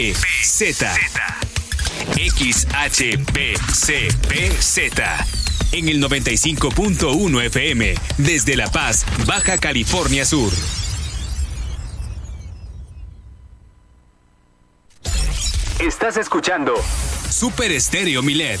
Z. XHBCPZ. En el 95.1 FM, desde La Paz, Baja California Sur. Estás escuchando Super Estéreo Milet.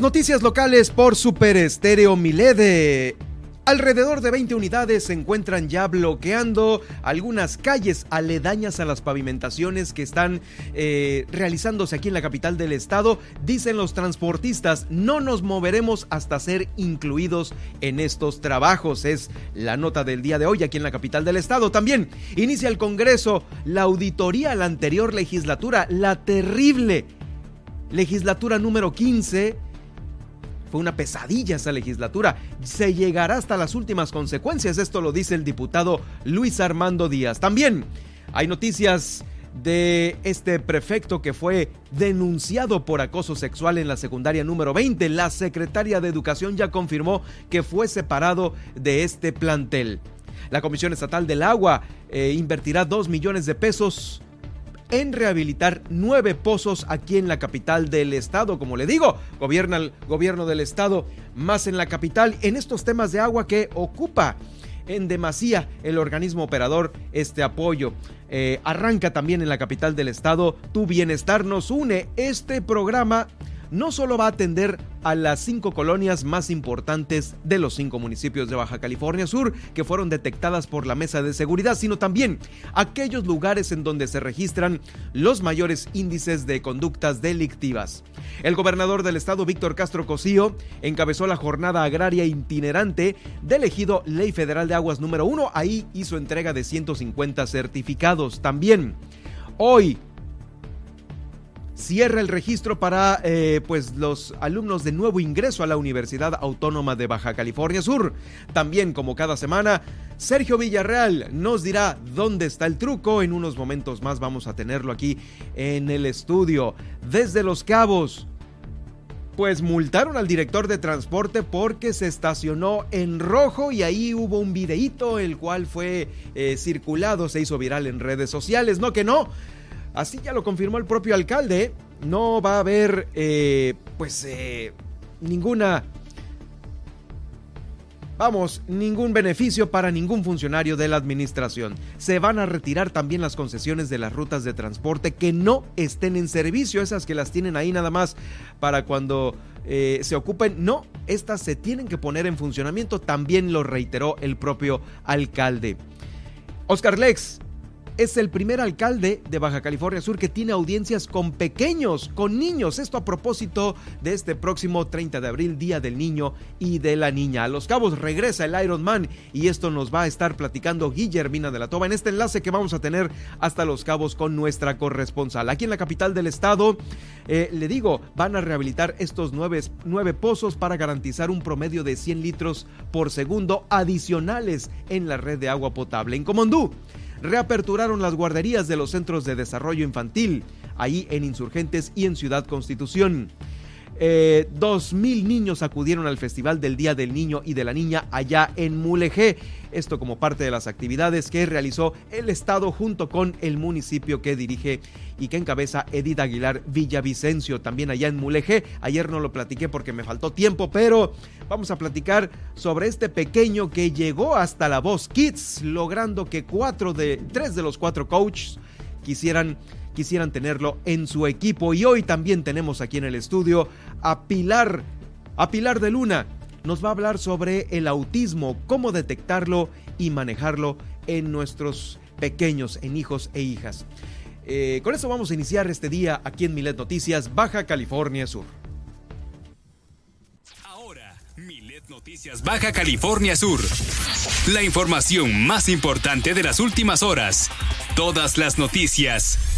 Noticias locales por Super Estéreo Milede. Alrededor de 20 unidades se encuentran ya bloqueando algunas calles aledañas a las pavimentaciones que están eh, realizándose aquí en la capital del estado. Dicen los transportistas, no nos moveremos hasta ser incluidos en estos trabajos. Es la nota del día de hoy aquí en la capital del estado. También inicia el Congreso la auditoría a la anterior legislatura, la terrible legislatura número 15 fue una pesadilla esa legislatura. Se llegará hasta las últimas consecuencias. Esto lo dice el diputado Luis Armando Díaz. También hay noticias de este prefecto que fue denunciado por acoso sexual en la secundaria número 20. La secretaria de Educación ya confirmó que fue separado de este plantel. La Comisión Estatal del Agua eh, invertirá 2 millones de pesos en rehabilitar nueve pozos aquí en la capital del estado. Como le digo, gobierna el gobierno del estado más en la capital en estos temas de agua que ocupa en demasía el organismo operador este apoyo. Eh, arranca también en la capital del estado. Tu bienestar nos une. Este programa no solo va a atender a las cinco colonias más importantes de los cinco municipios de Baja California Sur que fueron detectadas por la Mesa de Seguridad, sino también aquellos lugares en donde se registran los mayores índices de conductas delictivas. El gobernador del estado, Víctor Castro Cosío, encabezó la jornada agraria itinerante del ejido Ley Federal de Aguas número 1. Ahí hizo entrega de 150 certificados. También hoy cierra el registro para eh, pues los alumnos de nuevo ingreso a la Universidad Autónoma de Baja California Sur. También, como cada semana, Sergio Villarreal nos dirá dónde está el truco. En unos momentos más vamos a tenerlo aquí en el estudio. Desde Los Cabos, pues multaron al director de transporte porque se estacionó en rojo y ahí hubo un videíto el cual fue eh, circulado, se hizo viral en redes sociales. No que no. Así ya lo confirmó el propio alcalde. No va a haber, eh, pues, eh, ninguna Vamos, ningún beneficio para ningún funcionario de la administración. Se van a retirar también las concesiones de las rutas de transporte que no estén en servicio, esas que las tienen ahí nada más para cuando eh, se ocupen. No, estas se tienen que poner en funcionamiento, también lo reiteró el propio alcalde. Oscar Lex, es el primer alcalde de Baja California Sur que tiene audiencias con pequeños, con niños. Esto a propósito de este próximo 30 de abril, Día del Niño y de la Niña. A Los Cabos regresa el Iron Man y esto nos va a estar platicando Guillermina de la Toba en este enlace que vamos a tener hasta Los Cabos con nuestra corresponsal. Aquí en la capital del estado, eh, le digo, van a rehabilitar estos nueve, nueve pozos para garantizar un promedio de 100 litros por segundo adicionales en la red de agua potable. En Comondú, reaperturaron las guarderías de los centros de desarrollo infantil, ahí en Insurgentes y en Ciudad Constitución. Eh, dos mil niños acudieron al Festival del Día del Niño y de la Niña allá en Mulegé. Esto como parte de las actividades que realizó el Estado junto con el municipio que dirige y que encabeza Edith Aguilar Villavicencio, también allá en Mulegé. Ayer no lo platiqué porque me faltó tiempo, pero vamos a platicar sobre este pequeño que llegó hasta la Voz Kids, logrando que cuatro de, tres de los cuatro coaches quisieran quisieran tenerlo en su equipo. Y hoy también tenemos aquí en el estudio a Pilar, a Pilar de Luna. Nos va a hablar sobre el autismo, cómo detectarlo y manejarlo en nuestros pequeños, en hijos e hijas. Eh, con eso vamos a iniciar este día aquí en Milet Noticias, Baja California Sur. Ahora, Milet Noticias, Baja California Sur. La información más importante de las últimas horas. Todas las noticias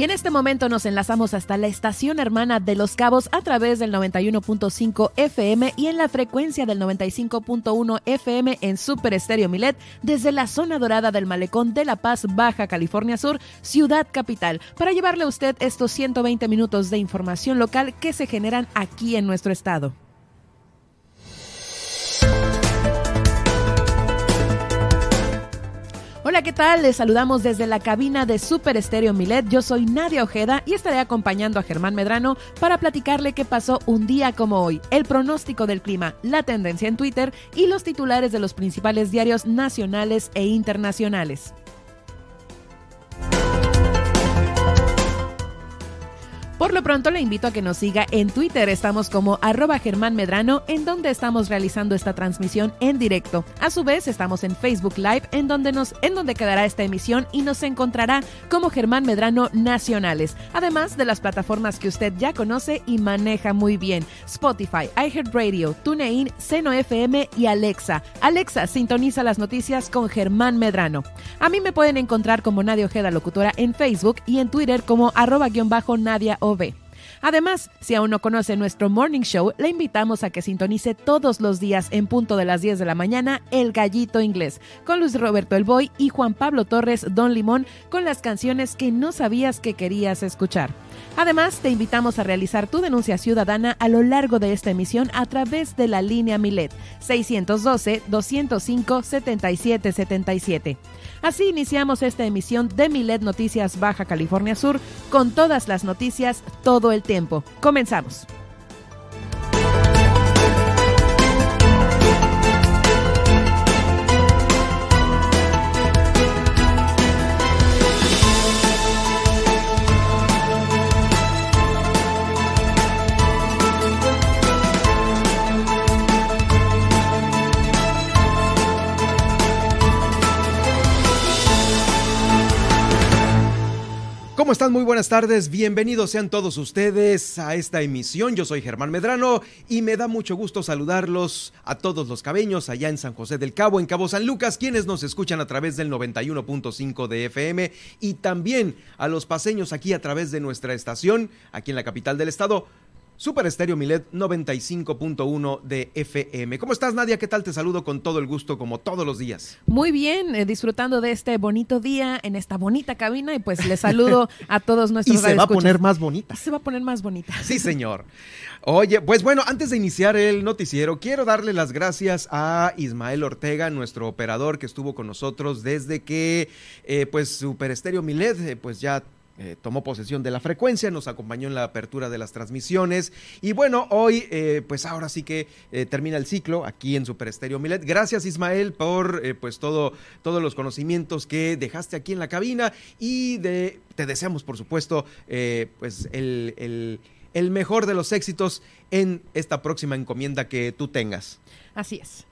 Y en este momento nos enlazamos hasta la estación hermana de Los Cabos a través del 91.5 FM y en la frecuencia del 95.1 FM en Super Estéreo Milet desde la zona dorada del Malecón de La Paz, Baja California Sur, ciudad capital, para llevarle a usted estos 120 minutos de información local que se generan aquí en nuestro estado. Hola, ¿qué tal? Les saludamos desde la cabina de Super Estéreo Milet. Yo soy Nadia Ojeda y estaré acompañando a Germán Medrano para platicarle qué pasó un día como hoy, el pronóstico del clima, la tendencia en Twitter y los titulares de los principales diarios nacionales e internacionales. Por lo pronto le invito a que nos siga en Twitter. Estamos como arroba Germán Medrano, en donde estamos realizando esta transmisión en directo. A su vez, estamos en Facebook Live, en donde, nos, en donde quedará esta emisión y nos encontrará como Germán Medrano Nacionales. Además de las plataformas que usted ya conoce y maneja muy bien. Spotify, iHeartRadio, TuneIn, Seno FM y Alexa. Alexa, sintoniza las noticias con Germán Medrano. A mí me pueden encontrar como Nadia Ojeda Locutora en Facebook y en Twitter como Además, si aún no conoce nuestro Morning Show, le invitamos a que sintonice todos los días en punto de las 10 de la mañana El Gallito Inglés, con Luis Roberto El Boy y Juan Pablo Torres Don Limón, con las canciones que no sabías que querías escuchar. Además, te invitamos a realizar tu denuncia ciudadana a lo largo de esta emisión a través de la línea Milet 612-205-7777. Así iniciamos esta emisión de Milet Noticias Baja California Sur con todas las noticias todo el tiempo. Comenzamos. ¿Cómo están? Muy buenas tardes. Bienvenidos sean todos ustedes a esta emisión. Yo soy Germán Medrano y me da mucho gusto saludarlos a todos los cabeños allá en San José del Cabo, en Cabo San Lucas, quienes nos escuchan a través del 91.5 de FM y también a los paseños aquí a través de nuestra estación, aquí en la capital del estado, Super Estéreo Milet 95.1 de FM. ¿Cómo estás, Nadia? ¿Qué tal? Te saludo con todo el gusto, como todos los días. Muy bien, eh, disfrutando de este bonito día en esta bonita cabina y pues les saludo a todos nuestros Y se va a poner más bonita. Se va a poner más bonita. Sí, señor. Oye, pues bueno, antes de iniciar el noticiero, quiero darle las gracias a Ismael Ortega, nuestro operador que estuvo con nosotros desde que, eh, pues, Super Estéreo Milet, eh, pues ya eh, tomó posesión de la frecuencia, nos acompañó en la apertura de las transmisiones y bueno, hoy eh, pues ahora sí que eh, termina el ciclo aquí en Super Estéreo Milet. Gracias Ismael por pues todo, todos los conocimientos que dejaste aquí en la cabina y de, te deseamos por supuesto pues el, el, el mejor de los éxitos en esta próxima encomienda que tú tengas. Así es.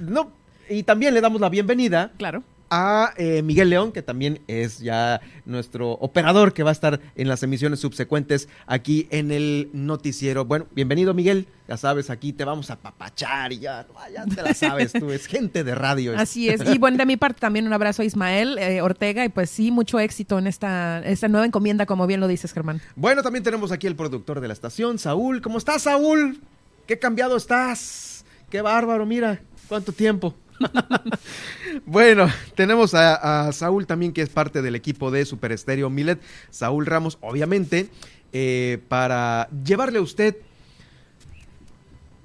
no, y también le damos la bienvenida. Claro a eh, Miguel León, que también es ya nuestro operador que va a estar en las emisiones subsecuentes aquí en el noticiero. Bueno, bienvenido Miguel, ya sabes, aquí te vamos a papachar y ya, ya te la sabes, tú es gente de radio. Así es, y bueno, de mi parte también un abrazo a Ismael eh, Ortega y pues sí, mucho éxito en esta, esta nueva encomienda, como bien lo dices, Germán. Bueno, también tenemos aquí el productor de la estación, Saúl. ¿Cómo estás, Saúl? ¿Qué cambiado estás? Qué bárbaro, mira, cuánto tiempo. Bueno, tenemos a, Saúl también, que es parte del equipo de Super Estéreo Milet. Saúl Ramos, obviamente, eh, para llevarle a usted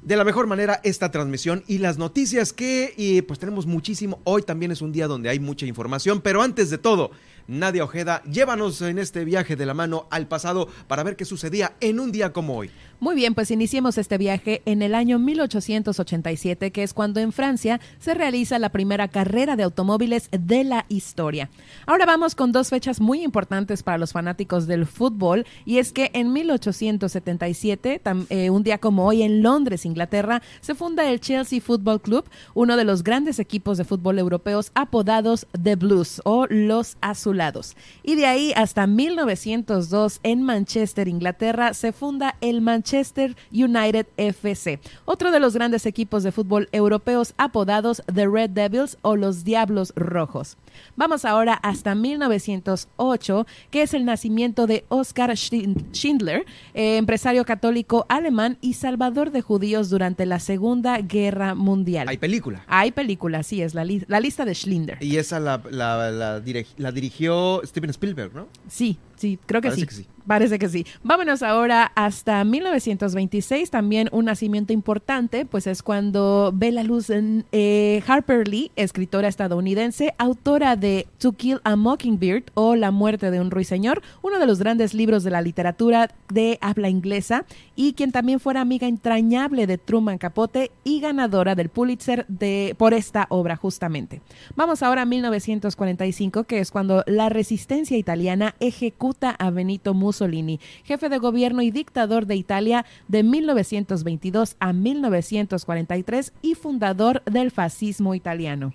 de la mejor manera esta transmisión y las noticias que y pues tenemos muchísimo. Hoy también es un día donde hay mucha información, pero antes de todo, Nadia Ojeda, llévanos en este viaje de la mano al pasado para ver qué sucedía en un día como hoy. Muy bien, pues iniciemos este viaje en el año 1887, que es cuando en Francia se realiza la primera carrera de automóviles de la historia. Ahora vamos con dos fechas muy importantes para los fanáticos del fútbol, y es que en 1877, eh, un día como hoy en Londres, Inglaterra, se funda el Chelsea Football Club, uno de los grandes equipos de fútbol europeos apodados The Blues o los azulados. Y de ahí hasta 1902 en Manchester, Inglaterra, se funda el Manchester Manchester United FC, otro de los grandes equipos de fútbol europeos apodados The Red Devils o los Diablos Rojos. Vamos ahora hasta 1908, que es el nacimiento de Oskar Schindler, eh, empresario católico alemán y salvador de judíos durante la Segunda Guerra Mundial. Hay película. Hay película, sí, es la, la lista de Schindler. Y esa la, la, dirigió Steven Spielberg, ¿no? Sí, sí, creo que sí. que sí. Parece que sí. Vámonos ahora hasta 1926, también un nacimiento importante, pues es cuando ve la luz en, eh, Harper Lee, escritora estadounidense, autora de To Kill a Mockingbird o La muerte de un ruiseñor, uno de los grandes libros de la literatura de habla inglesa y quien también fuera amiga entrañable de Truman Capote y ganadora del Pulitzer de, por esta obra justamente. Vamos ahora a 1945, que es cuando la resistencia italiana ejecuta a Benito Mussolini Mussolini, jefe de gobierno y dictador de Italia de 1922 a 1943 y fundador del fascismo italiano.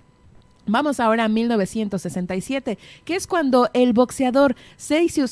Vamos ahora a 1967, que es cuando el boxeador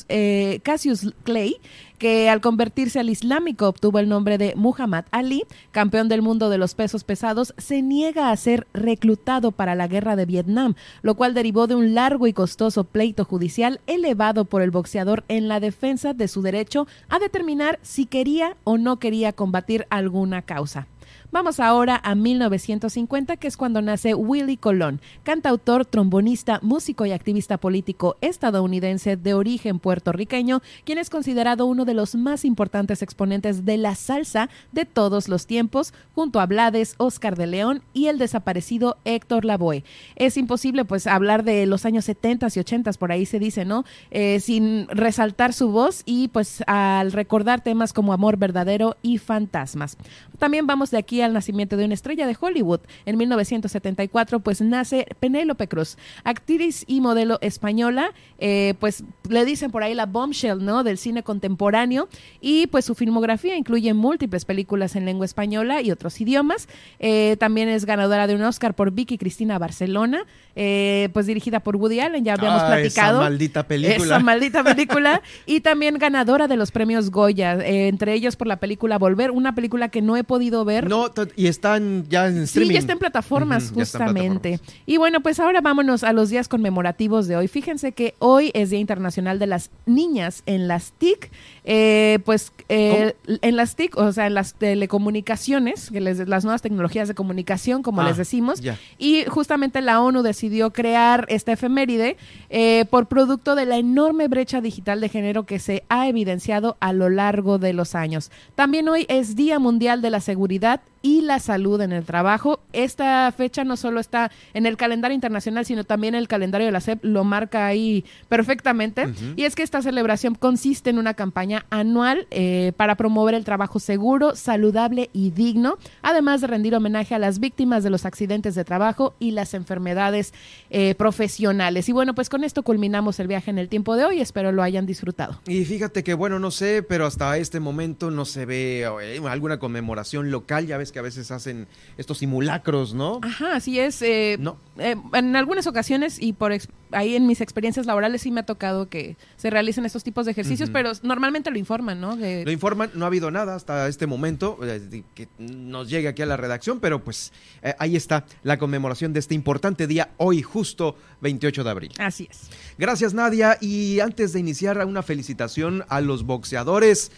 eh, Cassius Clay que al convertirse al islámico obtuvo el nombre de Muhammad Ali, campeón del mundo de los pesos pesados, se niega a ser reclutado para la guerra de Vietnam, lo cual derivó de un largo y costoso pleito judicial elevado por el boxeador en la defensa de su derecho a determinar si quería o no quería combatir alguna causa. Vamos ahora a 1950, que es cuando nace Willie Colón, cantautor, trombonista, músico y activista político estadounidense de origen puertorriqueño, quien es considerado uno de los más importantes exponentes de la salsa de todos los tiempos, junto a Blades, Oscar de León y el desaparecido Héctor Lavoe. Es imposible pues hablar de los años 70 y 80, por ahí se dice, ¿no? Eh, sin resaltar su voz y pues al recordar temas como Amor Verdadero y Fantasmas. También vamos de aquí al nacimiento de una estrella de Hollywood. En 1974, pues nace Penélope Cruz, actriz y modelo española, eh, pues le dicen por ahí la bombshell, ¿no? Del cine contemporáneo y pues su filmografía incluye múltiples películas en lengua española y otros idiomas. Eh, también es ganadora de un Oscar por Vicky Cristina Barcelona, eh, pues dirigida por Woody Allen, ya habíamos platicado. Esa maldita película. Esa maldita película. y también ganadora de los premios Goya, entre ellos por la película Volver, una película que no he podido ver. No, y están ya en streaming. Sí, ya está en plataformas, justamente. Y bueno, pues ahora vámonos a los días conmemorativos de hoy. Fíjense que hoy es Día Internacional de las Niñas en las TIC. Eh, pues eh, en las TIC, o sea, en las telecomunicaciones, que les, las nuevas tecnologías de comunicación, como les ah, decimos. Y justamente la ONU decidió crear esta efeméride eh, por producto de la enorme brecha digital de género que se ha evidenciado a lo largo de los años. También hoy es Día Mundial de la Seguridad y la salud en el trabajo. Esta fecha no solo está en el calendario internacional, sino también el calendario de la SEP lo marca ahí perfectamente. Y es que esta celebración consiste en una campaña anual eh, para promover el trabajo seguro, saludable y digno, además de rendir homenaje a las víctimas de los accidentes de trabajo y las enfermedades eh, profesionales. Y bueno, pues con esto culminamos el viaje en el tiempo de hoy. Espero lo hayan disfrutado. Y fíjate que, bueno, no sé, pero hasta este momento no se ve eh, alguna conmemoración local. Ya ves que a veces hacen estos simulacros, ¿no? Ajá, así es. Eh, no. Eh, en algunas ocasiones y por ahí en mis experiencias laborales sí me ha tocado que se realicen estos tipos de ejercicios, pero normalmente lo informan, ¿no? Lo informan, no ha habido nada hasta este momento eh, que nos llegue aquí a la redacción, pero pues ahí está la conmemoración de este importante día, hoy justo 28 de abril. Así es. Gracias Nadia y antes de iniciar una felicitación a los boxeadores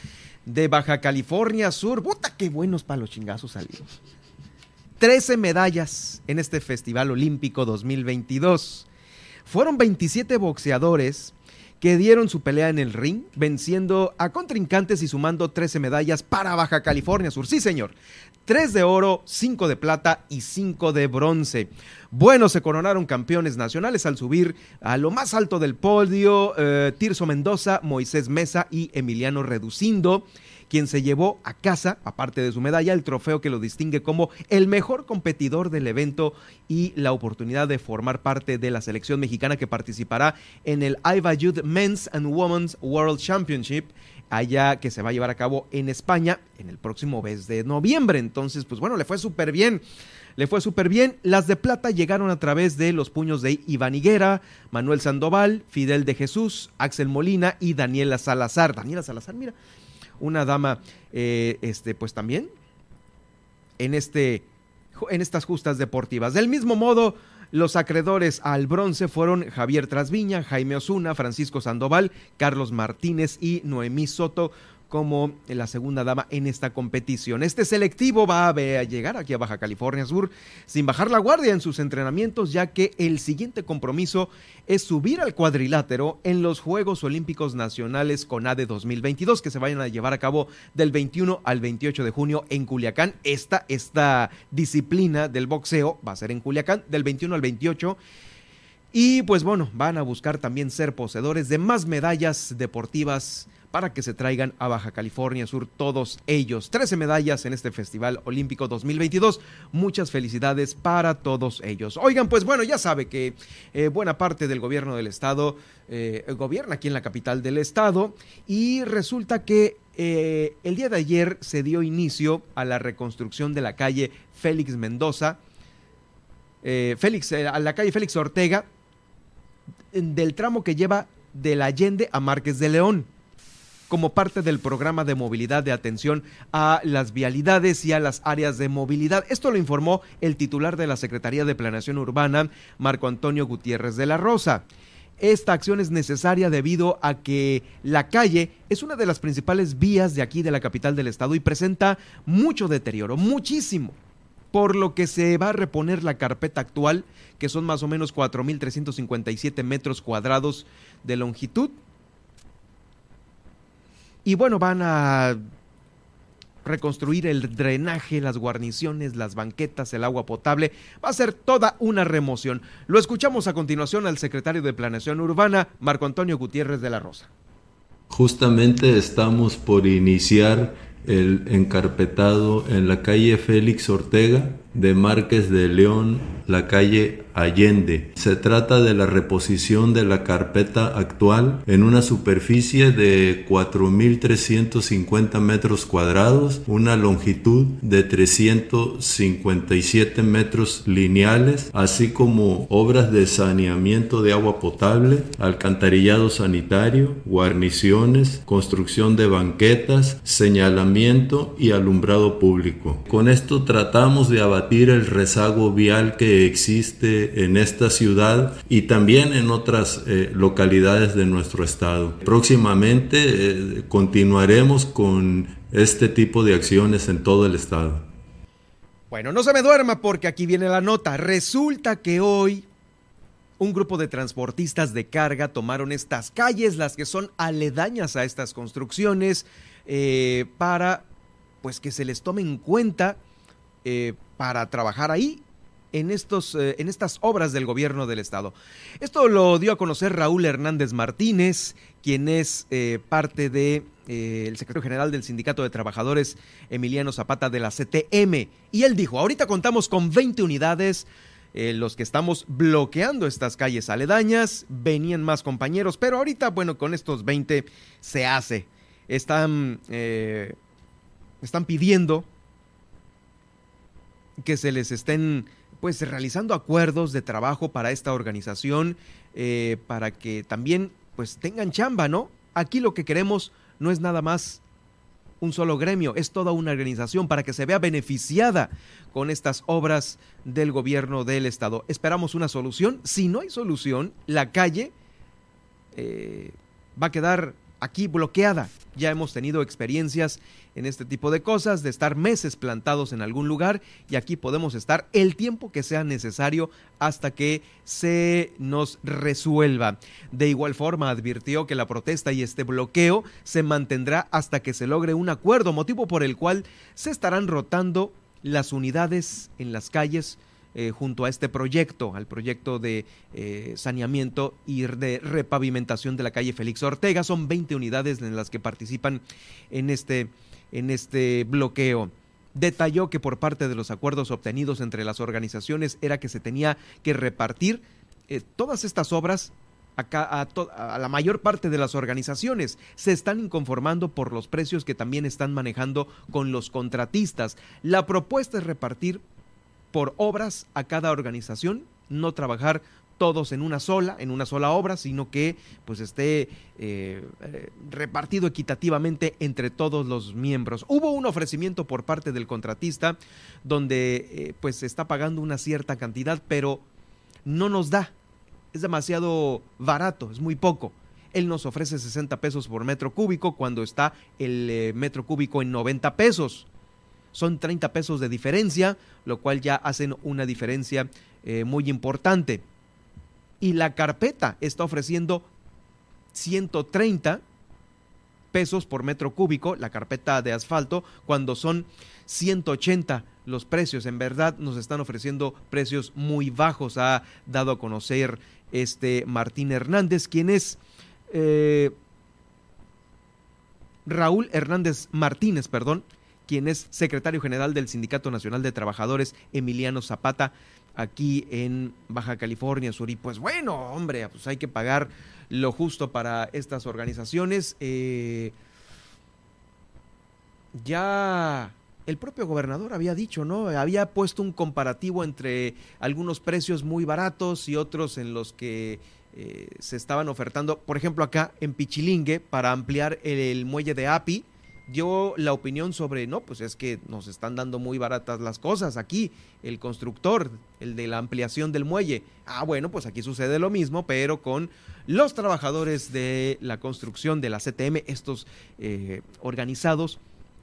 de Baja California Sur. ¡Puta, qué buenos para los chingazos salieron! 13 medallas en este Festival Olímpico 2022. Fueron 27 boxeadores que dieron su pelea en el ring, venciendo a contrincantes y sumando 13 medallas para Baja California Sur. Sí, señor. 3 de oro, 5 de plata y 5 de bronce. Bueno, se coronaron campeones nacionales al subir a lo más alto del podio eh, Tirso Mendoza, Moisés Mesa y Emiliano Reducindo quien se llevó a casa, aparte de su medalla, el trofeo que lo distingue como el mejor competidor del evento y la oportunidad de formar parte de la selección mexicana que participará en el IVA Men's and Women's World Championship allá que se va a llevar a cabo en España en el próximo mes de noviembre. Entonces, pues bueno, le fue súper bien. Le fue súper bien. Las de plata llegaron a través de los puños de Iván Higuera, Manuel Sandoval, Fidel de Jesús, Axel Molina y Daniela Salazar. Daniela Salazar, mira, una dama, eh, este, pues también en, este, en estas justas deportivas. Del mismo modo, los acreedores al bronce fueron Javier Trasviña, Jaime Osuna, Francisco Sandoval, Carlos Martínez y Noemí Soto como la segunda dama en esta competición. Este selectivo va a, llegar aquí a Baja California Sur sin bajar la guardia en sus entrenamientos, ya que el siguiente compromiso es subir al cuadrilátero en los Juegos Olímpicos Nacionales CONADE 2022, que se vayan a llevar a cabo del 21 al 28 de junio en Culiacán. Esta, esta disciplina del boxeo va a ser en Culiacán del 21 al 28. Y pues bueno, van a buscar también ser poseedores de más medallas deportivas para que se traigan a Baja California Sur todos ellos. 13 medallas en este Festival Olímpico 2022. Muchas felicidades para todos ellos. Oigan, pues bueno, ya sabe que eh, buena parte del gobierno del estado eh, gobierna aquí en la capital del estado y resulta que eh, el día de ayer se dio inicio a la reconstrucción de la calle Félix Mendoza. Félix, a la calle Félix Ortega, del tramo que lleva del Allende a Márquez de León como parte del programa de movilidad de atención a las vialidades y a las áreas de movilidad. Esto lo informó el titular de la Secretaría de Planeación Urbana, Marco Antonio Gutiérrez de la Rosa. Esta acción es necesaria debido a que la calle es una de las principales vías de aquí de la capital del estado y presenta mucho deterioro, muchísimo por lo que se va a reponer la carpeta actual, que son más o menos 4.357 metros cuadrados de longitud, y bueno, van a reconstruir el drenaje, las guarniciones, las banquetas, el agua potable. Va a ser toda una remoción. Lo escuchamos a continuación al secretario de Planeación Urbana, Marco Antonio Gutiérrez de la Rosa. Justamente estamos por iniciar el encarpetado en la calle Félix Ortega de Márquez de León, la calle Allende. Se trata de la reposición de la carpeta actual en una superficie de 4.350 metros cuadrados, una longitud de 357 metros lineales, así como obras de saneamiento de agua potable, alcantarillado sanitario, guarniciones, construcción de banquetas, señalamiento y alumbrado público. Con esto tratamos de abatir el rezago vial que existe en esta ciudad y también en otras eh, localidades de nuestro estado. Próximamente eh, continuaremos con este tipo de acciones en todo el estado. Bueno, no se me duerma porque aquí viene la nota. Resulta que hoy un grupo de transportistas de carga tomaron estas calles, las que son aledañas a estas construcciones, eh, para pues que se les tome en cuenta para trabajar ahí en, estos, eh, en estas obras del gobierno del estado. Esto lo dio a conocer Raúl Hernández Martínez, quien es eh, parte de, eh, secretario general del Sindicato de Trabajadores Emiliano Zapata de la CTM. Y él dijo, ahorita contamos con 20 unidades. los que estamos bloqueando estas calles aledañas, venían más compañeros, pero ahorita, bueno, con estos 20 se hace. Están, están pidiendo que se les estén pues realizando acuerdos de trabajo para esta organización, eh, para que también pues tengan chamba, ¿no? Aquí lo que queremos no es nada más un solo gremio, es toda una organización para que se vea beneficiada con estas obras del gobierno del Estado. Esperamos una solución. Si no hay solución, la calle eh, va a quedar aquí bloqueada. Ya hemos tenido experiencias en este tipo de cosas, de estar meses plantados en algún lugar y aquí podemos estar el tiempo que sea necesario hasta que se nos resuelva. De igual forma, advirtió que la protesta y este bloqueo se mantendrá hasta que se logre un acuerdo, motivo por el cual se estarán rotando las unidades en las calles eh, junto a este proyecto, al proyecto de eh, saneamiento y de repavimentación de la calle Félix Ortega. Son 20 unidades en las que participan en este, en este bloqueo detalló que por parte de los acuerdos obtenidos entre las organizaciones era que se tenía que repartir eh, todas estas obras a, a, la mayor parte de las organizaciones. Se están inconformando por los precios que también están manejando con los contratistas. La propuesta es repartir por obras a cada organización, no trabajar todos en una sola, en una sola obra, sino que pues esté eh, eh, repartido equitativamente entre todos los miembros. Hubo un ofrecimiento por parte del contratista donde eh, pues se está pagando una cierta cantidad, pero no nos da. Es demasiado barato, es muy poco. Él nos ofrece 60 pesos por metro cúbico cuando está el metro cúbico en 90 pesos son 30 pesos de diferencia, lo cual ya hacen una diferencia eh, muy importante. Y la carpeta está ofreciendo 130 pesos por metro cúbico, la carpeta de asfalto, cuando son 180 los precios. En verdad nos están ofreciendo precios muy bajos, ha dado a conocer este Martín Hernández, quien es eh, Raúl Hernández Martínez, perdón, quien es secretario general del Sindicato Nacional de Trabajadores, Emiliano Zapata, aquí en Baja California Sur. Y pues bueno, hombre, pues hay que pagar lo justo para estas organizaciones. Eh, ya el propio gobernador había dicho, ¿no? Había puesto un comparativo entre algunos precios muy baratos y otros en los que eh, se estaban ofertando, por ejemplo, acá en Pichilingue, para ampliar el muelle de API dio la opinión sobre, no, pues es que nos están dando muy baratas las cosas aquí, el constructor, el de la ampliación del muelle. Ah, bueno, pues aquí sucede lo mismo, pero con los trabajadores de la construcción de la CTM, estos eh, organizados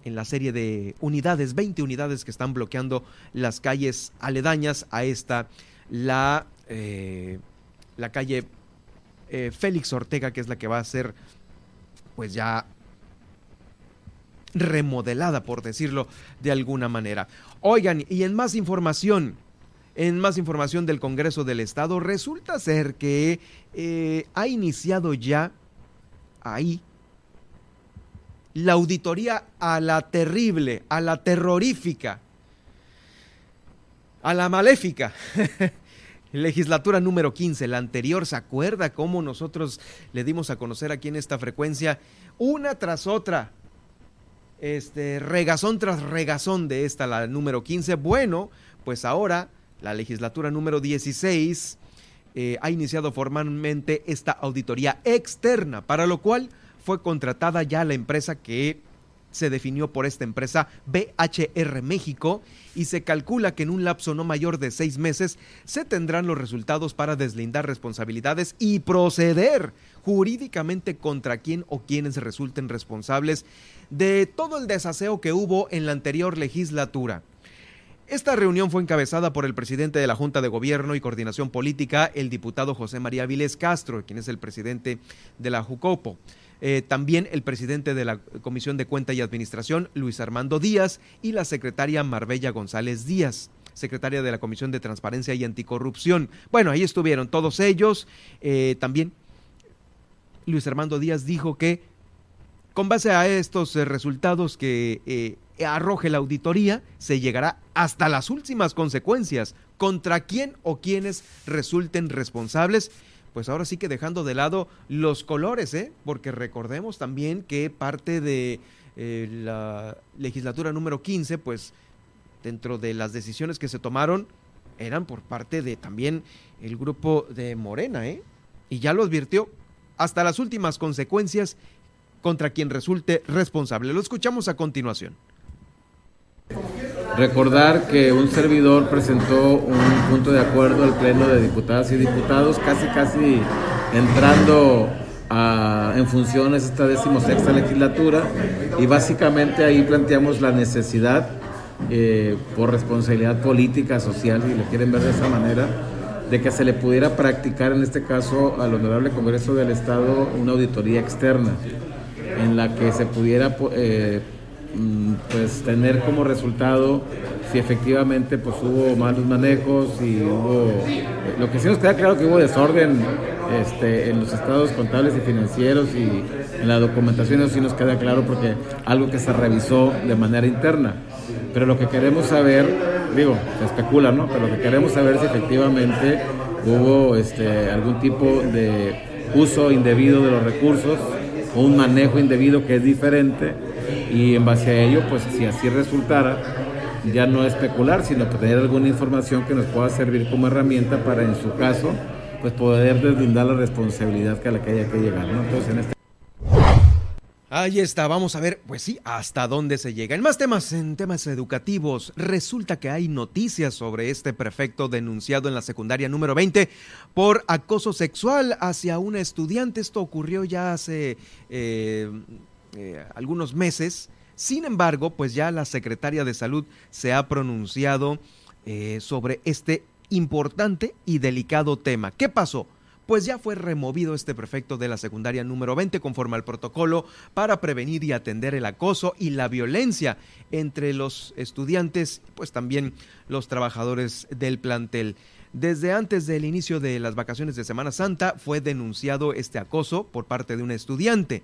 en la serie de unidades, 20 unidades que están bloqueando las calles aledañas a esta, la, eh, la calle eh, Félix Ortega, que es la que va a ser pues ya remodelada, por decirlo de alguna manera. Oigan, y en más información, en más información del Congreso del Estado, resulta ser que eh, ha iniciado ya ahí la auditoría a la terrible, a la terrorífica, a la maléfica. Legislatura número 15, la anterior, ¿se acuerda cómo nosotros le dimos a conocer aquí en esta frecuencia una tras otra este, regazón tras regazón de esta, la número 15. Bueno, pues ahora la legislatura número 16 eh, ha iniciado formalmente esta auditoría externa, para lo cual fue contratada ya la empresa que se definió por esta empresa BHR México y se calcula que en un lapso no mayor de seis meses se tendrán los resultados para deslindar responsabilidades y proceder jurídicamente contra quien o quienes resulten responsables de todo el desaseo que hubo en la anterior legislatura. Esta reunión fue encabezada por el presidente de la Junta de Gobierno y Coordinación Política, el diputado José María Viles Castro, quien es el presidente de la JUCOPO. Eh, también el presidente de la Comisión de Cuenta y Administración, Luis Armando Díaz, y la secretaria Marbella González Díaz secretaria de la Comisión de Transparencia y Anticorrupción. Bueno, ahí estuvieron todos ellos. Eh, también Luis Armando Díaz dijo que con base a estos eh, resultados que arroje la auditoría, se llegará hasta las últimas consecuencias contra quién o quienes resulten responsables pues ahora sí que dejando de lado los colores, ¿eh? porque recordemos también que parte de eh, la legislatura número 15, pues dentro de las decisiones que se tomaron eran por parte de también el grupo de Morena, ¿eh? Y ya lo advirtió hasta las últimas consecuencias contra quien resulte responsable. Lo escuchamos a continuación. Recordar que un servidor presentó un punto de acuerdo al Pleno de Diputadas y Diputados, casi casi entrando en funciones esta decimosexta legislatura, y básicamente ahí planteamos la necesidad, eh, por responsabilidad política, social, si le quieren ver de esa manera, de que se le pudiera practicar en este caso al Honorable Congreso del Estado una auditoría externa en la que se pudiera eh, pues tener como resultado si efectivamente pues hubo malos manejos y hubo lo que sí nos queda claro que hubo desorden este, en los estados contables y financieros y en la documentación eso sí nos queda claro porque algo que se revisó de manera interna. Pero lo que queremos saber digo se especula no pero lo que queremos saber si efectivamente hubo este, algún tipo de uso indebido de los recursos o un manejo indebido que es diferente y en base a ello, pues si así resultara, ya no especular, sino tener alguna información que nos pueda servir como herramienta para en su caso, pues poder deslindar la responsabilidad que a la que haya que llegar, ¿no? Entonces en este Ahí está, vamos a ver, pues sí, hasta dónde se llega. En más temas, en temas educativos, resulta que hay noticias sobre este prefecto denunciado en la secundaria número 20 por acoso sexual hacia una estudiante. Esto ocurrió ya hace eh, eh, algunos meses. Sin embargo, pues ya la secretaria de salud se ha pronunciado eh, sobre este importante y delicado tema. ¿Qué pasó? pues ya fue removido este prefecto de la secundaria número 20 conforme al protocolo para prevenir y atender el acoso y la violencia entre los estudiantes, pues también los trabajadores del plantel. Desde antes del inicio de las vacaciones de Semana Santa fue denunciado este acoso por parte de un estudiante.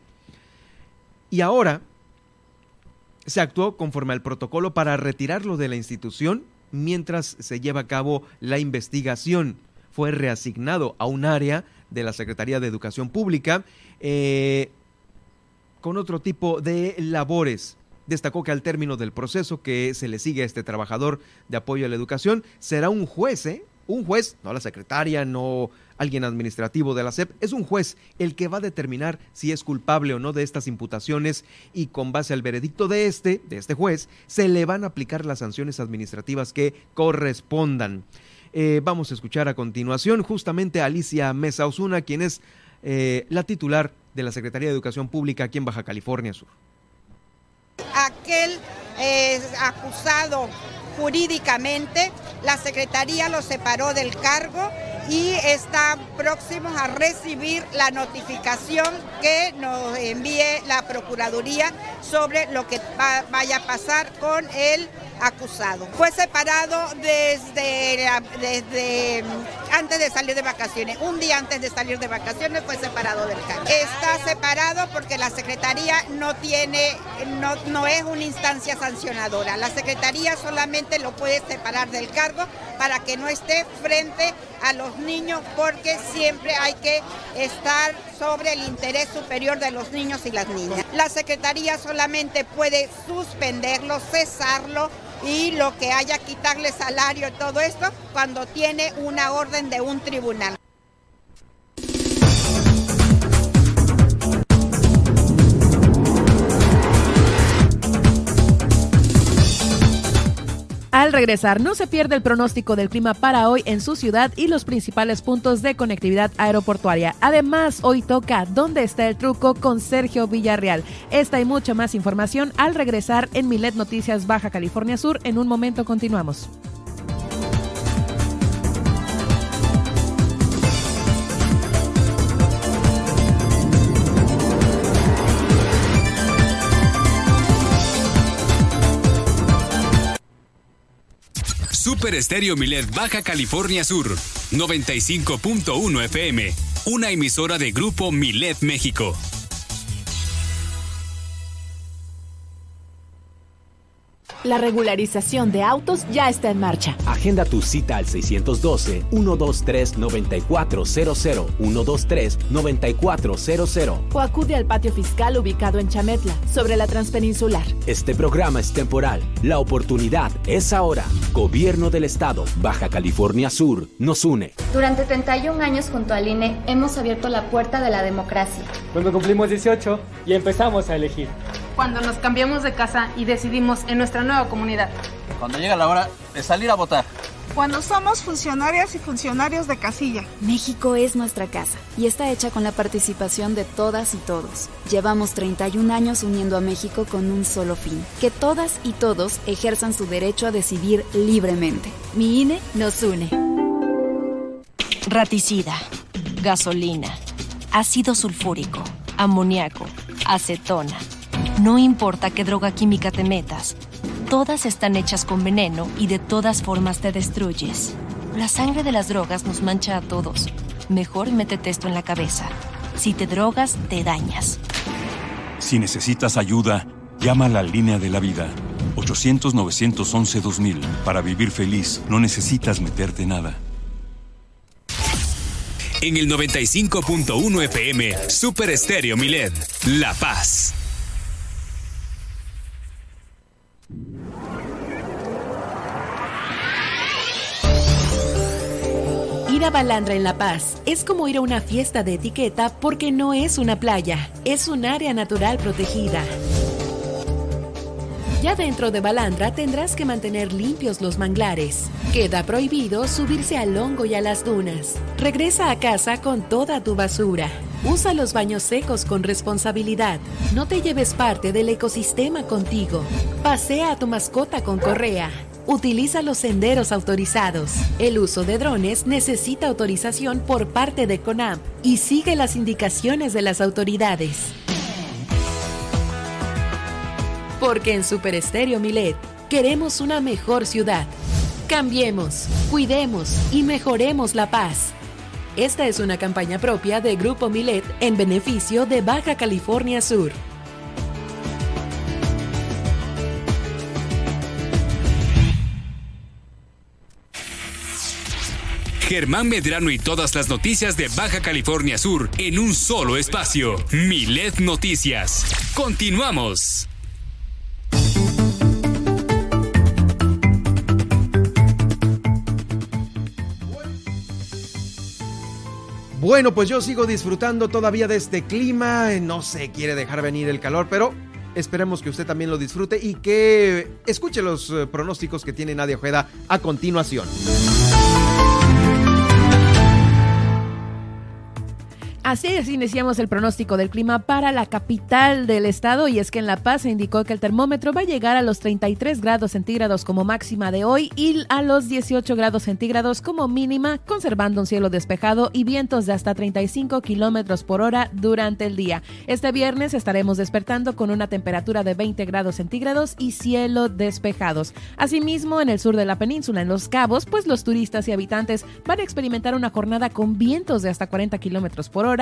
Y ahora se actuó conforme al protocolo para retirarlo de la institución mientras se lleva a cabo la investigación fue reasignado a un área de la Secretaría de Educación Pública eh, con otro tipo de labores. Destacó que al término del proceso que se le sigue a este trabajador de apoyo a la educación, será un juez, ¿eh? un juez, no la secretaria, no alguien administrativo de la SEP, es un juez el que va a determinar si es culpable o no de estas imputaciones y con base al veredicto de este, de este juez, se le van a aplicar las sanciones administrativas que correspondan. Eh, vamos a escuchar a continuación justamente a Alicia Mesa Osuna, quien es eh, la titular de la Secretaría de Educación Pública aquí en Baja California Sur. Aquel eh, acusado jurídicamente, la Secretaría lo separó del cargo y está próximo a recibir la notificación que nos envíe la Procuraduría sobre lo que vaya a pasar con el acusado. Fue separado desde, desde mm, antes de salir de vacaciones, un día antes de salir de vacaciones fue separado del cargo. Está separado porque la Secretaría no tiene, no, no es una instancia sancionadora. La Secretaría solamente lo puede separar del cargo para que no esté frente a los niños porque siempre hay que estar sobre el interés superior de los niños y las niñas. La Secretaría solamente puede suspenderlo, cesarlo y lo que haya quitarle salario y todo esto cuando tiene una orden de un tribunal. Al regresar, no se pierde el pronóstico del clima para hoy en su ciudad y los principales puntos de conectividad aeroportuaria. Además, hoy toca ¿Dónde está el truco? con Sergio Villarreal. Esta y mucha más información al regresar en Milet Noticias Baja California Sur. En un momento continuamos. Super Estéreo Milet Baja California Sur, 95.1 FM, una emisora de Grupo Milet México. La regularización de autos ya está en marcha. Agenda tu cita al 612-123-9400, 123-9400. O acude al patio fiscal ubicado en Chametla, sobre la Transpeninsular. Este programa es temporal. La oportunidad es ahora. Gobierno del Estado, Baja California Sur, nos une. Durante 31 años junto al INE hemos abierto la puerta de la democracia. Cuando cumplimos 18 y empezamos a elegir cuando nos cambiamos de casa y decidimos en nuestra nueva comunidad. Cuando llega la hora de salir a votar. Cuando somos funcionarias y funcionarios de casilla. México es nuestra casa y está hecha con la participación de todas y todos. Llevamos 31 años uniendo a México con un solo fin, que todas y todos ejerzan su derecho a decidir libremente. Mi INE nos une. Raticida, gasolina, ácido sulfúrico, amoníaco, acetona no importa qué droga química te metas, todas están hechas con veneno y de todas formas te destruyes. La sangre de las drogas nos mancha a todos. Mejor métete esto en la cabeza. Si te drogas, te dañas. Si necesitas ayuda, llama a la línea de la vida. 800-911-2000. Para vivir feliz, no necesitas meterte nada. En el 95.1 FM, Super Estéreo Milet, La Paz. Balandra en La Paz es como ir a una fiesta de etiqueta porque no es una playa, es un área natural protegida. Ya dentro de Balandra tendrás que mantener limpios los manglares. Queda prohibido subirse al hongo y a las dunas. Regresa a casa con toda tu basura. Usa los baños secos con responsabilidad. No te lleves parte del ecosistema contigo. Pasea a tu mascota con correa. Utiliza los senderos autorizados. El uso de drones necesita autorización por parte de CONAM y sigue las indicaciones de las autoridades. Porque en Super Estéreo Milet queremos una mejor ciudad. Cambiemos, cuidemos y mejoremos la paz. Esta es una campaña propia de Grupo Milet en beneficio de Baja California Sur. Germán Medrano y todas las noticias de Baja California Sur en un solo espacio. Milet Noticias. Continuamos. Bueno, pues yo sigo disfrutando todavía de este clima. No se quiere dejar venir el calor, pero esperemos que usted también lo disfrute y que escuche los eh, pronósticos que tiene Nadia Ojeda a continuación. Así es, iniciamos el pronóstico del clima para la capital del estado y es que en La Paz se indicó que el termómetro va a llegar a los 33 grados centígrados como máxima de hoy y a los 18 grados centígrados como mínima, conservando un cielo despejado y vientos de hasta 35 kilómetros por hora durante el día. Este viernes estaremos despertando con una temperatura de 20 grados centígrados y cielo despejados. Asimismo, en el sur de la península, en Los Cabos, pues los turistas y habitantes van a experimentar una jornada con vientos de hasta 40 kilómetros por hora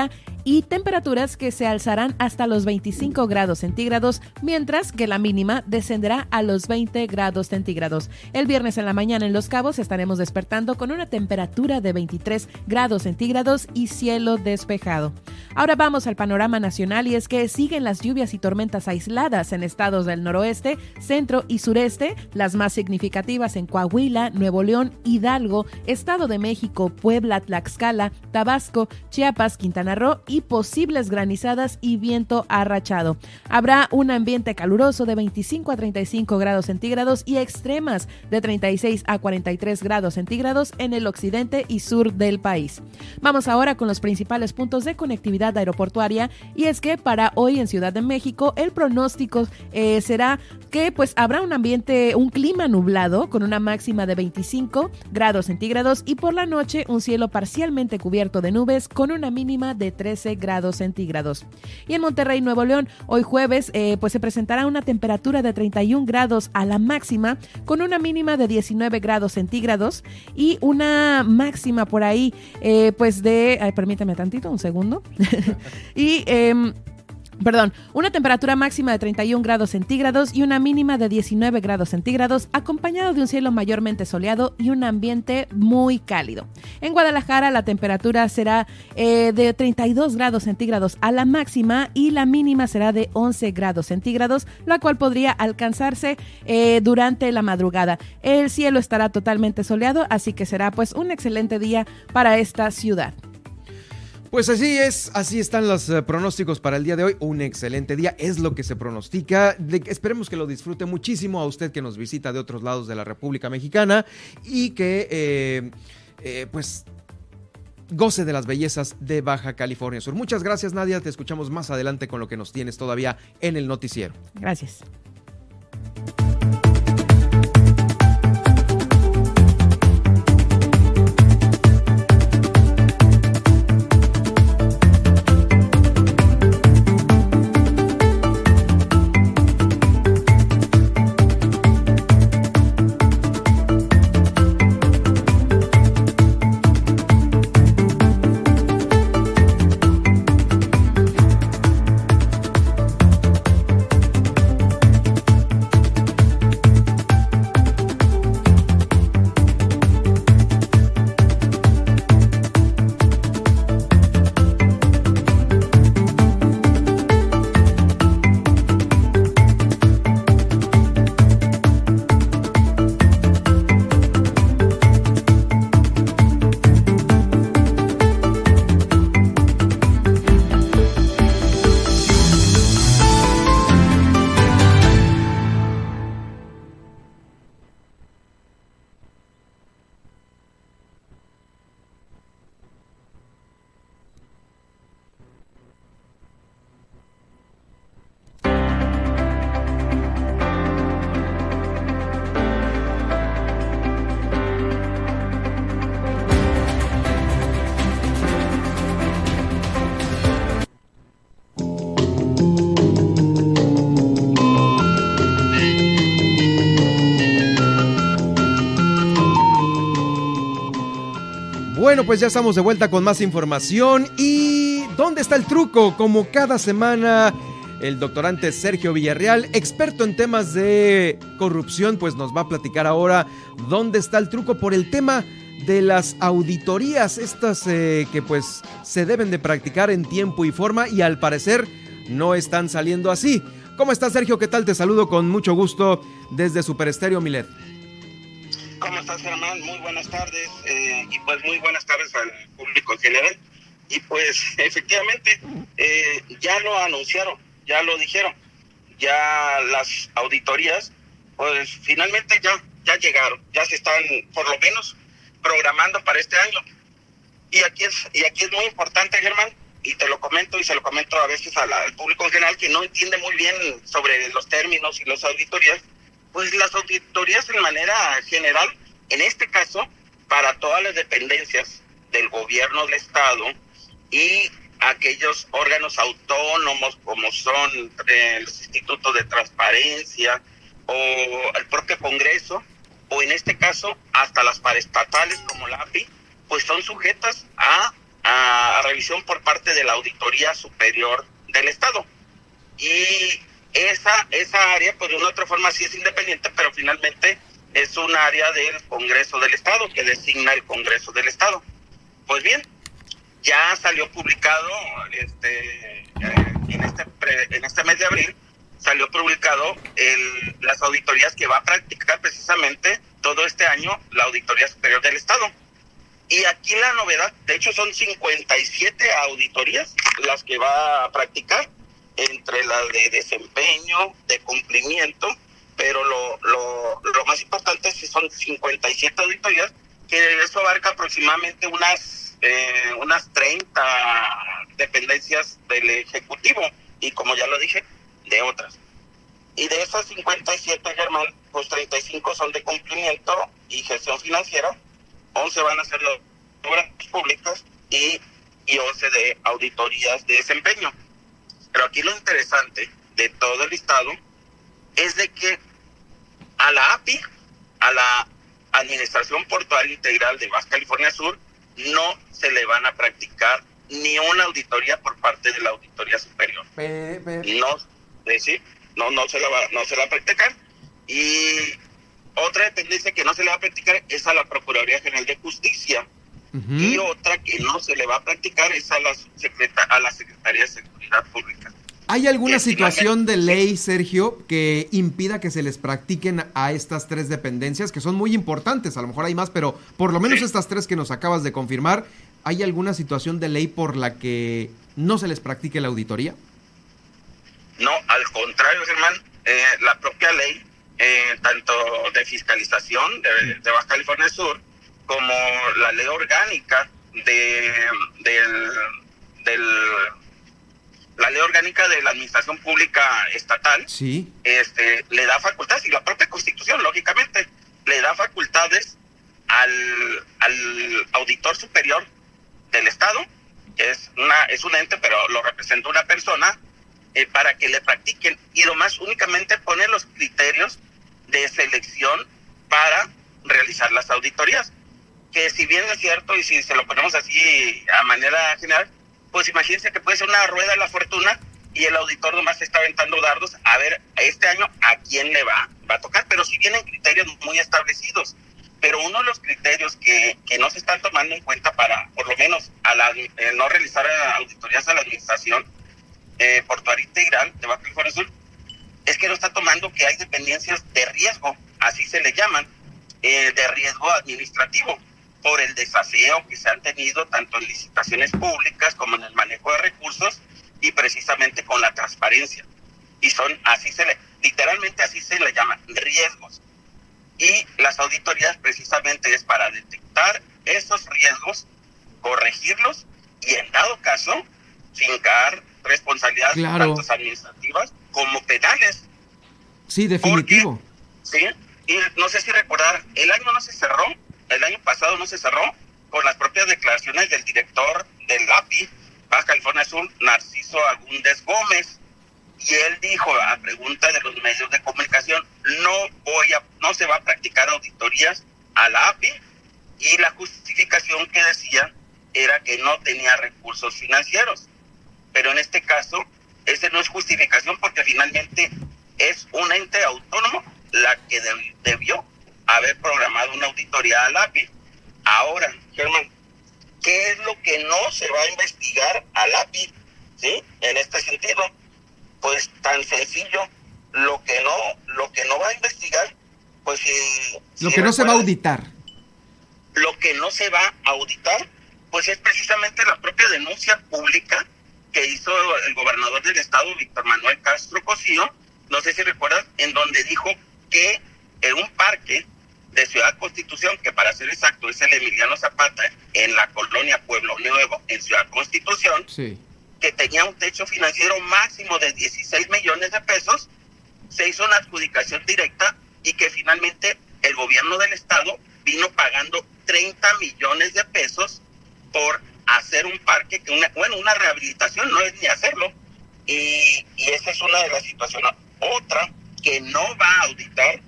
y temperaturas que se alzarán hasta los 25 grados centígrados, mientras que la mínima descenderá a los 20 grados centígrados. El viernes en la mañana en Los Cabos estaremos despertando con una temperatura de 23 grados centígrados y cielo despejado. Ahora vamos al panorama nacional y es que siguen las lluvias y tormentas aisladas en estados del noroeste, centro y sureste, las más significativas en Coahuila, Nuevo León, Hidalgo, Estado de México, Puebla, Tlaxcala, Tabasco, Chiapas, Quintana y posibles granizadas y viento arrachado. Habrá un ambiente caluroso de 25 a 35 grados centígrados y extremas de 36 a 43 grados centígrados en el occidente y sur del país. Vamos ahora con los principales puntos de conectividad aeroportuaria y es que para hoy en Ciudad de México el pronóstico eh, será que pues habrá un ambiente, un clima nublado con una máxima de 25 grados centígrados y por la noche un cielo parcialmente cubierto de nubes con una mínima de 13 grados centígrados. Y en Monterrey, Nuevo León, hoy jueves, eh, pues se presentará una temperatura de 31 grados a la máxima, con una mínima de 19 grados centígrados y una máxima por ahí, eh, pues de, ay, permítame tantito, un segundo. y em, perdón, una temperatura máxima de 31 grados centígrados y una mínima de 19 grados centígrados, acompañado de un cielo mayormente soleado y un ambiente muy cálido. En Guadalajara la temperatura será eh, de 32 grados centígrados a la máxima y la mínima será de 11 grados centígrados, la cual podría alcanzarse eh, durante la madrugada. El cielo estará totalmente soleado, así que será pues un excelente día para esta ciudad. Pues así es, así están los eh, pronósticos para el día de hoy. Un excelente día, es lo que se pronostica. esperemos que lo disfrute muchísimo a usted que nos visita de otros lados de la República Mexicana y que, eh, eh, pues, goce de las bellezas de Baja California Sur. Muchas gracias, Nadia. Te escuchamos más adelante con lo que nos tienes todavía en el noticiero. Gracias. Pues ya estamos de vuelta con más información. ¿Y dónde está el truco? Como cada semana, el doctorante Sergio Villarreal, experto en temas de corrupción, pues nos va a platicar ahora dónde está el truco por el tema de las auditorías, estas eh, que pues se deben de practicar en tiempo y forma y al parecer no están saliendo así. ¿Cómo estás Sergio? ¿Qué tal? Te saludo con mucho gusto desde Super Estéreo Milet. ¿Cómo estás, Germán? Muy buenas tardes eh, y pues muy buenas tardes al público en general. Y pues efectivamente eh, ya lo anunciaron, ya lo dijeron, ya las auditorías pues finalmente ya, ya llegaron, ya se están por lo menos programando para este año. Y aquí es, y aquí es muy importante, Germán, y te lo comento y se lo comento a veces al público en general que no entiende muy bien sobre los términos y las auditorías pues las auditorías en manera general, en este caso, para todas las dependencias del gobierno del Estado y aquellos órganos autónomos como son eh, los institutos de transparencia o el propio Congreso, o en este caso hasta las paraestatales como la API, pues son sujetas a, a revisión por parte de la Auditoría Superior del Estado. Y esa, esa área, pues de una u otra forma sí es independiente, pero finalmente es un área del Congreso del Estado, que designa el Congreso del Estado. Pues bien, ya salió publicado este, eh, en, este en este mes de abril, salió publicado el, las auditorías que va a practicar precisamente todo este año la Auditoría Superior del Estado. Y aquí la novedad, de hecho son 57 auditorías las que va a practicar entre la de desempeño, de cumplimiento, pero lo, lo, lo más importante es que son 57 auditorías, que eso abarca aproximadamente unas, eh, unas 30 dependencias del Ejecutivo y como ya lo dije, de otras. Y de esas 57, Germán, pues 35 son de cumplimiento y gestión financiera, 11 van a ser las obras públicas y, y 11 de auditorías de desempeño. Pero aquí lo interesante de todo el listado es de que a la API, a la Administración Portuaria Integral de Baja California Sur, no se le van a practicar ni una auditoría por parte de la Auditoría Superior. No, sí, no, no se la va, no se la va a practicar. Y otra dependencia que no se le va a practicar es a la Procuraduría General de Justicia. Y otra que no se le va a practicar es a la, a la Secretaría de Seguridad Pública. ¿Hay alguna situación de ley, Sergio, que impida que se les practiquen a estas tres dependencias, que son muy importantes? A lo mejor hay más, pero por lo menos estas tres que nos acabas de confirmar, ¿hay alguna situación de ley por la que no se les practique la auditoría? No, al contrario, Germán, eh, la propia ley, eh, tanto de fiscalización de, de, Baja California Sur, como la ley orgánica de, del, del la ley orgánica de la administración pública estatal sí. este le da facultades y la propia constitución lógicamente le da facultades al, al auditor superior del estado que es una es un ente pero lo representa una persona eh, para que le practiquen y lo más únicamente pone los criterios de selección para realizar las auditorías que si bien es cierto y si se lo ponemos así a manera general pues imagínense que puede ser una rueda de la fortuna y el auditor nomás está aventando dardos a ver este año a quién le va, va a tocar, pero sí vienen criterios muy establecidos. Pero uno de los criterios que, que no se están tomando en cuenta para, por lo menos, a la, eh, no realizar auditorías a la administración eh, portuaria integral de Baja California Sur, es que no está tomando que hay dependencias de riesgo, así se le llaman, eh, de riesgo administrativo por el desaseo que se han tenido tanto en licitaciones públicas como en el manejo de recursos y precisamente con la transparencia. Y son, así se le, literalmente así se le llaman, riesgos. Y las auditorías precisamente es para detectar esos riesgos, corregirlos y en dado caso, fincar responsabilidades tanto administrativas como penales. Sí, definitivo. sí, y no sé si recordar, el año no se cerró el año pasado no se cerró con las propias declaraciones del director del API, Baja California Sur, Narciso Agúndez Gómez, y él dijo a pregunta de los medios de comunicación, no voy a, no se va a practicar auditorías a la API, y la justificación que decía era que no tenía recursos financieros. Pero en este caso, ese no es justificación porque finalmente es un ente autónomo la que debió haber programado una auditoría al API. Ahora, Germán, ¿qué es lo que no se va a investigar al API? ¿Sí? En este sentido, pues tan sencillo, lo que no, lo que no va a investigar, pues si, lo que no se va a auditar. Lo que no se va a auditar, pues es precisamente la propia denuncia pública que hizo el gobernador del estado, Víctor Manuel Castro Cosío, no sé si recuerdas, en donde dijo que en un parque de Ciudad Constitución, que para ser exacto es el Emiliano Zapata, en la colonia Pueblo Nuevo, en Ciudad Constitución, que tenía un techo financiero máximo de 16 millones de pesos, se hizo una adjudicación directa y que finalmente el gobierno del estado vino pagando 30 millones de pesos por hacer un parque, que una, bueno, una rehabilitación, no es ni hacerlo. Y, y esa es una de las situaciones. Otra que no va a auditar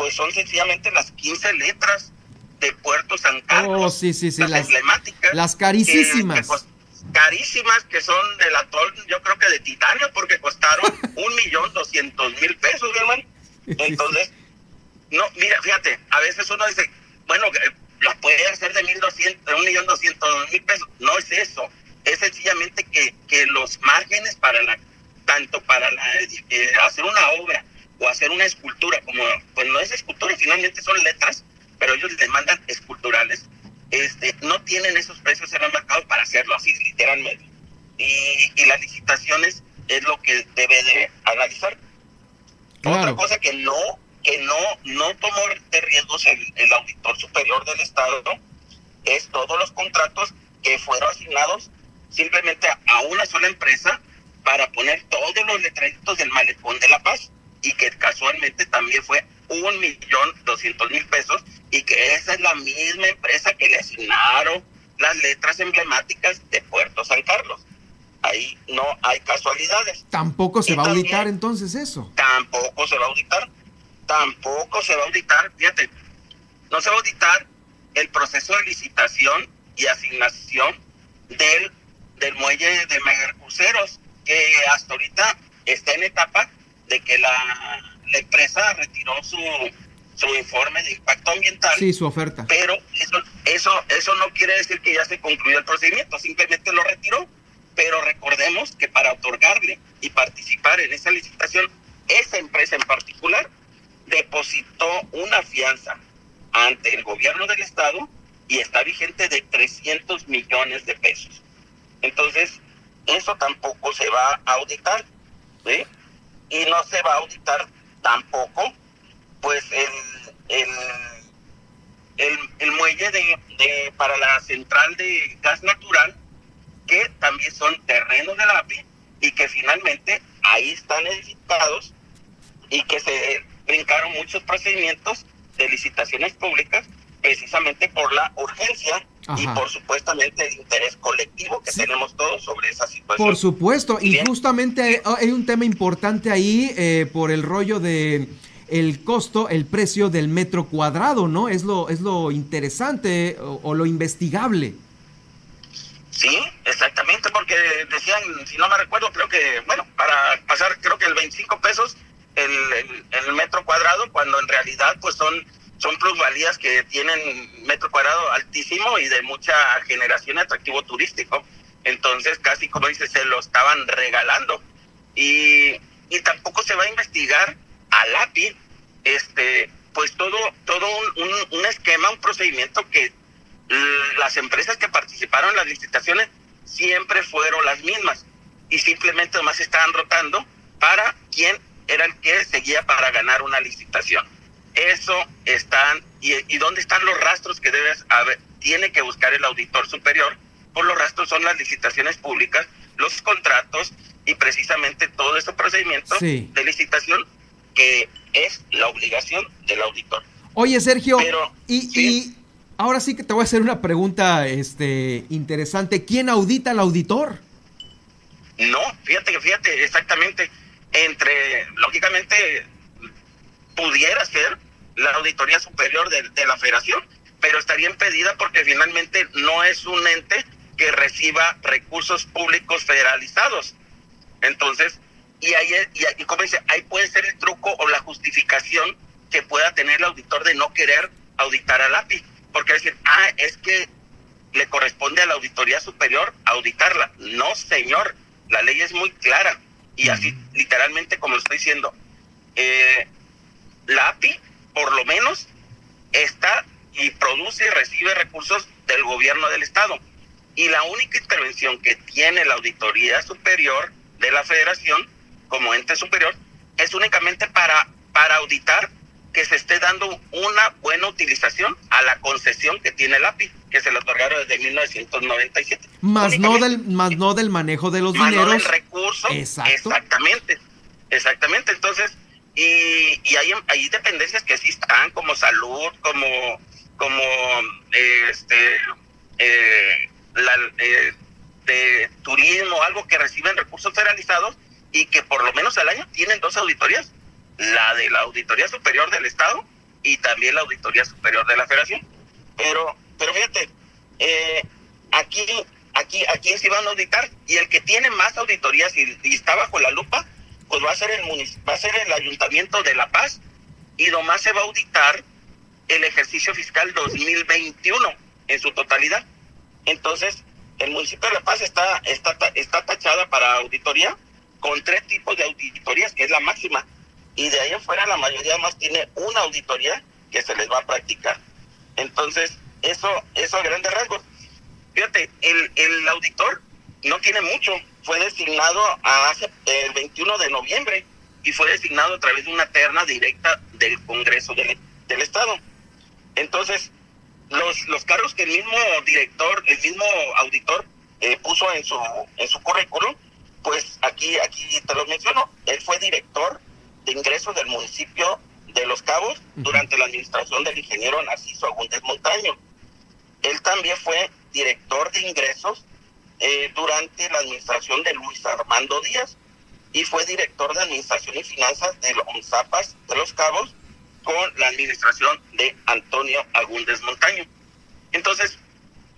pues son sencillamente las 15 letras de Puerto San Carlos. Oh, sí, sí, sí, las, emblemáticas. Las carísimas. carísimas que son de la yo creo que de titanio, porque costaron un millón doscientos mil pesos, hermano. Entonces, no, mira, fíjate, a veces uno dice, bueno, la puede hacer de mil doscientos, un millón doscientos mil pesos. No es eso. Es sencillamente que, que los márgenes para la, tanto para la, eh, hacer una obra o hacer una escultura, como pues no es escultura, finalmente son letras, pero ellos demandan esculturales, este, no tienen esos precios en el mercado para hacerlo así literalmente. Y, y las licitaciones es lo que debe de analizar. Otra cosa que no, que no, no tomó de riesgos el, el auditor superior del Estado es todos los contratos que fueron asignados simplemente a una sola empresa para poner todos los letreritos del malecón de La Paz y que casualmente también fue un millón doscientos mil pesos y que esa es la misma empresa que le asignaron las letras emblemáticas de Puerto San Carlos. Ahí no hay casualidades. Tampoco se va a auditar entonces eso. Tampoco se va a auditar. Tampoco se va a auditar, fíjate, no se va a auditar el proceso de licitación y asignación del muelle de megacruceros, que hasta ahorita está en etapa de que la, la empresa retiró su, su informe de impacto ambiental. Sí, su oferta. Pero eso, eso, eso no quiere decir que ya se concluyó el procedimiento, simplemente lo retiró. Pero recordemos que para otorgarle y participar en esa licitación, esa empresa en particular depositó una fianza ante el gobierno del estado y está vigente de 300 millones de pesos. Entonces, eso tampoco se va a auditar, ¿sí? Y no se va a auditar tampoco, pues, el, el, el, el muelle de, de, para la central de gas natural, que también son terrenos del API y que finalmente ahí están edificados y que se brincaron muchos procedimientos de licitaciones públicas precisamente por la urgencia Ajá. y por supuestamente el interés colectivo que sí. tenemos todos sobre esa situación. Por supuesto, y Bien. justamente hay, hay, un tema importante ahí eh, por el rollo de el costo, el precio del metro cuadrado, ¿no? Es lo, es lo interesante o, o lo investigable. Sí, exactamente, porque decían, si no me recuerdo, creo que, bueno, para pasar, creo que el 25 pesos el, el, el metro cuadrado, cuando en realidad, pues son son plusvalías que tienen metro cuadrado altísimo y de mucha generación de atractivo turístico. Entonces, casi como dice, se lo estaban regalando. Y, y tampoco se va a investigar al API, este, pues todo, todo un, un, un esquema, un procedimiento que las empresas que participaron en las licitaciones siempre fueron las mismas y simplemente nomás estaban rotando para quién era el que seguía para ganar una licitación. Eso están, y, y dónde están los rastros que debes haber, tiene que buscar el auditor superior, por los rastros son las licitaciones públicas, los contratos y precisamente todo ese procedimiento sí. de licitación que es la obligación del auditor. Oye, Sergio, Pero, y, ¿sí? y ahora sí que te voy a hacer una pregunta este, interesante. ¿Quién audita al auditor? No, fíjate que fíjate, exactamente. Entre, lógicamente, pudiera ser la Auditoría Superior de, de, la Federación, pero estaría impedida porque finalmente no es un ente que reciba recursos públicos federalizados. Entonces, y ahí, y, como dice, ahí puede ser el truco o la justificación que pueda tener el auditor de no querer auditar al API, porque decir, ah, es que le corresponde a la Auditoría Superior auditarla. No, señor, la ley es muy clara y así literalmente como lo estoy diciendo, eh, la API por lo menos está y produce y recibe recursos del gobierno del estado. Y la única intervención que tiene la Auditoría Superior de la Federación como ente superior es únicamente para, para auditar que se esté dando una buena utilización a la concesión que tiene el API, que se le otorgaron desde 1997. Más no del, más no del manejo de los más dineros. No del recurso. Exacto. Exactamente. Exactamente. Entonces, y, y hay, dependencias que sí están, como salud, como, como este, eh, eh, de turismo, algo que reciben recursos federalizados y que por lo menos al año tienen dos auditorías, la de la Auditoría Superior del Estado y también la Auditoría Superior de la Federación. Pero, pero fíjate, eh, aquí, aquí, aquí se van a auditar y el que tiene más auditorías y está bajo la lupa pues va a ser el va a ser el Ayuntamiento de La Paz y nomás se va a auditar el ejercicio fiscal 2021 en su totalidad. Entonces, el municipio de La Paz está, está, está tachada para auditoría con tres tipos de auditorías, que es la máxima. Y de ahí afuera la mayoría más tiene una auditoría que se les va a practicar. Entonces, eso, eso a grandes rasgos. Fíjate, el, el auditor no tiene mucho, fue designado hace el 21 de noviembre y fue designado a través de una terna directa del Congreso del, del Estado. Entonces, los, los cargos que el mismo director, el mismo auditor eh, puso en su, en su currículum, pues aquí, aquí te lo menciono, él fue director de ingresos del municipio de Los Cabos durante la administración del ingeniero Narciso Agúndez Montaño. Él también fue director de ingresos eh, durante la administración de Luis Armando Díaz y fue director de Administración y Finanzas de los Zapas de los Cabos con la administración de Antonio Agúndez Montaño. Entonces,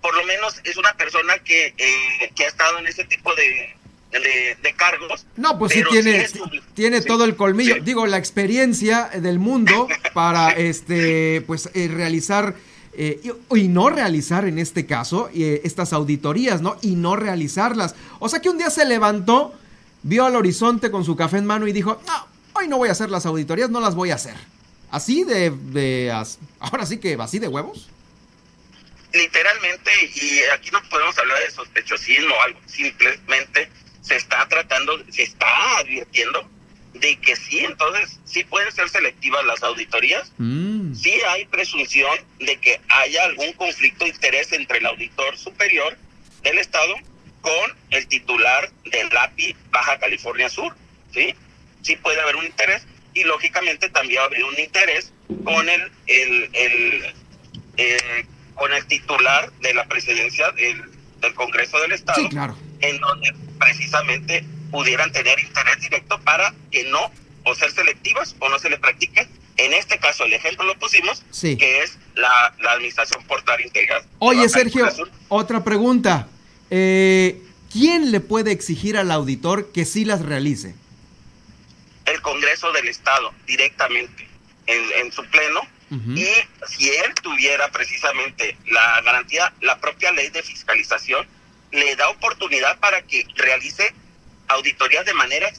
por lo menos es una persona que, eh, que ha estado en ese tipo de, de, cargos. No, pues sí tiene, tiene todo el colmillo, digo, la experiencia del mundo para este, pues eh, realizar eh, y, no realizar en este caso eh, estas auditorías, ¿no? Y no realizarlas. O sea que un día se levantó, vio al horizonte con su café en mano y dijo, no, hoy no voy a hacer las auditorías, no las voy a hacer. Así de, ahora sí que así de huevos. Literalmente, y aquí no podemos hablar de sospechosismo o algo, simplemente se está tratando, se está advirtiendo de que sí, entonces sí pueden ser selectivas las auditorías, mm. sí hay presunción de que haya algún conflicto de interés entre el auditor superior del Estado con el titular del API Baja California Sur, ¿sí? Sí puede haber un interés y lógicamente también haber un interés con el, el, el eh, con el titular de la presidencia del, del Congreso del Estado, sí, claro. en donde precisamente pudieran tener interés directo para que no o ser selectivas o no se le practique. En este caso, el ejemplo lo pusimos, que es la, administración portuaria integral. Oye, Sergio, otra pregunta. Eh, ¿Quién le puede exigir al auditor que sí las realice? El Congreso del Estado, directamente, en, su pleno. Y si él tuviera precisamente la garantía, la propia ley de fiscalización le da oportunidad para que realice auditorías de manera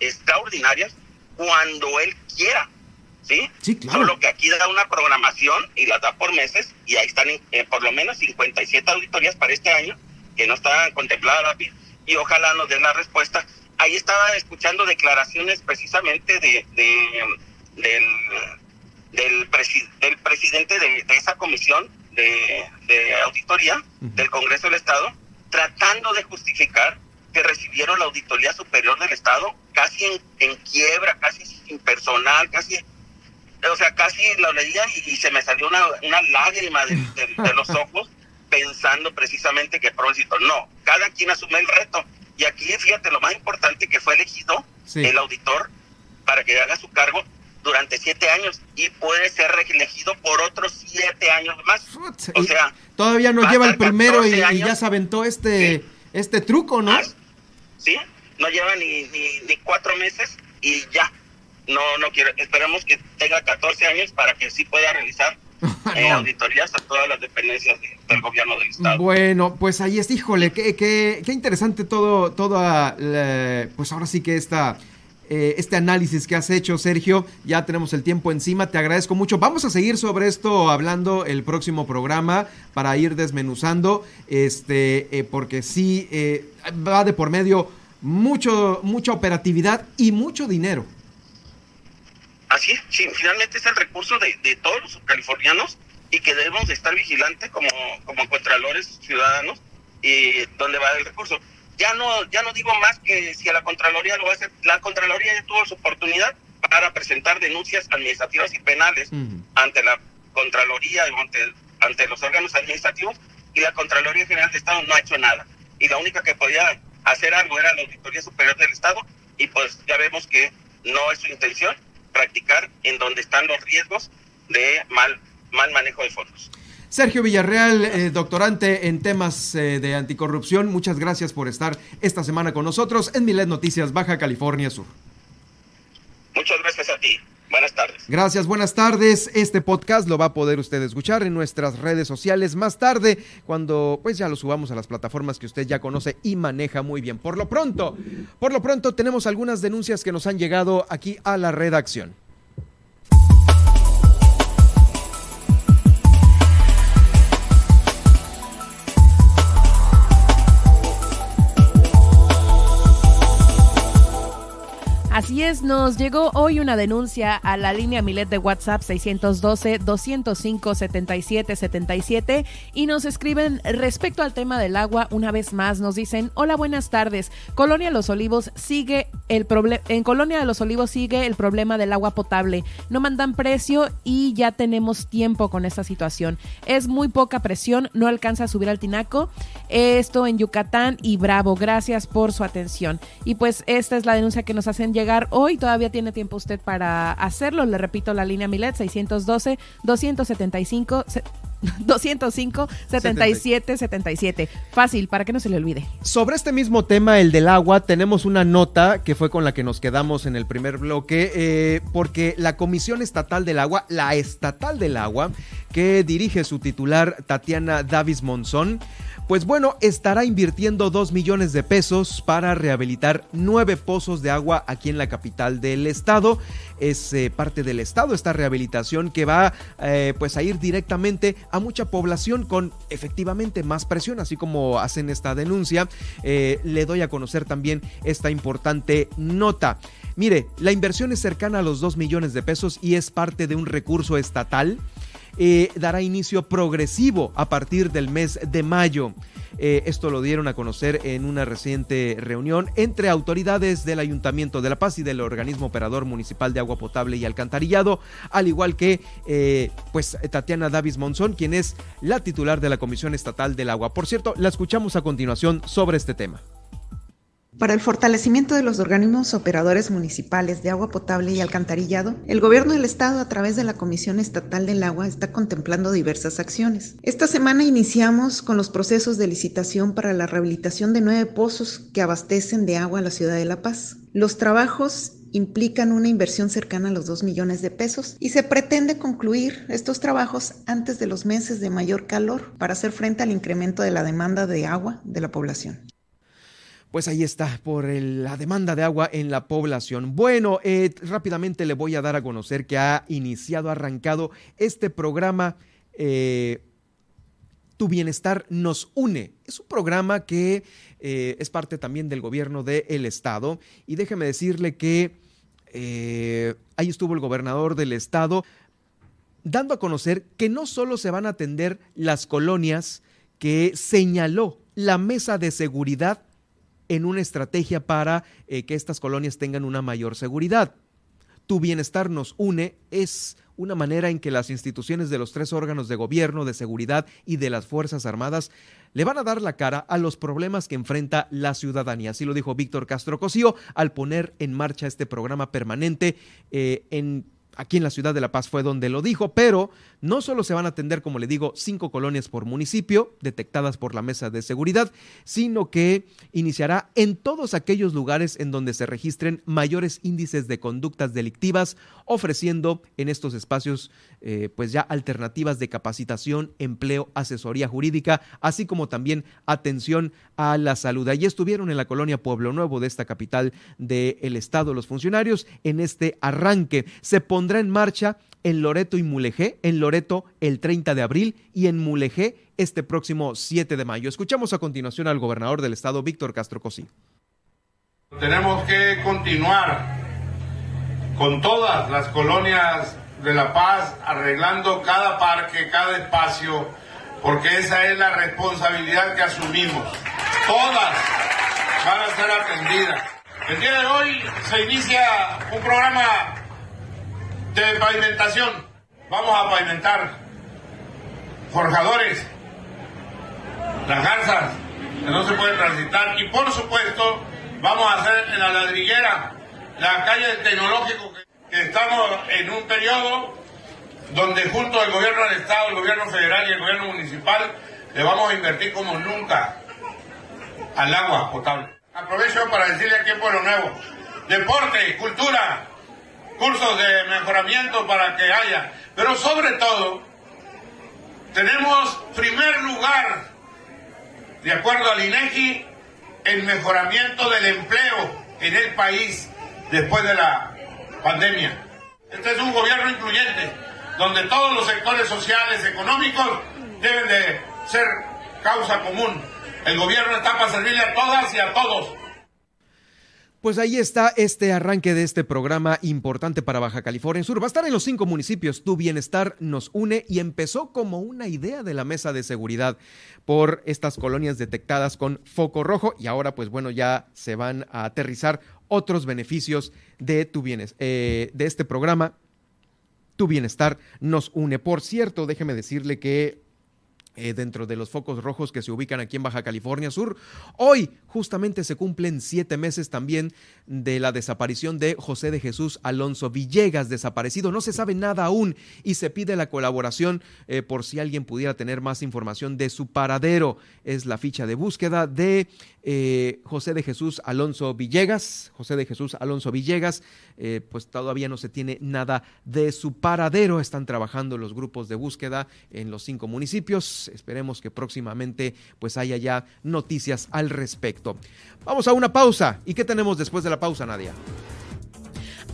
extraordinaria cuando él quiera. ¿Sí? sí claro. Solo que aquí da una programación y las da por meses y ahí están eh, por lo menos 57 auditorías para este año que no están contempladas y ojalá nos den la respuesta. Ahí estaba escuchando declaraciones precisamente de, del, del, presidente de, esa comisión de, auditoría del Congreso del Estado tratando de justificar que recibieron la Auditoría Superior del Estado casi en, quiebra, casi sin personal, casi, o sea, casi lo leía y, se me salió una, una lágrima de, los ojos pensando precisamente que propósito. No, cada quien asume el reto. Y aquí, fíjate, lo más importante que fue elegido el auditor para que haga su cargo durante siete años y puede ser reelegido por otros siete años más. O sea, todavía no lleva el primero y, ya se aventó este, este truco, ¿no? Sí, no lleva ni, ni, cuatro meses y ya. No, no quiero. Esperemos que tenga 14 años para que sí pueda realizar eh, auditorías a todas las dependencias del gobierno del estado. Bueno, pues ahí es, híjole, qué, qué, qué interesante todo, toda, pues ahora sí que esta eh, este análisis que has hecho, Sergio. Ya tenemos el tiempo encima, te agradezco mucho. Vamos a seguir sobre esto hablando el próximo programa para ir desmenuzando, este, eh, porque sí eh, va de por medio mucho, mucha operatividad y mucho dinero. Así es, finalmente es el recurso de, todos los californianos y que debemos de estar vigilantes como, como contralores ciudadanos y dónde va el recurso ya no, ya no digo más que si a la Contraloría lo va a hacer, la Contraloría ya tuvo su oportunidad para presentar denuncias administrativas y penales ante la Contraloría o ante, ante los órganos administrativos y la Contraloría General de Estado no ha hecho nada. Y la única que podía hacer algo era la Auditoría Superior del Estado y pues ya vemos que no es su intención practicar en donde están los riesgos de mal, mal manejo de fondos. Sergio Villarreal, eh, doctorante en temas eh, de anticorrupción, muchas gracias por estar esta semana con nosotros en Milet Noticias Baja California Sur. Muchas gracias a ti. Buenas tardes. Gracias, buenas tardes. Este podcast lo va a poder usted escuchar en nuestras redes sociales más tarde, cuando pues ya lo subamos a las plataformas que usted ya conoce y maneja muy bien. Por lo pronto, por lo pronto tenemos algunas denuncias que nos han llegado aquí a la redacción. Así es, nos llegó hoy una denuncia a la línea Milet de WhatsApp 612-205-7777 y nos escriben respecto al tema del agua, una vez más. Nos dicen, hola, buenas tardes, Colonia Los Olivos sigue el problema, en Colonia de Los Olivos sigue el problema del agua potable, no mandan precio y ya tenemos tiempo con esta situación. Es muy poca presión, no alcanza a subir al tinaco, esto en Yucatán y bravo, gracias por su atención. Y pues esta es la denuncia que nos hacen llegar hoy. Todavía tiene tiempo usted para hacerlo. Le repito la línea Milet 612 275 205 77 77. Fácil, para que no se le olvide. Sobre este mismo tema, el del agua, tenemos una nota que fue con la que nos quedamos en el primer bloque, eh, porque la Comisión Estatal del Agua, la Estatal del Agua, que dirige su titular Tatiana Davis Monzón, pues bueno, estará invirtiendo 2 millones de pesos para rehabilitar nueve pozos de agua aquí en la capital del estado. Es eh, parte del estado esta rehabilitación que va eh, pues a ir directamente a mucha población con efectivamente más presión, así como hacen esta denuncia. Eh, le doy a conocer también esta importante nota. Mire, la inversión es cercana a los 2 millones de pesos y es parte de un recurso estatal eh, dará inicio progresivo a partir del mes de mayo. Eh, esto lo dieron a conocer en una reciente reunión entre autoridades del Ayuntamiento de La Paz y del organismo operador municipal de agua potable y alcantarillado, al igual que eh, pues Tatiana Davis Monzón, quien es la titular de la Comisión Estatal del Agua. Por cierto, la escuchamos a continuación sobre este tema. Para el fortalecimiento de los organismos operadores municipales de agua potable y alcantarillado, el Gobierno del Estado, a través de la Comisión Estatal del Agua, está contemplando diversas acciones. Esta semana iniciamos con los procesos de licitación para la rehabilitación de nueve pozos que abastecen de agua a la ciudad de La Paz. Los trabajos implican una inversión cercana a los 2 millones de pesos y se pretende concluir estos trabajos antes de los meses de mayor calor para hacer frente al incremento de la demanda de agua de la población pues ahí está, por la demanda de agua en la población. Bueno, eh, rápidamente le voy a dar a conocer que ha iniciado, arrancado este programa. Eh, tu bienestar nos une. Es un programa que eh, es parte también del gobierno del estado. Y déjeme decirle que ahí estuvo el gobernador del estado dando a conocer que no solo se van a atender las colonias que señaló la mesa de seguridad en una estrategia para eh, que estas colonias tengan una mayor seguridad. Tu bienestar nos une es una manera en que las instituciones de los tres órganos de gobierno, de seguridad y de las Fuerzas Armadas le van a dar la cara a los problemas que enfrenta la ciudadanía. Así lo dijo Víctor Castro Cosío al poner en marcha este programa permanente eh, en aquí en la ciudad de La Paz fue donde lo dijo, pero no solo se van a atender, como le digo, cinco colonias por municipio detectadas por la mesa de seguridad, sino que iniciará en todos aquellos lugares en donde se registren mayores índices de conductas delictivas, ofreciendo en estos espacios eh, pues ya alternativas de capacitación, empleo, asesoría jurídica, así como también atención a la salud. Allí estuvieron en la colonia Pueblo Nuevo de esta capital del estado los funcionarios en este arranque. Se pondrá en marcha en Loreto y Mulegé, en Loreto el 30 de abril y en Mulegé este próximo 7 de mayo. Escuchamos a continuación al gobernador del estado, Víctor Castro Cosí. Tenemos que continuar con todas las colonias de La Paz, arreglando cada parque, cada espacio, porque esa es la responsabilidad que asumimos. Todas van a ser atendidas. El día de hoy se inicia un programa de pavimentación. Vamos a pavimentar forjadores, las garzas que no se pueden transitar y por supuesto vamos a hacer en la ladrillera la calle del tecnológico que estamos en un periodo donde junto al gobierno del estado, el gobierno federal y el gobierno municipal le vamos a invertir como nunca al agua potable. Aprovecho para decirle aquí en Pueblo Nuevo, deporte, cultura, cursos de mejoramiento para que haya. Pero sobre todo, tenemos primer lugar, de acuerdo al INEGI, en mejoramiento del empleo en el país después de la pandemia. Este es un gobierno incluyente, donde todos los sectores sociales, económicos, deben de ser causa común. El gobierno está para servirle a todas y a todos pues ahí está este arranque de este programa importante para Baja California Sur. Va a estar en los cinco municipios. Tu bienestar nos une y empezó como una idea de la mesa de seguridad por estas colonias detectadas con foco rojo y ahora pues bueno ya se van a aterrizar otros beneficios de tu bienes, eh, de este programa. Tu bienestar nos une. Por cierto, déjeme decirle que eh, dentro de los focos rojos que se ubican aquí en Baja California Sur. Hoy justamente se cumplen siete meses también de la desaparición de José de Jesús Alonso Villegas, desaparecido. No se sabe nada aún y se pide la colaboración eh, por si alguien pudiera tener más información de su paradero. Es la ficha de búsqueda de eh, José de Jesús Alonso Villegas. José de Jesús Alonso Villegas, pues todavía no se tiene nada de su paradero. Están trabajando los grupos de búsqueda en los cinco municipios esperemos que próximamente pues haya ya noticias al respecto. Vamos a una pausa. ¿Y qué tenemos después de la pausa, Nadia?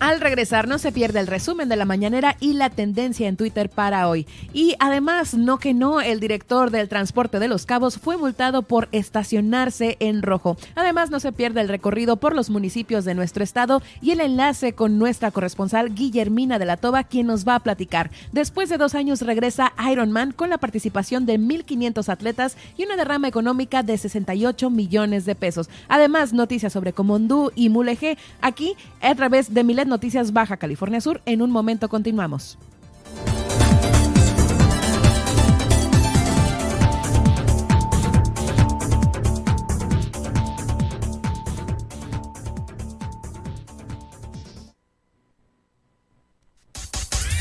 Al regresar no se pierde el resumen de la mañanera y la tendencia en Twitter para hoy. Y además, no que no, el director del transporte de los cabos fue multado por estacionarse en rojo. Además, no se pierde el recorrido por los municipios de nuestro estado y el enlace con nuestra corresponsal Guillermina de la Toba, quien nos va a platicar. Después de dos años regresa Ironman con la participación de 1.500 atletas y una derrama económica de 68 millones de pesos. Además, noticias sobre Comondú y Mulegé aquí a través de Milet Noticias Baja California Sur. En un momento continuamos.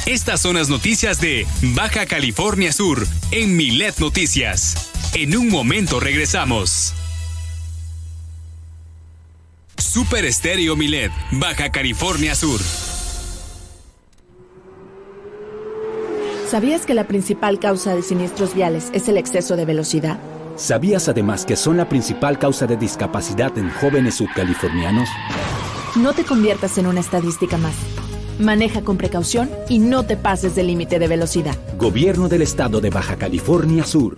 Estas son las noticias de Baja California Sur en Milet Noticias. En un momento regresamos. Super Estéreo Milet, Baja California Sur. ¿Sabías que la principal causa de siniestros viales es el exceso de velocidad? ¿Sabías además que son la principal causa de discapacidad en jóvenes subcalifornianos? No te conviertas en una estadística más. Maneja con precaución y no te pases del límite de velocidad. Gobierno del Estado de Baja California Sur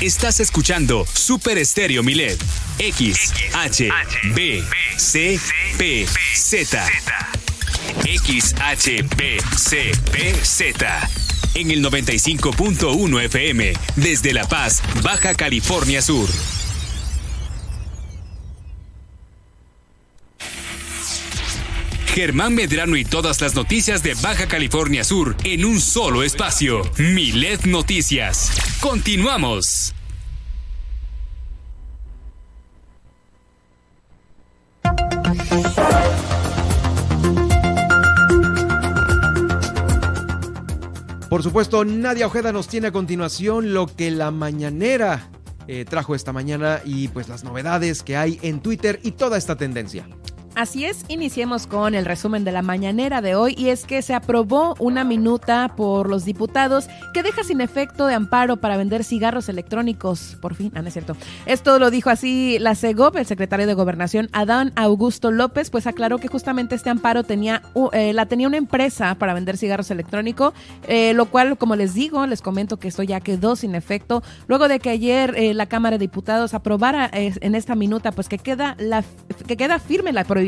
Estás escuchando Super Estéreo Milet. X, H, B, C, P, Z. X, H, B, C, P, Z. En el 95.1 FM, desde La Paz, Baja California Sur. Germán Medrano y todas las noticias de Baja California Sur en un solo espacio. Milet Noticias. Continuamos. Por supuesto, Nadia Ojeda nos tiene a continuación lo que la mañanera eh, trajo esta mañana y pues las novedades que hay en Twitter y toda esta tendencia. Así es, iniciemos con el resumen de la mañanera de hoy y es que se aprobó una minuta por los diputados que deja sin efecto de amparo para vender cigarros electrónicos. Por fin, ah, no es cierto. Esto lo dijo así la CEGOP, el secretario de Gobernación, Adán Augusto López, pues aclaró que justamente este amparo tenía, eh, la tenía una empresa para vender cigarros electrónicos, eh, lo cual, como les digo, les comento que esto ya quedó sin efecto, luego de que ayer eh, la Cámara de Diputados aprobara en esta minuta, pues que queda, la, que queda firme la prohibición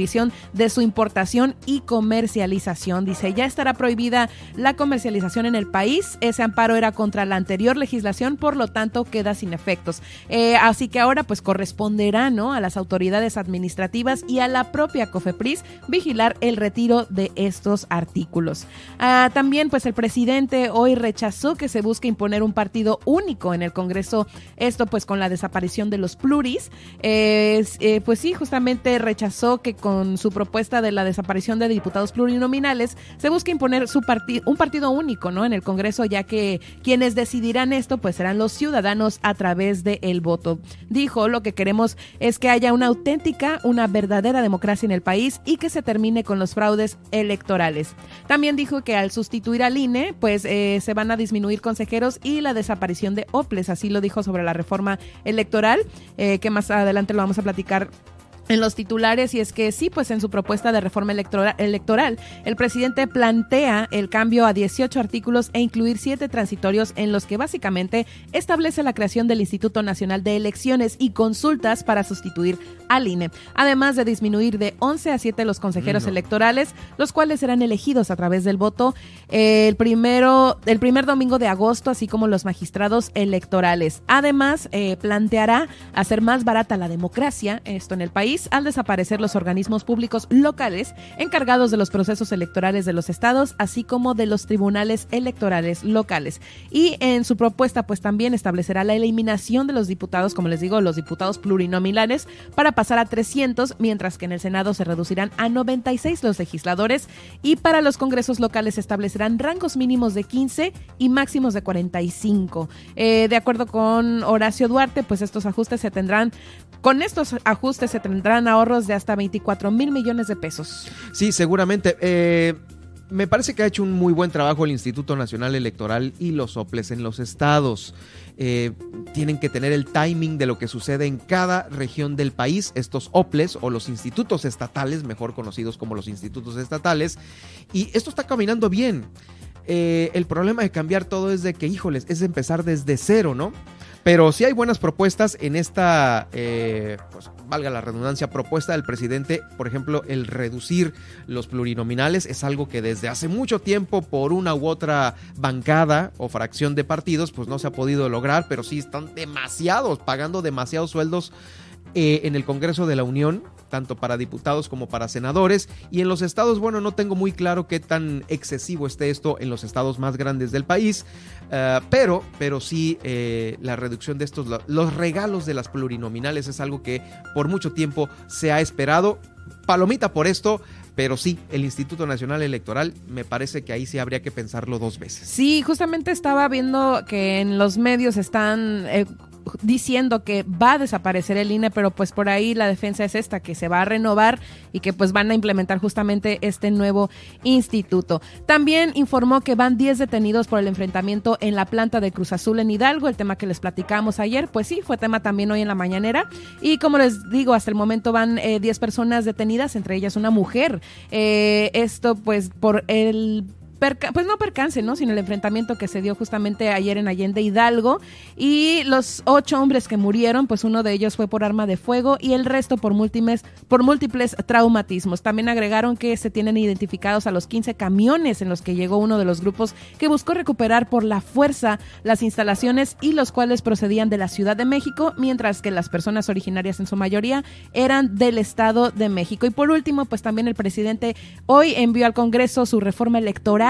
de su importación y comercialización. Dice, ya estará prohibida la comercialización en el país. Ese amparo era contra la anterior legislación, por lo tanto queda sin efectos. Eh, así que ahora pues corresponderá ¿no? a las autoridades administrativas y a la propia COFEPRIS vigilar el retiro de estos artículos. Ah, también pues el presidente hoy rechazó que se busque imponer un partido único en el Congreso, esto pues con la desaparición de los pluris. Eh, pues sí, justamente rechazó que con su propuesta de la desaparición de diputados plurinominales, se busca imponer su un partido único ¿no? en el Congreso, ya que quienes decidirán esto pues serán los ciudadanos a través del el voto. Dijo, lo que queremos es que haya una auténtica, una verdadera democracia en el país y que se termine con los fraudes electorales. También dijo que al sustituir al INE, pues eh, se van a disminuir consejeros y la desaparición de OPLES, así lo dijo sobre la reforma electoral, eh, que más adelante lo vamos a platicar en los titulares y es que sí, pues en su propuesta de reforma electoral, el presidente plantea el cambio a 18 artículos e incluir siete transitorios en los que básicamente establece la creación del Instituto Nacional de Elecciones y Consultas para sustituir al INE, además de disminuir de 11 a 7 los consejeros electorales, los cuales serán elegidos a través del voto el primero, el primer domingo de agosto, así como los magistrados electorales. Además, eh, planteará hacer más barata la democracia, esto en el país, al desaparecer los organismos públicos locales encargados de los procesos electorales de los estados, así como de los tribunales electorales locales. Y en su propuesta, pues también establecerá la eliminación de los diputados, como les digo, los diputados plurinominales, para pasar a 300, mientras que en el Senado se reducirán a 96 los legisladores y para los congresos locales establecerán rangos mínimos de 15 y máximos de 45. Eh, de acuerdo con Horacio Duarte, pues estos ajustes se tendrán, con estos ajustes se ahorros de hasta 24 mil millones de pesos. Sí, seguramente. Eh, me parece que ha hecho un muy buen trabajo el Instituto Nacional Electoral y los soples en los estados. Eh, tienen que tener el timing de lo que sucede en cada región del país, estos OPLES o los institutos estatales, mejor conocidos como los institutos estatales, y esto está caminando bien. Eh, el problema de cambiar todo es de que, híjoles, es empezar desde cero, ¿no? Pero sí hay buenas propuestas en esta, eh, pues valga la redundancia, propuesta del presidente. Por ejemplo, el reducir los plurinominales es algo que desde hace mucho tiempo por una u otra bancada o fracción de partidos pues no se ha podido lograr, pero sí están demasiados, pagando demasiados sueldos eh, en el Congreso de la Unión, tanto para diputados como para senadores. Y en los estados, bueno, no tengo muy claro qué tan excesivo esté esto en los estados más grandes del país, eh, pero, pero sí eh, la reducción de estos, los regalos de las plurinominales es algo que por mucho tiempo se ha esperado. Palomita por esto, pero sí, el Instituto Nacional Electoral me parece que ahí sí habría que pensarlo dos veces. Sí, justamente estaba viendo que en los medios están diciendo que va a desaparecer el INE, pero pues por ahí la defensa es esta, que se va a renovar y que pues van a implementar justamente este nuevo instituto. También informó que van 10 detenidos por el enfrentamiento en la planta de Cruz Azul en Hidalgo, el tema que les platicamos ayer, pues sí, fue tema también hoy en la mañanera. Y como les digo, hasta el momento van 10 eh, personas detenidas, entre ellas una mujer. Eh, esto pues por el pues no percance, ¿no? Sino el enfrentamiento que se dio justamente ayer en Allende Hidalgo. Y los ocho hombres que murieron, pues uno de ellos fue por arma de fuego y el resto por múltiples, por múltiples traumatismos. También agregaron que se tienen identificados a los 15 camiones en los que llegó uno de los grupos que buscó recuperar por la fuerza las instalaciones y los cuales procedían de la Ciudad de México, mientras que las personas originarias en su mayoría eran del Estado de México. Y por último, pues también el presidente hoy envió al Congreso su reforma electoral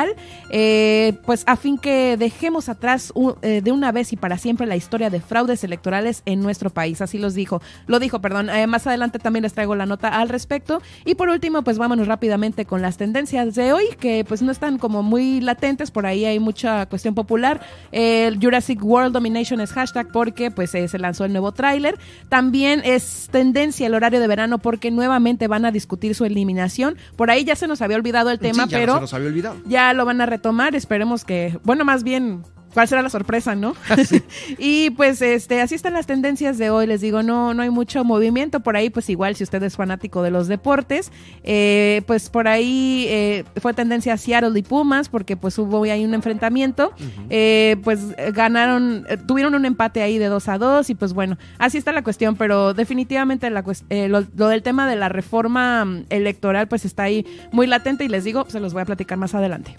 eh, pues a fin que dejemos atrás eh, de una vez y para siempre la historia de fraudes electorales en nuestro país. Así los dijo, lo dijo, perdón. Eh, más adelante también les traigo la nota al respecto. Y por último, pues vámonos rápidamente con las tendencias de hoy, que pues no están como muy latentes, por ahí hay mucha cuestión popular. El Jurassic World Domination es hashtag porque pues se lanzó el nuevo tráiler. También es tendencia el horario de verano porque nuevamente van a discutir su eliminación. Por ahí ya se nos había olvidado el tema, pero se nos había olvidado. ya lo van a retomar. Esperemos que, bueno, más bien cuál será la sorpresa, ¿no? y pues este, así están las tendencias de hoy, les digo, no, no hay mucho movimiento por ahí, pues igual si usted es fanático de los deportes, eh, pues por ahí eh, fue tendencia a Seattle y Pumas, porque pues hubo ahí un enfrentamiento, eh, pues ganaron, tuvieron un empate ahí de 2 a 2 y pues bueno, así está la cuestión, pero definitivamente la, lo, lo, del tema de la reforma mm, electoral pues está ahí muy latente y les digo, se los voy a platicar más adelante.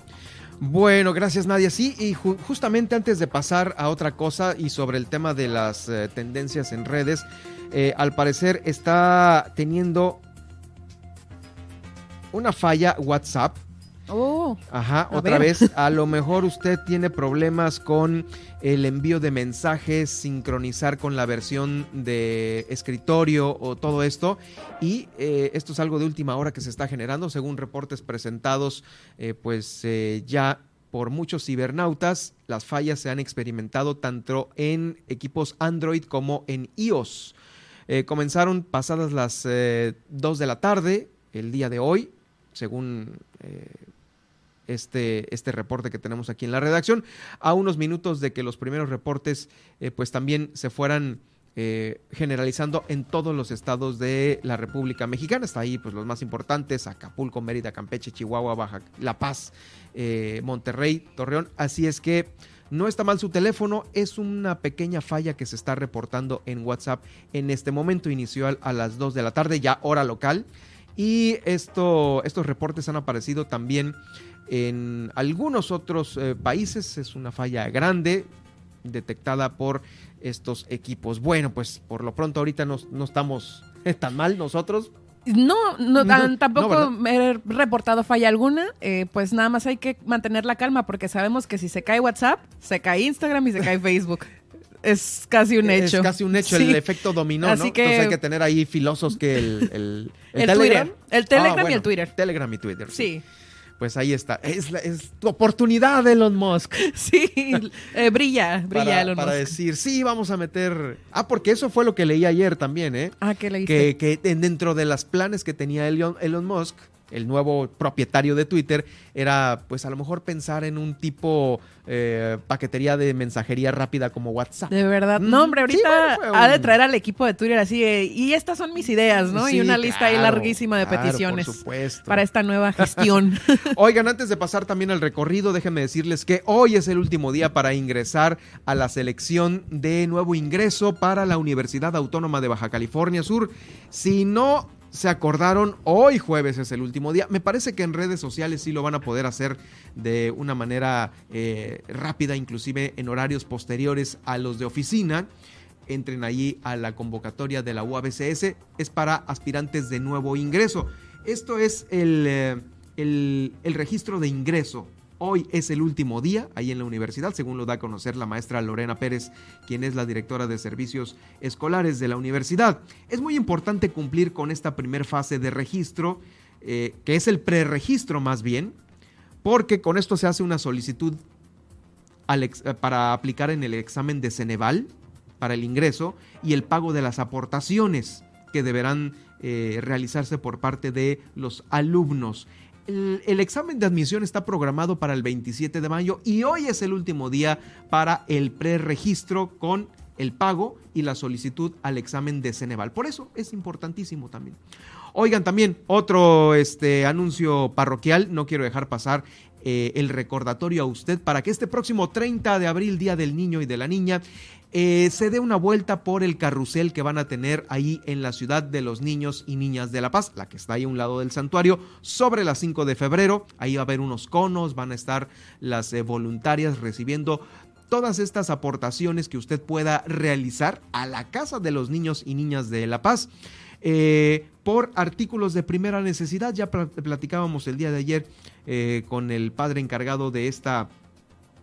Bueno, gracias Nadia. Sí, y justamente antes de pasar a otra cosa y sobre el tema de las eh, tendencias en redes, eh, al parecer está teniendo una falla WhatsApp Oh, Ajá, otra vez, a lo mejor usted tiene problemas con el envío de mensajes, sincronizar con la versión de escritorio o todo esto. Y eh, esto es algo de última hora que se está generando, según reportes presentados, eh, pues eh, ya por muchos cibernautas, las fallas se han experimentado tanto en equipos Android como en iOS. comenzaron pasadas las 2 de la tarde, el día de hoy, según este, este reporte que tenemos aquí en la redacción, a unos minutos de que los primeros reportes eh, pues también se fueran eh, generalizando en todos los estados de la República Mexicana. Está ahí pues los más importantes, Acapulco, Mérida, Campeche, Chihuahua, Baja, La Paz, eh, Monterrey, Torreón. Así es que no está mal su teléfono, es una pequeña falla que se está reportando en WhatsApp en este momento. Inició a las 2 de la tarde, ya hora local. Y esto, estos reportes han aparecido también en algunos otros eh, países. Es una falla grande detectada por estos equipos. Bueno, pues por lo pronto ahorita no, no estamos tan mal nosotros. No, no, tampoco he reportado falla alguna. Eh, pues nada más hay que mantener la calma porque sabemos que si se cae WhatsApp, se cae Instagram y se cae Facebook. Es casi un hecho. Es casi un hecho, el efecto dominó, ¿no? Entonces hay que tener ahí filosos que el, el, el, Telegram. El Telegram ah, y el Twitter. Telegram y Twitter. sí pues ahí está. Es, es tu oportunidad, Elon Musk. Sí, eh, brilla, brilla para, Elon para decir, sí, vamos a meter. Ah, porque eso fue lo que leí ayer también, ¿eh? Ah, ¿qué leíste? Que, que dentro de las planes que tenía Elon, Elon Musk, el nuevo propietario de Twitter, era pues a lo mejor pensar en un tipo eh, paquetería de mensajería rápida como WhatsApp. De verdad. No, hombre, ahorita ha de traer al equipo de Twitter así, y estas son mis ideas, ¿no? y una lista ahí larguísima de peticiones. Por supuesto. Para esta nueva gestión. Oigan, antes de pasar también al recorrido, déjenme decirles que hoy es el último día para ingresar a la selección de nuevo ingreso para la Universidad Autónoma de Baja California Sur. Si no se acordaron, hoy jueves es el último día. Me parece que en redes sociales sí lo van a poder hacer de una manera eh, rápida, inclusive en horarios posteriores a los de oficina. Entren allí a la convocatoria de la UABCS. Es para aspirantes de nuevo ingreso. Esto es el, eh, el, el registro de ingreso Hoy es el último día ahí en la universidad, según lo da a conocer la maestra Lorena Pérez, quien es la directora de servicios escolares de la universidad. Es muy importante cumplir con esta primera fase de registro, eh, que es el preregistro más bien, porque con esto se hace una solicitud eh, para aplicar en el examen de Ceneval para el ingreso y el pago de las aportaciones que deberán eh, realizarse por parte de los alumnos el, examen de admisión está programado para el 27 de mayo y hoy es el último día para el preregistro con el pago y la solicitud al examen de Ceneval. Por eso es importantísimo también. Oigan, también otro este, anuncio parroquial, no quiero dejar pasar eh, el recordatorio a usted para que este próximo 30 de abril, Día del Niño y de la Niña, eh, se dé una vuelta por el carrusel que van a tener ahí en la ciudad de los niños y niñas de La Paz, la que está ahí a un lado del santuario, sobre las 5 de febrero. Ahí va a haber unos conos, van a estar las eh, voluntarias recibiendo todas estas aportaciones que usted pueda realizar a la casa de los niños y niñas de La Paz. Eh, por artículos de primera necesidad, ya platicábamos el día de ayer con el padre encargado de esta,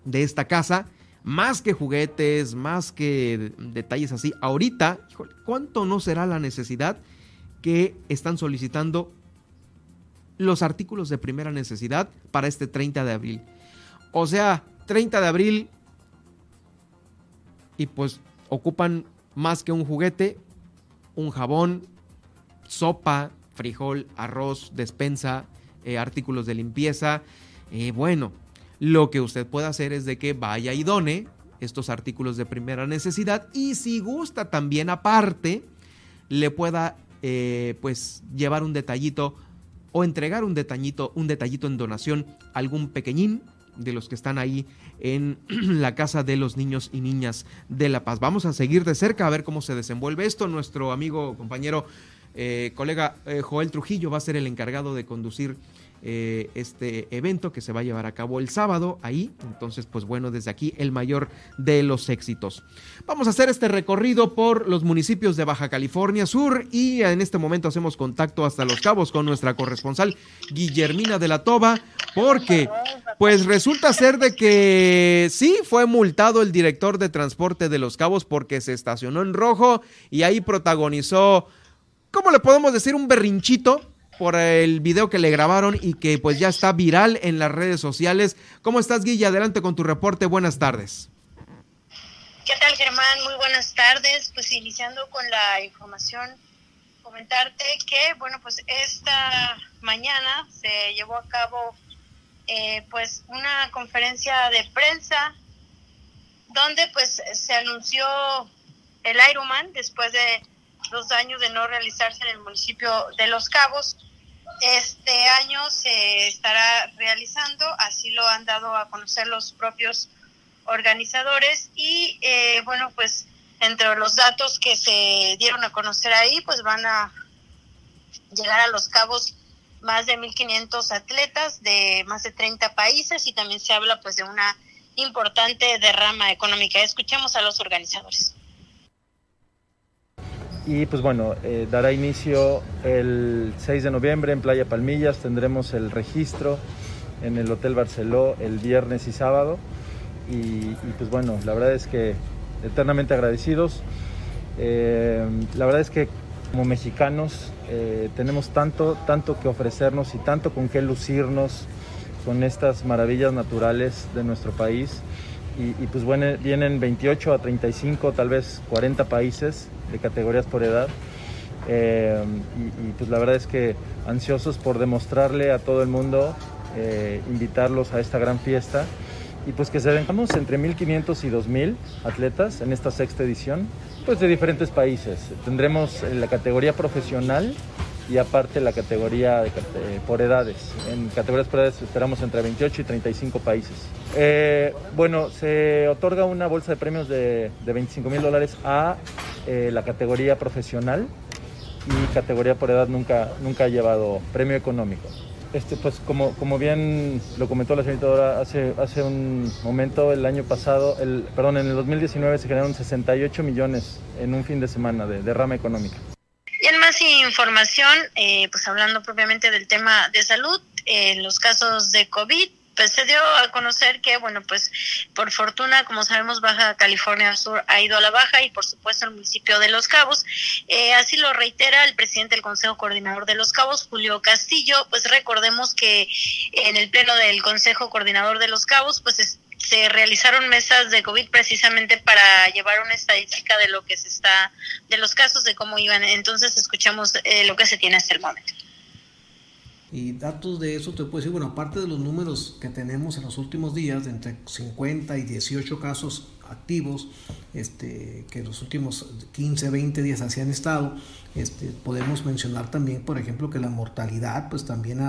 de esta casa más que juguetes, más que detalles así. Ahorita, ¿cuánto no será la necesidad que están solicitando los artículos de primera necesidad para este 30 de abril? O sea, 30 de abril y pues ocupan más que un juguete, un jabón, sopa, frijol, arroz, despensa, eh, artículos de limpieza. Eh, bueno, lo que usted puede hacer es de que vaya y done estos artículos de primera necesidad y si gusta también aparte le pueda eh, pues llevar un detallito o entregar un detallito, un detallito en donación a algún pequeñín de los que están ahí en la casa de los niños y niñas de La Paz. Vamos a seguir de cerca a ver cómo se desenvuelve esto. Nuestro amigo, compañero, eh, colega eh, Joel Trujillo va a ser el encargado de conducir eh, este evento que se va a llevar a cabo el sábado ahí. Entonces, pues bueno, desde aquí el mayor de los éxitos. Vamos a hacer este recorrido por los municipios de Baja California Sur y en este momento hacemos contacto hasta Los Cabos con nuestra corresponsal Guillermina de la Toba, porque pues resulta ser de que sí fue multado el director de transporte de Los Cabos porque se estacionó en rojo y ahí protagonizó, ¿cómo le podemos decir? Un berrinchito por el video que le grabaron y que pues ya está viral en las redes sociales. ¿Cómo estás, Guilla? Adelante con tu reporte. Buenas tardes. ¿Qué tal, Germán? Muy buenas tardes. Pues iniciando con la información, comentarte que, bueno, pues esta mañana se llevó a cabo eh, pues una conferencia de prensa donde pues se anunció el Ironman después de dos años de no realizarse en el municipio de Los Cabos. Este año se estará realizando, así lo han dado a conocer los propios organizadores y eh, bueno, pues entre los datos que se dieron a conocer ahí, pues van a llegar a Los Cabos más de 1.500 atletas de más de 30 países y también se habla pues de una importante derrama económica. Escuchemos a los organizadores. Y pues bueno, eh, dará inicio el 6 de noviembre en Playa Palmillas, tendremos el registro en el Hotel Barceló el viernes y sábado. Y, pues bueno, la verdad es que eternamente agradecidos. Eh, la verdad es que como mexicanos eh, tenemos tanto, tanto que ofrecernos y tanto con qué lucirnos con estas maravillas naturales de nuestro país. Y, pues bueno, vienen 28 a 35, tal vez 40 países de categorías por edad. Eh, y, pues la verdad es que ansiosos por demostrarle a todo el mundo, eh, invitarlos a esta gran fiesta y pues que se vengamos entre 1.500 y 2.000 atletas en esta sexta edición, pues de diferentes países. Tendremos la categoría profesional y aparte la categoría de, por edades. En categorías por edades esperamos entre 28 y 35 países. Eh, bueno, se otorga una bolsa de premios de, de 25 mil dólares a eh, la categoría profesional y categoría por edad nunca, nunca ha llevado premio económico. Este, pues como, como bien lo comentó la señorita Dora hace, hace un momento, el año pasado, el, perdón, en el 2019 se generaron 68 millones en un fin de semana de derrama económica. Más información, eh, pues hablando propiamente del tema de salud, en los casos de COVID, pues se dio a conocer que, bueno, pues por fortuna, como sabemos, Baja California Sur ha ido a la baja y por supuesto el municipio de Los Cabos. Eh, así lo reitera el presidente del Consejo Coordinador de Los Cabos, Julio Castillo. Pues recordemos que en el pleno del Consejo Coordinador de Los Cabos, pues se realizaron mesas de COVID precisamente para llevar una estadística de lo que se está, de los casos, de cómo iban. Entonces escuchamos eh, lo que se tiene hasta el momento. Y datos de eso te puedo decir, bueno, aparte de los números que tenemos en los últimos días, entre 50 y 18 casos activos, este, que los últimos 15, 20 días así han estado, este, podemos mencionar también, por ejemplo, que la mortalidad, pues también,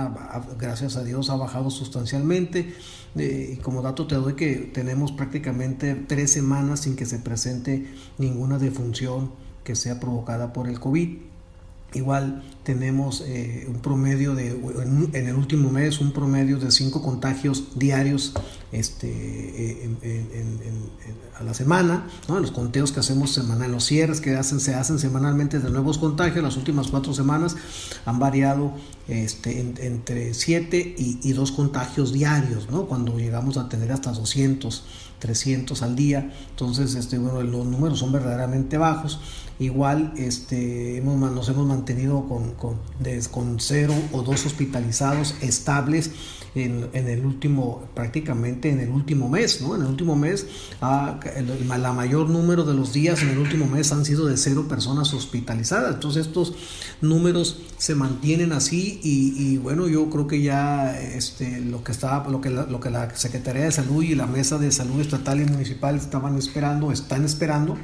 gracias a Dios, ha bajado sustancialmente. Eh, y como dato te doy que tenemos prácticamente tres semanas sin que se presente ninguna defunción que sea provocada por el COVID. Igual tenemos eh, un promedio de, en, el último mes, un promedio de cinco contagios diarios este, a la semana, ¿no? los conteos que hacemos semanal, los cierres que hacen, se hacen semanalmente de nuevos contagios, las últimas cuatro semanas han variado este, entre 7 y, y 2 contagios diarios, ¿no? cuando llegamos a tener hasta 200, 300 al día, entonces este, bueno, los números son verdaderamente bajos. Igual este, hemos, nos hemos mantenido con, con, con cero o dos hospitalizados estables en, en, el último, prácticamente en el último mes, ¿no? En el último mes, ah, la mayor número de los días en el último mes han sido de cero personas hospitalizadas. Entonces estos números se mantienen así y, bueno, yo creo que ya este, lo que estaba, lo que la, lo que la Secretaría de Salud y la Mesa de Salud Estatal y Municipal estaban esperando, están esperando,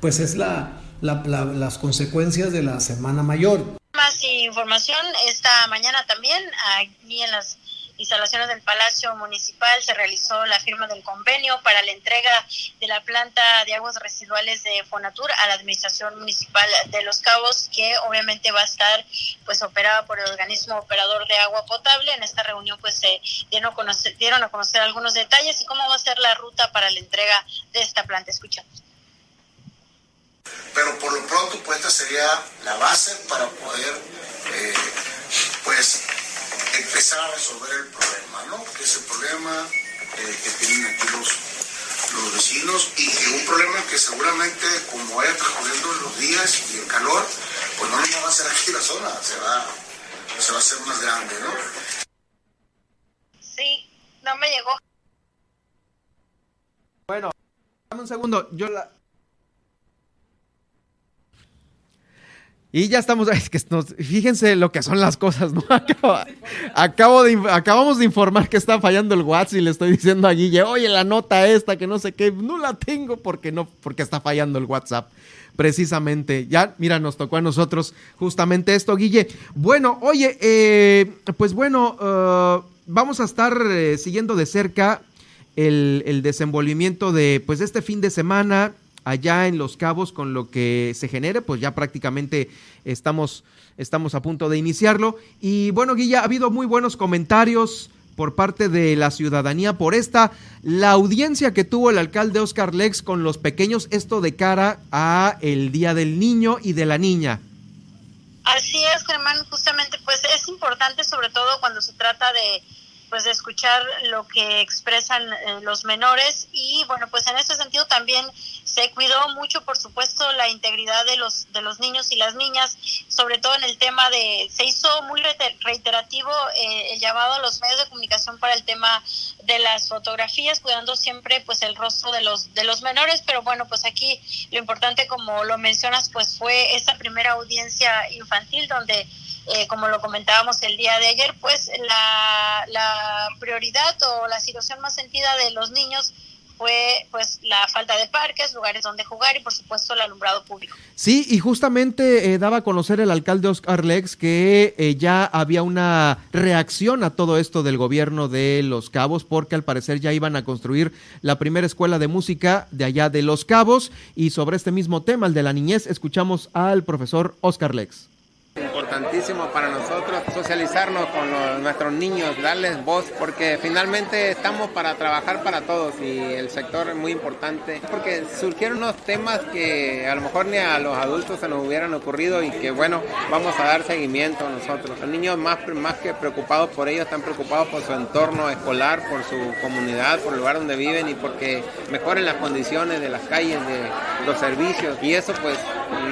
pues es la, la, la, las consecuencias de la Semana Mayor. Información esta mañana también aquí en las instalaciones del Palacio Municipal se realizó la firma del convenio para la entrega de la planta de aguas residuales de Fonatur a la Administración Municipal de Los Cabos, que obviamente va a estar pues operada por el organismo operador de agua potable. En esta reunión pues se dieron a conocer, dieron a conocer algunos detalles y cómo va a ser la ruta para la entrega de esta planta. Escuchamos. Pero por lo pronto, pues esta sería la base para poder, eh, pues, empezar a resolver el problema, ¿no? Que es el problema eh, que tienen aquí los, los vecinos y que un problema que seguramente, como vaya transcurriendo los días y el calor, pues no nos va a hacer aquí la zona, se va, se va a hacer más grande, ¿no? Sí, no me llegó. Bueno, dame un segundo, yo la, Y ya estamos, es que fíjense lo que son las cosas, ¿no? Acabo, de, acabamos de informar que está fallando el WhatsApp y le estoy diciendo a Guille, oye, la nota esta que no sé qué, no la tengo porque no, porque está fallando el WhatsApp. Precisamente, ya, mira, nos tocó a nosotros justamente esto, Guille. Bueno, oye, eh, pues bueno, uh, vamos a estar eh, siguiendo de cerca el, el desenvolvimiento de, pues, este fin de semana allá en Los Cabos con lo que se genere, pues ya prácticamente estamos, estamos a punto de iniciarlo. Y bueno, Guilla, ha habido muy buenos comentarios por parte de la ciudadanía por esta, la audiencia que tuvo el alcalde Oscar Lex con los pequeños, esto de cara a el Día del Niño y de la Niña. Así es, Germán, justamente pues es importante sobre todo cuando se trata de pues de escuchar lo que expresan eh, los menores. Y bueno pues en ese sentido también se cuidó mucho por supuesto la integridad de los de los niños y las niñas sobre todo en el tema de se hizo muy reiterativo eh, el llamado a los medios de comunicación para el tema de las fotografías cuidando siempre pues el rostro de los de los menores. Pero bueno pues aquí lo importante como lo mencionas pues fue esa primera audiencia infantil donde eh, como lo comentábamos el día de ayer, pues la, prioridad o la situación más sentida de los niños fue pues la falta de parques, lugares donde jugar y por supuesto el alumbrado público. Sí, y justamente eh, daba a conocer el alcalde Oscar Lex que eh, ya había una reacción a todo esto del gobierno de Los Cabos porque al parecer ya iban a construir la primera escuela de música de allá de Los Cabos y sobre este mismo tema, el de la niñez, escuchamos al profesor Oscar Lex importantísimo para nosotros socializarnos con nuestros niños, darles voz, porque finalmente estamos para trabajar para todos y el sector es muy importante, porque surgieron unos temas que a lo mejor ni a los adultos se nos hubieran ocurrido y que bueno, vamos a dar seguimiento nosotros. Los niños más, más que preocupados por ellos, están preocupados por su entorno escolar, por su comunidad, por el lugar donde viven y porque mejoren las condiciones de las calles, de los servicios y eso pues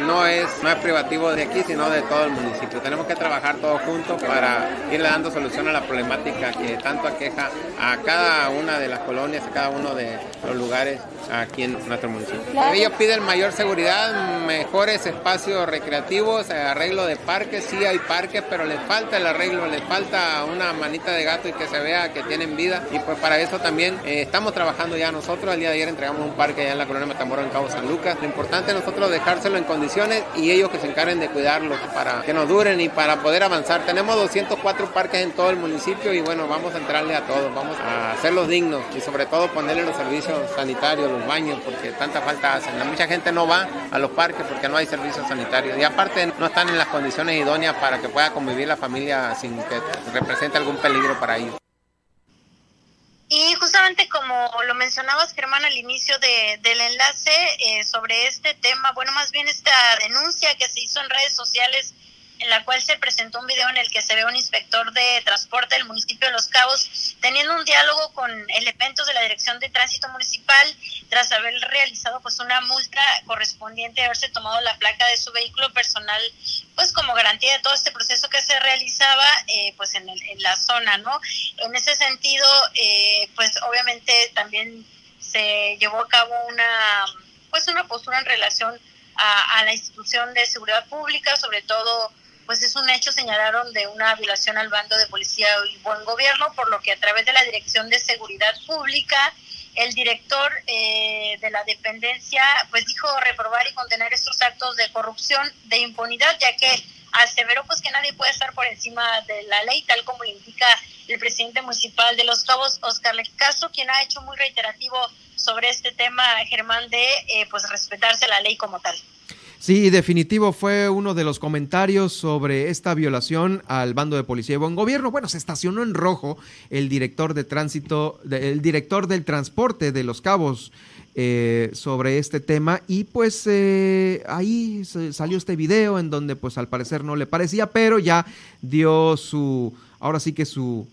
no es, no es privativo de aquí, sino de todo el municipio. Tenemos que trabajar todos juntos para irle dando solución a la problemática que tanto aqueja a cada una de las colonias, a cada uno de los lugares aquí en nuestro municipio. Ellos piden mayor seguridad, mejores espacios recreativos, arreglo de parques, sí hay parques, pero les falta el arreglo, les falta una manita de gato y que se vea que tienen vida. Y pues para eso también eh, estamos trabajando ya nosotros. El día de ayer entregamos un parque allá en la colonia Matamoros en Cabo San Lucas. Lo importante es nosotros dejárselo en condiciones y ellos que se encarguen de cuidarlo para que nos duren y para poder avanzar. Tenemos 204 parques en todo el municipio y bueno, vamos a entrarle a todos, vamos a hacerlos dignos y sobre todo ponerle los servicios sanitarios, los baños, porque tanta falta hacen. Mucha gente no va a los parques porque no hay servicios sanitarios y aparte no están en las condiciones idóneas para que pueda convivir la familia sin que represente algún peligro para ellos. Y justamente como lo mencionabas, Germán, al inicio de, del enlace eh, sobre este tema, bueno, más bien esta denuncia que se hizo en redes sociales en la cual se presentó un video en el que se ve un inspector de transporte del municipio de Los Cabos teniendo un diálogo con elementos de la Dirección de Tránsito Municipal tras haber realizado pues una multa correspondiente a haberse tomado la placa de su vehículo personal pues como garantía de todo este proceso que se realizaba eh, pues en, en, la zona, ¿no? En ese sentido, eh, pues obviamente también se llevó a cabo una pues una postura en relación a la institución de seguridad pública, sobre todo pues es un hecho, señalaron, de una violación al bando de policía y buen gobierno, por lo que a través de la Dirección de Seguridad Pública, el director eh, de la dependencia, pues dijo reprobar y condenar estos actos de corrupción, de impunidad, ya que aseveró pues que nadie puede estar por encima de la ley, tal como indica el presidente municipal de Los Cabos, Oscar Lecaso, quien ha hecho muy reiterativo sobre este tema, Germán, de eh, pues respetarse la ley como tal. Sí, definitivo fue uno de los comentarios sobre esta violación al bando de policía y buen gobierno. Bueno, se estacionó en rojo el director de tránsito, el director del transporte de Los Cabos eh, sobre este tema y pues eh, ahí salió este video en donde pues al parecer no le parecía, pero ya dio su, ahora sí que su,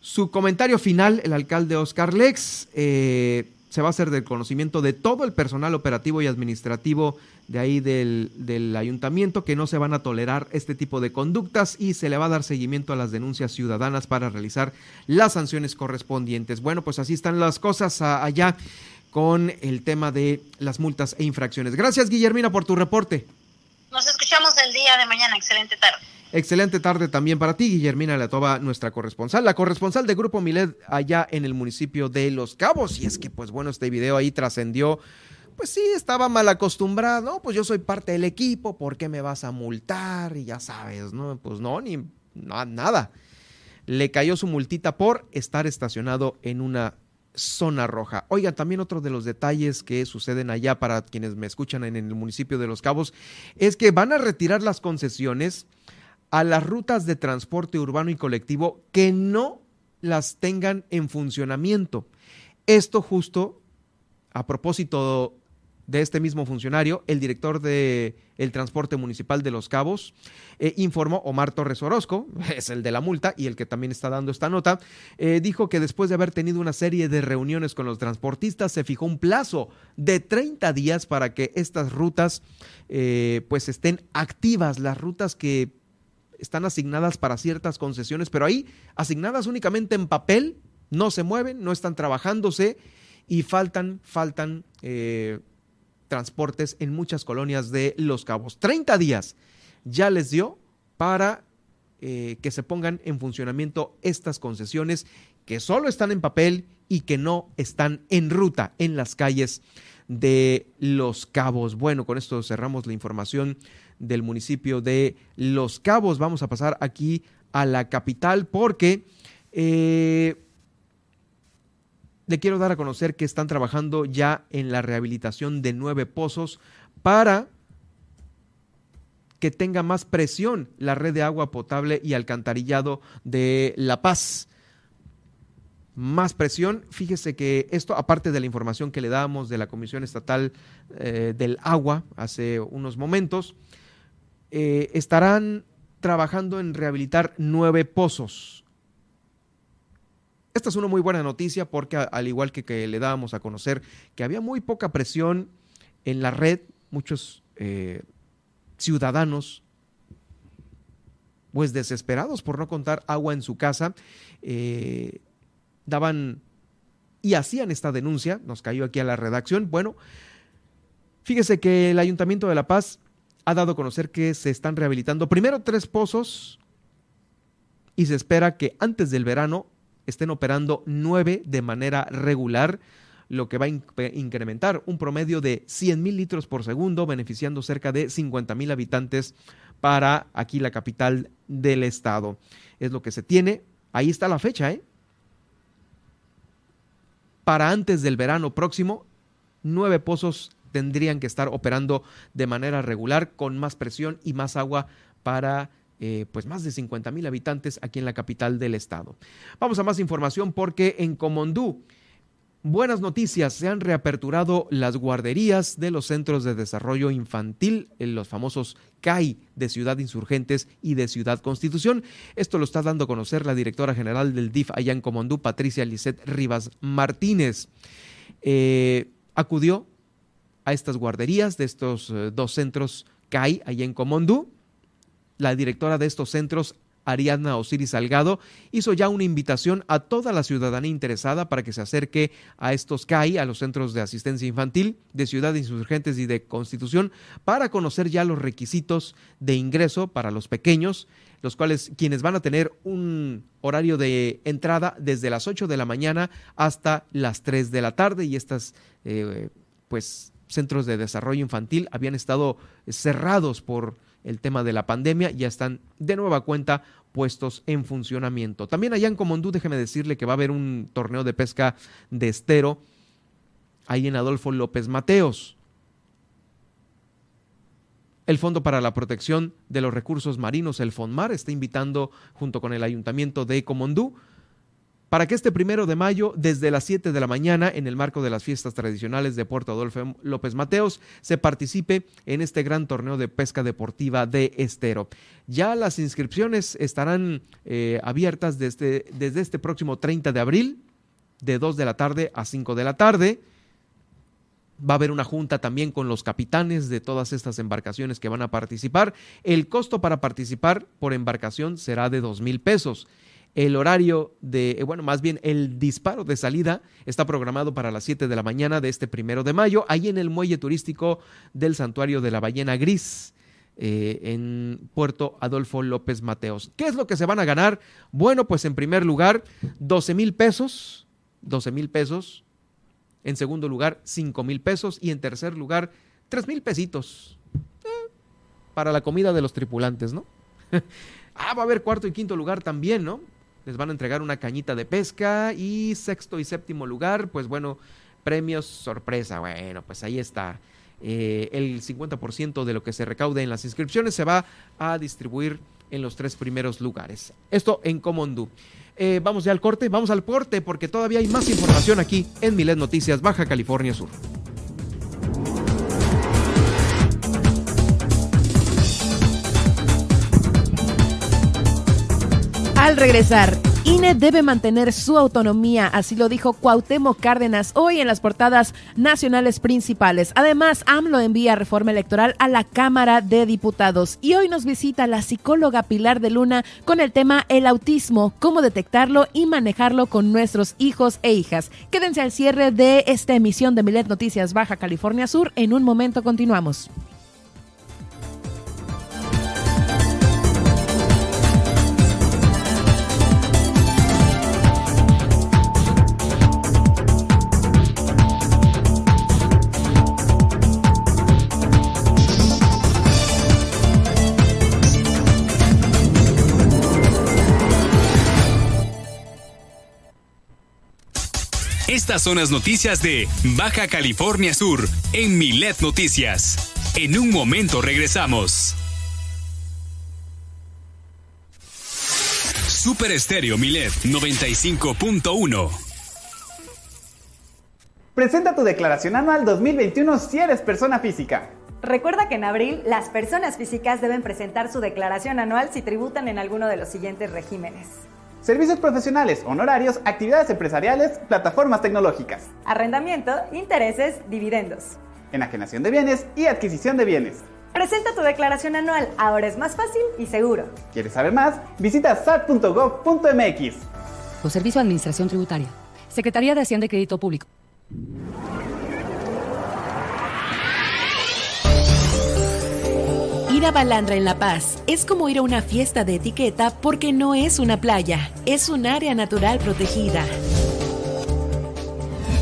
su comentario final el alcalde Oscar Lex. Eh, se va a hacer del conocimiento de todo el personal operativo y administrativo de ahí del, del, ayuntamiento que no se van a tolerar este tipo de conductas y se le va a dar seguimiento a las denuncias ciudadanas para realizar las sanciones correspondientes. Bueno, pues así están las cosas allá con el tema de las multas e infracciones. Gracias, Guillermina, por tu reporte. Nos escuchamos el día de mañana. Excelente tarde. Excelente tarde también para ti, Guillermina Latoba, nuestra corresponsal, la corresponsal de Grupo Milet allá en el municipio de Los Cabos. Y es que, pues bueno, este video ahí trascendió. Pues sí, estaba mal acostumbrado, pues yo soy parte del equipo, ¿por qué me vas a multar? Y ya sabes, ¿no? Pues no, ni nada. Le cayó su multita por estar estacionado en una zona roja. Oigan, también otro de los detalles que suceden allá para quienes me escuchan en el municipio de Los Cabos es que van a retirar las concesiones a las rutas de transporte urbano y colectivo que no las tengan en funcionamiento. Esto justo a propósito de este mismo funcionario, el director de el transporte municipal de Los Cabos, eh, informó, Omar Torres Orozco, es el de la multa y el que también está dando esta nota, eh, dijo que después de haber tenido una serie de reuniones con los transportistas, se fijó un plazo de 30 días para que estas rutas eh, pues estén activas, las rutas que están asignadas para ciertas concesiones, pero ahí asignadas únicamente en papel, no se mueven, no están trabajándose y faltan, faltan eh, transportes en muchas colonias de Los Cabos. 30 días ya les dio para eh, que se pongan en funcionamiento estas concesiones que solo están en papel y que no están en ruta en las calles de Los Cabos. Bueno, con esto cerramos la información del municipio de Los Cabos. Vamos a pasar aquí a la capital porque eh, le quiero dar a conocer que están trabajando ya en la rehabilitación de nueve pozos para que tenga más presión la red de agua potable y alcantarillado de La Paz más presión. Fíjese que esto, aparte de la información que le damos de la Comisión Estatal eh, del Agua hace unos momentos, eh, estarán trabajando en rehabilitar nueve pozos. Esta es una muy buena noticia porque al igual que, le dábamos a conocer que había muy poca presión en la red, muchos eh, ciudadanos pues desesperados por no contar agua en su casa, daban y hacían esta denuncia, nos cayó aquí a la redacción. Bueno, fíjese que el Ayuntamiento de La Paz ha dado a conocer que se están rehabilitando primero tres pozos y se espera que antes del verano estén operando nueve de manera regular, lo que va a incrementar un promedio de 100 mil litros por segundo, beneficiando cerca de 50 mil habitantes para aquí la capital del estado. Es lo que se tiene. Ahí está la fecha, ¿eh? para antes del verano próximo, nueve pozos tendrían que estar operando de manera regular con más presión y más agua para eh, pues más de 50 mil habitantes aquí en la capital del estado. Vamos a más información porque en Comondú Buenas noticias, se han reaperturado las guarderías de los centros de desarrollo infantil, en los famosos CAI de Ciudad Insurgentes y de Ciudad Constitución. Esto lo está dando a conocer la directora general del DIF allá en Comondú, Patricia Lisset Rivas Martínez. Eh, acudió a estas guarderías de estos eh, dos centros CAI allá en Comondú. La directora de estos centros Ariadna Osiris Salgado, hizo ya una invitación a toda la ciudadanía interesada para que se acerque a estos CAI, a los centros de asistencia infantil de Ciudad Insurgentes y de Constitución, para conocer ya los requisitos de ingreso para los pequeños, los cuales quienes van a tener un horario de entrada desde las 8 de la mañana hasta las 3 de la tarde y estas eh, pues centros de desarrollo infantil habían estado cerrados por el tema de la pandemia, ya están de nueva cuenta puestos en funcionamiento. También allá en Comondú, déjeme decirle que va a haber un torneo de pesca de estero ahí en Adolfo López Mateos. El Fondo para la Protección de los Recursos Marinos, el FONMAR, está invitando junto con el Ayuntamiento de Comondú para que este primero de mayo, desde las 7 de la mañana, en el marco de las fiestas tradicionales de Puerto Adolfo López Mateos, se participe en este gran torneo de pesca deportiva de estero. Ya las inscripciones estarán eh, abiertas desde, desde este próximo 30 de abril, de 2 de la tarde a 5 de la tarde. Va a haber una junta también con los capitanes de todas estas embarcaciones que van a participar. El costo para participar por embarcación será de dos mil pesos. El horario de, eh, bueno, más bien el disparo de salida está programado para las 7 de la mañana de este primero de mayo, ahí en el muelle turístico del santuario de la ballena gris. eh, en Puerto Adolfo López Mateos. ¿Qué es lo que se van a ganar? Bueno, pues en primer lugar, 12 mil pesos, 12 mil pesos. En segundo lugar, 5 mil pesos. Y en tercer lugar, 3 mil pesitos. Eh, para la comida de los tripulantes, ¿no? ah, va a haber cuarto y quinto lugar también, ¿no? Les van a entregar una cañita de pesca. Y sexto y séptimo lugar, pues bueno, premios sorpresa. Bueno, pues ahí está. Eh, el 50% de lo que se recaude en las inscripciones se va a distribuir en los tres primeros lugares. Esto en Comondú. Eh, vamos ya al corte, vamos al corte porque todavía hay más información aquí en Milet Noticias, Baja California Sur. Al regresar, INE debe mantener su autonomía, así lo dijo Cuauhtémoc Cárdenas hoy en las portadas nacionales principales. Además, AMLO envía reforma electoral a la Cámara de Diputados y hoy nos visita la psicóloga Pilar de Luna con el tema el autismo, cómo detectarlo y manejarlo con nuestros hijos e hijas. Quédense al cierre de esta emisión de Milet Noticias Baja California Sur. En un momento continuamos. Estas son las noticias de Baja California Sur en Milet Noticias. En un momento regresamos. Super Estéreo Milet 95.1 Presenta tu declaración anual 2021 si eres persona física. Recuerda que en abril las personas físicas deben presentar su declaración anual si tributan en alguno de los siguientes regímenes servicios profesionales, honorarios, actividades empresariales, plataformas tecnológicas, arrendamiento, intereses, dividendos, enajenación de bienes y adquisición de bienes. Presenta tu declaración anual, ahora es más fácil y seguro. ¿Quieres saber más? Visita sat.gov.mx. O Servicio de Administración Tributaria. Secretaría de Hacienda y Crédito Público. Ir a Balandra en La Paz es como ir a una fiesta de etiqueta porque no es una playa, es un área natural protegida.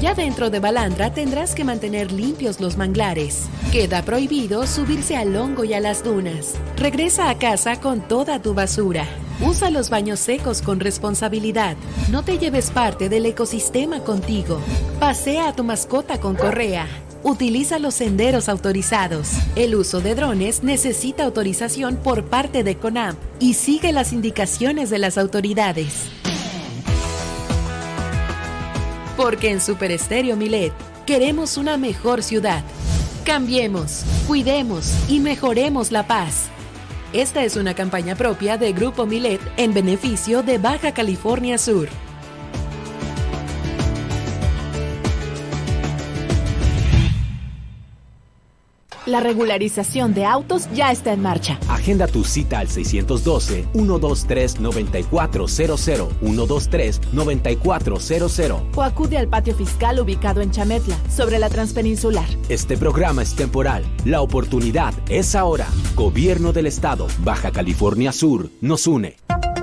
Ya dentro de Balandra tendrás que mantener limpios los manglares. Queda prohibido subirse al hongo y a las dunas. Regresa a casa con toda tu basura. Usa los baños secos con responsabilidad. No te lleves parte del ecosistema contigo. Pasea a tu mascota con correa. Utiliza los senderos autorizados. El uso de drones necesita autorización por parte de CONAMP y sigue las indicaciones de las autoridades. Porque en Super Estéreo Milet queremos una mejor ciudad. Cambiemos, cuidemos y mejoremos la paz. Esta es una campaña propia de Grupo Milet en beneficio de Baja California Sur. La regularización de autos ya está en marcha. Agenda tu cita al 612-123-9400, 123-9400. O acude al patio fiscal ubicado en Chametla, sobre la Transpeninsular. Este programa es temporal. La oportunidad es ahora. Gobierno del Estado, Baja California Sur, nos une.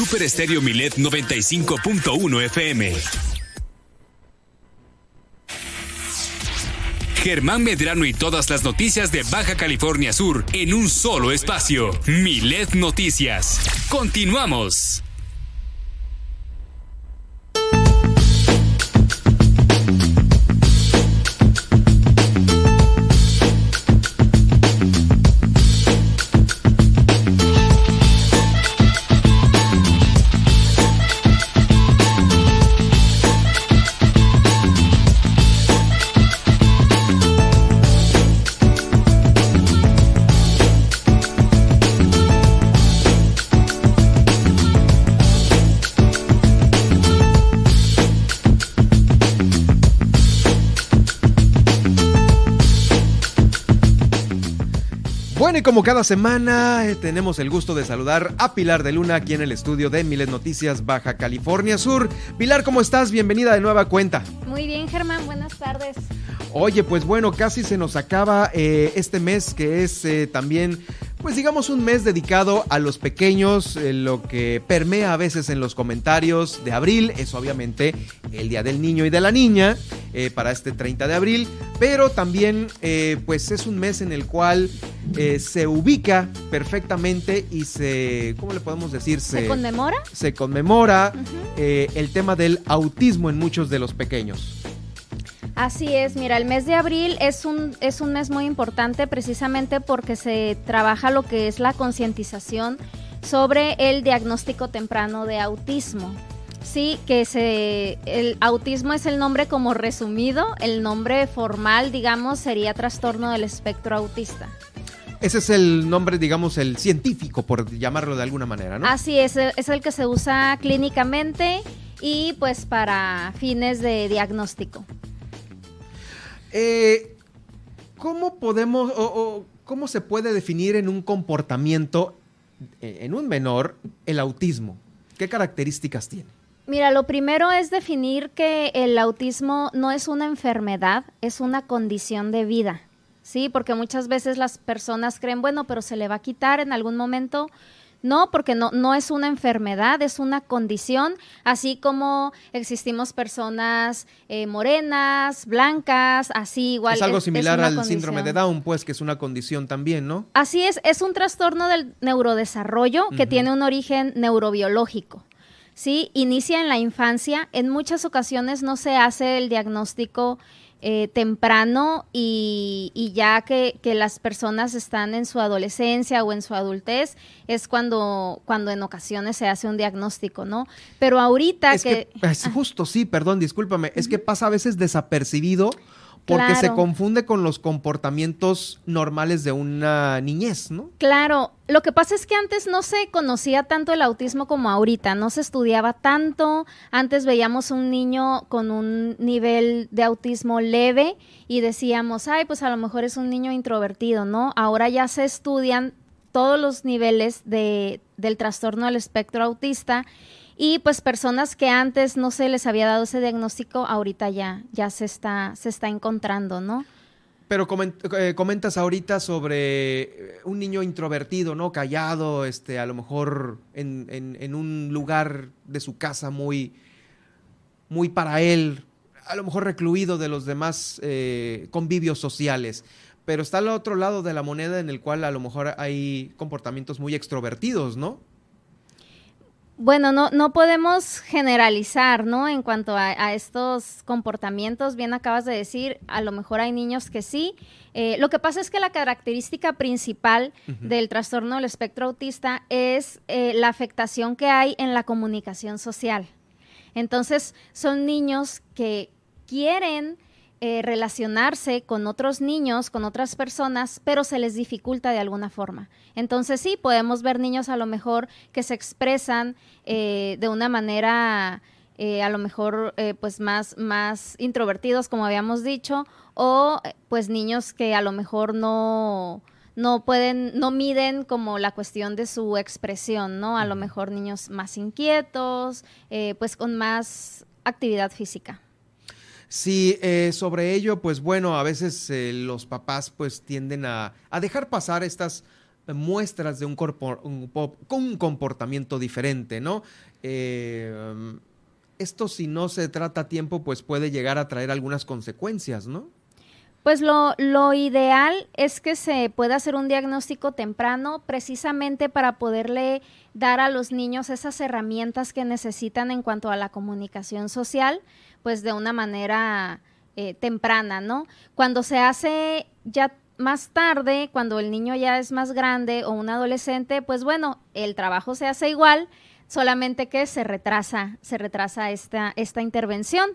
Super Estéreo Milet 95.1 FM. Germán Medrano y todas las noticias de Baja California Sur en un solo espacio. Milet Noticias. Continuamos. Bueno, y como cada semana eh, tenemos el gusto de saludar a Pilar de Luna aquí en el estudio de Miles Noticias Baja California Sur. Pilar, ¿cómo estás? Bienvenida de nueva cuenta. Muy bien, Germán, buenas tardes. Oye, pues bueno, casi se nos acaba eh, este mes que es eh, también pues digamos un mes dedicado a los pequeños, eh, lo que permea a veces en los comentarios de abril es obviamente el Día del Niño y de la Niña eh, para este 30 de abril, pero también eh, pues es un mes en el cual se ubica perfectamente y se, ¿cómo le podemos decir? ¿Se, conmemora? Se conmemora el tema del autismo en muchos de los pequeños. Así es, mira, el mes de abril es un, es un mes muy importante precisamente porque se trabaja lo que es la concientización sobre el diagnóstico temprano de autismo. Sí, que se, el autismo es el nombre como resumido, el nombre formal, digamos, sería trastorno del espectro autista. Ese es el nombre, digamos, el científico, por llamarlo de alguna manera, ¿no? Así es, es el que se usa clínicamente y pues para fines de diagnóstico. Eh, ¿Cómo podemos o, cómo se puede definir en un comportamiento, eh, en un menor, el autismo? ¿Qué características tiene? Mira, lo primero es definir que el autismo no es una enfermedad, es una condición de vida, ¿sí? Porque muchas veces las personas creen, bueno, pero se le va a quitar en algún momento. No, porque no, no es una enfermedad, es una condición, así como existimos personas eh, morenas, blancas, así igual. Es algo similar al síndrome de Down, pues, que es una condición también, ¿no? Así es, es un trastorno del neurodesarrollo que tiene un origen neurobiológico. Sí, inicia en la infancia. En muchas ocasiones no se hace el diagnóstico eh, temprano y, ya que, las personas están en su adolescencia o en su adultez, es cuando, cuando en ocasiones se hace un diagnóstico, ¿no? Pero ahorita que... es justo, sí, perdón, discúlpame, es que pasa a veces desapercibido porque se confunde con los comportamientos normales de una niñez, ¿no? Claro, lo que pasa es que antes no se conocía tanto el autismo como ahorita, no se estudiaba tanto, antes veíamos un niño con un nivel de autismo leve y decíamos, ay, pues a lo mejor es un niño introvertido, ¿no? Ahora ya se estudian todos los niveles de, del trastorno del espectro autista y pues personas que antes no se les había dado ese diagnóstico, ahorita ya, ya se está, se está encontrando, ¿no? Pero eh, comentas ahorita sobre eh, un niño introvertido, ¿no? Callado, este, a lo mejor en, un lugar de su casa muy, muy para él, a lo mejor recluido de los demás eh, convivios sociales. Pero está al otro lado de la moneda en el cual a lo mejor hay comportamientos muy extrovertidos, ¿no? Bueno, no, no podemos generalizar, ¿no? En cuanto a, estos comportamientos, bien acabas de decir, a lo mejor hay niños que sí. Eh, lo que pasa es que la característica principal del trastorno del espectro autista es eh, la afectación que hay en la comunicación social. Entonces, son niños que quieren eh, relacionarse con otros niños, con otras personas, pero se les dificulta de alguna forma. Entonces sí, podemos ver niños a lo mejor que se expresan eh, de una manera eh, a lo mejor pues más, más introvertidos, como habíamos dicho, o pues niños que a lo mejor no, no pueden, no miden como la cuestión de su expresión, ¿no? A lo mejor niños más inquietos, pues con más actividad física. Sí, eh, sobre ello, pues bueno, a veces eh, los papás pues tienden a, dejar pasar estas muestras de un, un, comportamiento diferente, ¿no? Eh, esto si no se trata a tiempo, pues puede llegar a traer algunas consecuencias, ¿no? Pues lo, lo, ideal es que se pueda hacer un diagnóstico temprano precisamente para poderle dar a los niños esas herramientas que necesitan en cuanto a la comunicación social pues de una manera eh, temprana, ¿no? Cuando se hace ya más tarde, cuando el niño ya es más grande o un adolescente, pues bueno, el trabajo se hace igual, solamente que se retrasa, se retrasa esta, esta intervención.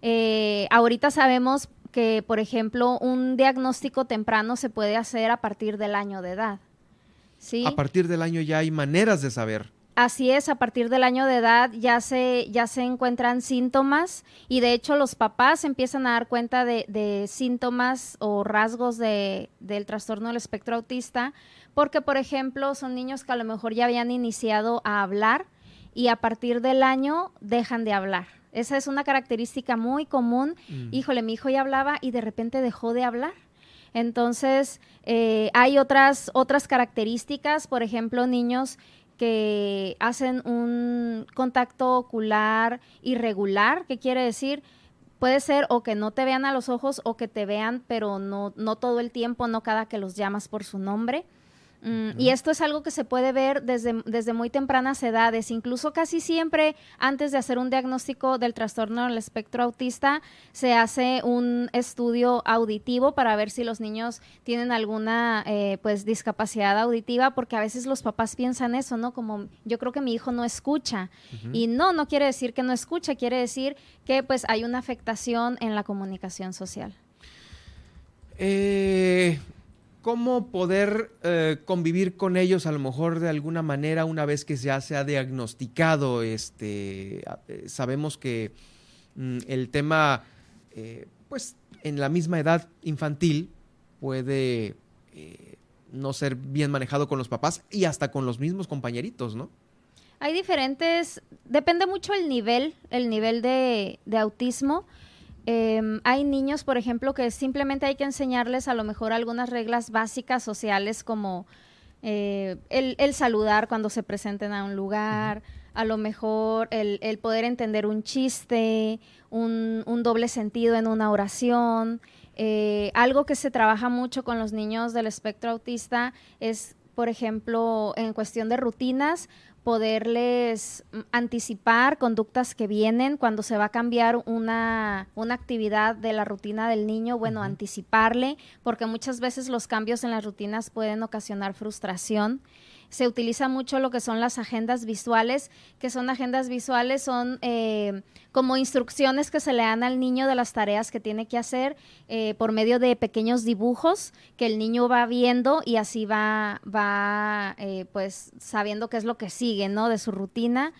Eh, ahorita sabemos que, por ejemplo, un diagnóstico temprano se puede hacer a partir del año de edad. ¿sí? A partir del año ya hay maneras de saber. Así es, a partir del año de edad ya se, ya se encuentran síntomas y de hecho los papás empiezan a dar cuenta de, de síntomas o rasgos de, del trastorno del espectro autista porque, por ejemplo, son niños que a lo mejor ya habían iniciado a hablar y a partir del año dejan de hablar. Esa es una característica muy común. Mm. Híjole, mi hijo ya hablaba y de repente dejó de hablar. Entonces, eh, hay otras, otras características, por ejemplo, niños que hacen un contacto ocular irregular, ¿qué quiere decir? Puede ser o que no te vean a los ojos o que te vean, pero no, no todo el tiempo, no cada que los llamas por su nombre. Mm, Y esto es algo que se puede ver desde, desde muy tempranas edades, incluso casi siempre antes de hacer un diagnóstico del trastorno del espectro autista, se hace un estudio auditivo para ver si los niños tienen alguna eh, pues discapacidad auditiva, porque a veces los papás piensan eso, ¿no? Como yo creo que mi hijo no escucha. Y no, no quiere decir que no escucha, quiere decir que pues hay una afectación en la comunicación social. Eh, ¿Cómo poder eh, convivir con ellos a lo mejor de alguna manera una vez que ya se ha diagnosticado? Este, eh, sabemos que mm, el tema, eh, pues en la misma edad infantil puede no ser bien manejado con los papás y hasta con los mismos compañeritos, ¿no? Hay diferentes, depende mucho el nivel, el nivel de, de autismo. Em, hay niños, por ejemplo, que simplemente hay que enseñarles a lo mejor algunas reglas básicas sociales como eh, el, el saludar cuando se presenten a un lugar, a lo mejor el, el poder entender un chiste, un, un doble sentido en una oración. Eh, algo que se trabaja mucho con los niños del espectro autista es, por ejemplo, en cuestión de rutinas, poderles mm, anticipar conductas que vienen cuando se va a cambiar una, una actividad de la rutina del niño, bueno, anticiparle, porque muchas veces los cambios en las rutinas pueden ocasionar frustración. Se utiliza mucho lo que son las agendas visuales, que son agendas visuales, son eh, como instrucciones que se le dan al niño de las tareas que tiene que hacer eh, por medio de pequeños dibujos que el niño va viendo y así va, va eh, pues sabiendo qué es lo que sigue, ¿no? De su rutina.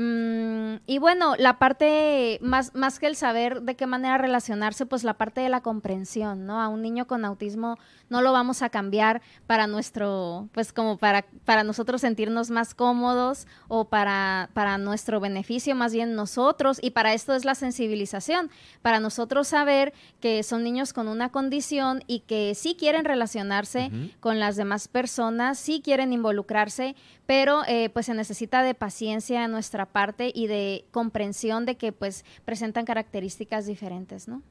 Mm, y bueno, la parte, más, más que el saber de qué manera relacionarse, pues la parte de la comprensión, ¿no? A un niño con autismo no lo vamos a cambiar para nuestro, pues como para, para nosotros sentirnos más cómodos o para, para nuestro beneficio, más bien nosotros, y para esto es la sensibilización, para nosotros saber que son niños con una condición y que sí quieren relacionarse con las demás personas, sí quieren involucrarse, pero eh, pues se necesita de paciencia de nuestra parte y de comprensión de que pues presentan características diferentes, ¿no?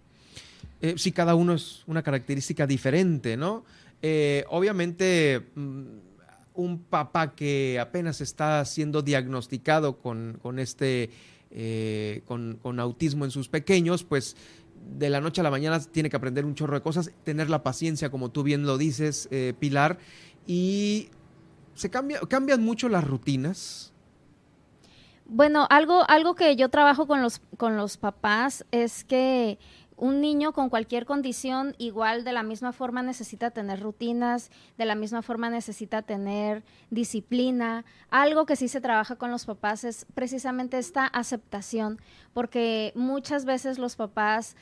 Eh, sí, cada uno es una característica diferente, ¿no? Eh, obviamente, mm, un papá que apenas está siendo diagnosticado con, con este, eh, con, autismo en sus pequeños, pues de la noche a la mañana tiene que aprender un chorro de cosas, tener la paciencia, como tú bien lo dices, Pilar, y se cambia, cambian mucho las rutinas. Bueno, algo, algo que yo trabajo con los, con los papás es que un niño con cualquier condición igual de la misma forma necesita tener rutinas, de la misma forma necesita tener disciplina. Algo que sí se trabaja con los papás es precisamente esta aceptación, porque muchas veces los papás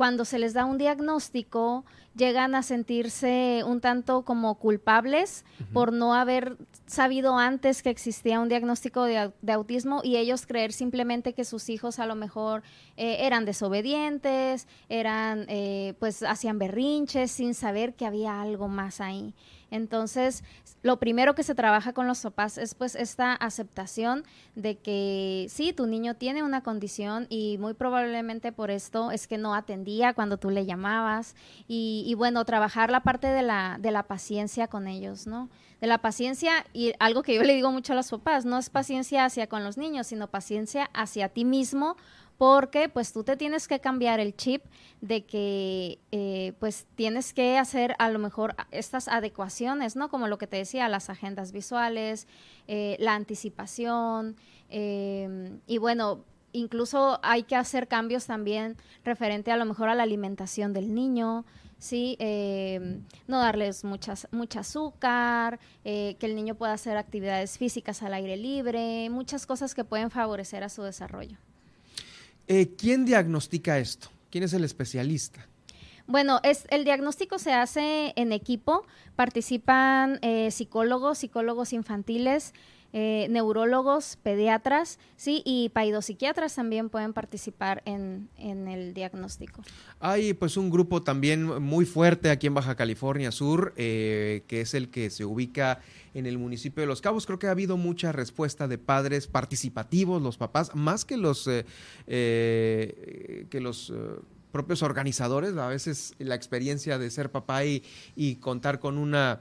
cuando se les da un diagnóstico, llegan a sentirse un tanto como culpables por no haber sabido antes que existía un diagnóstico de, au- de autismo y ellos creer simplemente que sus hijos a lo mejor eh, eran desobedientes, eran, eh, pues hacían berrinches sin saber que había algo más ahí. Entonces, lo primero que se trabaja con los papás es pues esta aceptación de que sí, tu niño tiene una condición y muy probablemente por esto es que no atendía cuando tú le llamabas y, y bueno, trabajar la parte de la, de la paciencia con ellos, ¿no? De la paciencia y algo que yo le digo mucho a los papás, no es paciencia hacia con los niños, sino paciencia hacia ti mismo porque pues tú te tienes que cambiar el chip de que eh, pues tienes que hacer a lo mejor estas adecuaciones, ¿no? Como lo que te decía, las agendas visuales, eh, la anticipación eh, y bueno, incluso hay que hacer cambios también referente a lo mejor a la alimentación del niño. ¿sí? Eh, no darles muchas, mucha azúcar, eh, que el niño pueda hacer actividades físicas al aire libre, muchas cosas que pueden favorecer a su desarrollo. Eh, ¿Quién diagnostica esto? ¿Quién es el especialista? Bueno, es, el diagnóstico se hace en equipo, participan psicólogos, psicólogos infantiles, eh, neurólogos, pediatras, sí, y paidopsiquiatras también pueden participar en, el diagnóstico. Hay pues un grupo también muy fuerte aquí en Baja California Sur, eh, que es el que se ubica en el municipio de Los Cabos. Creo que ha habido mucha respuesta de padres participativos, los papás, más que los eh, que los propios organizadores, a veces la experiencia de ser papá y, y contar con una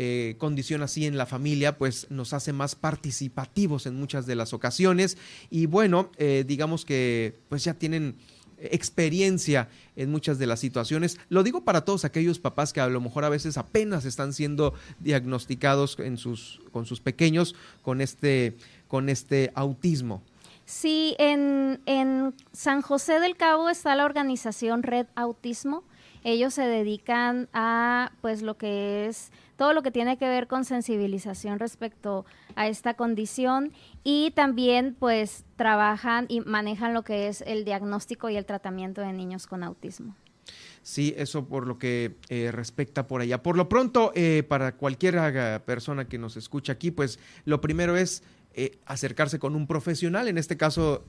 eh, condición así en la familia, pues nos hace más participativos en muchas de las ocasiones y bueno, eh, digamos que pues ya tienen experiencia en muchas de las situaciones. Lo digo para todos aquellos papás que a lo mejor a veces apenas están siendo diagnosticados en sus, con sus pequeños con este, con este autismo. Sí, en, en San José del Cabo está la organización Red Autismo. Ellos se dedican a pues lo que es todo lo que tiene que ver con sensibilización respecto a esta condición y también pues trabajan y manejan lo que es el diagnóstico y el tratamiento de niños con autismo. Sí, eso por lo que eh, respecta por allá. Por lo pronto, eh, para cualquier persona que nos escucha aquí, pues lo primero es eh, acercarse con un profesional, en este caso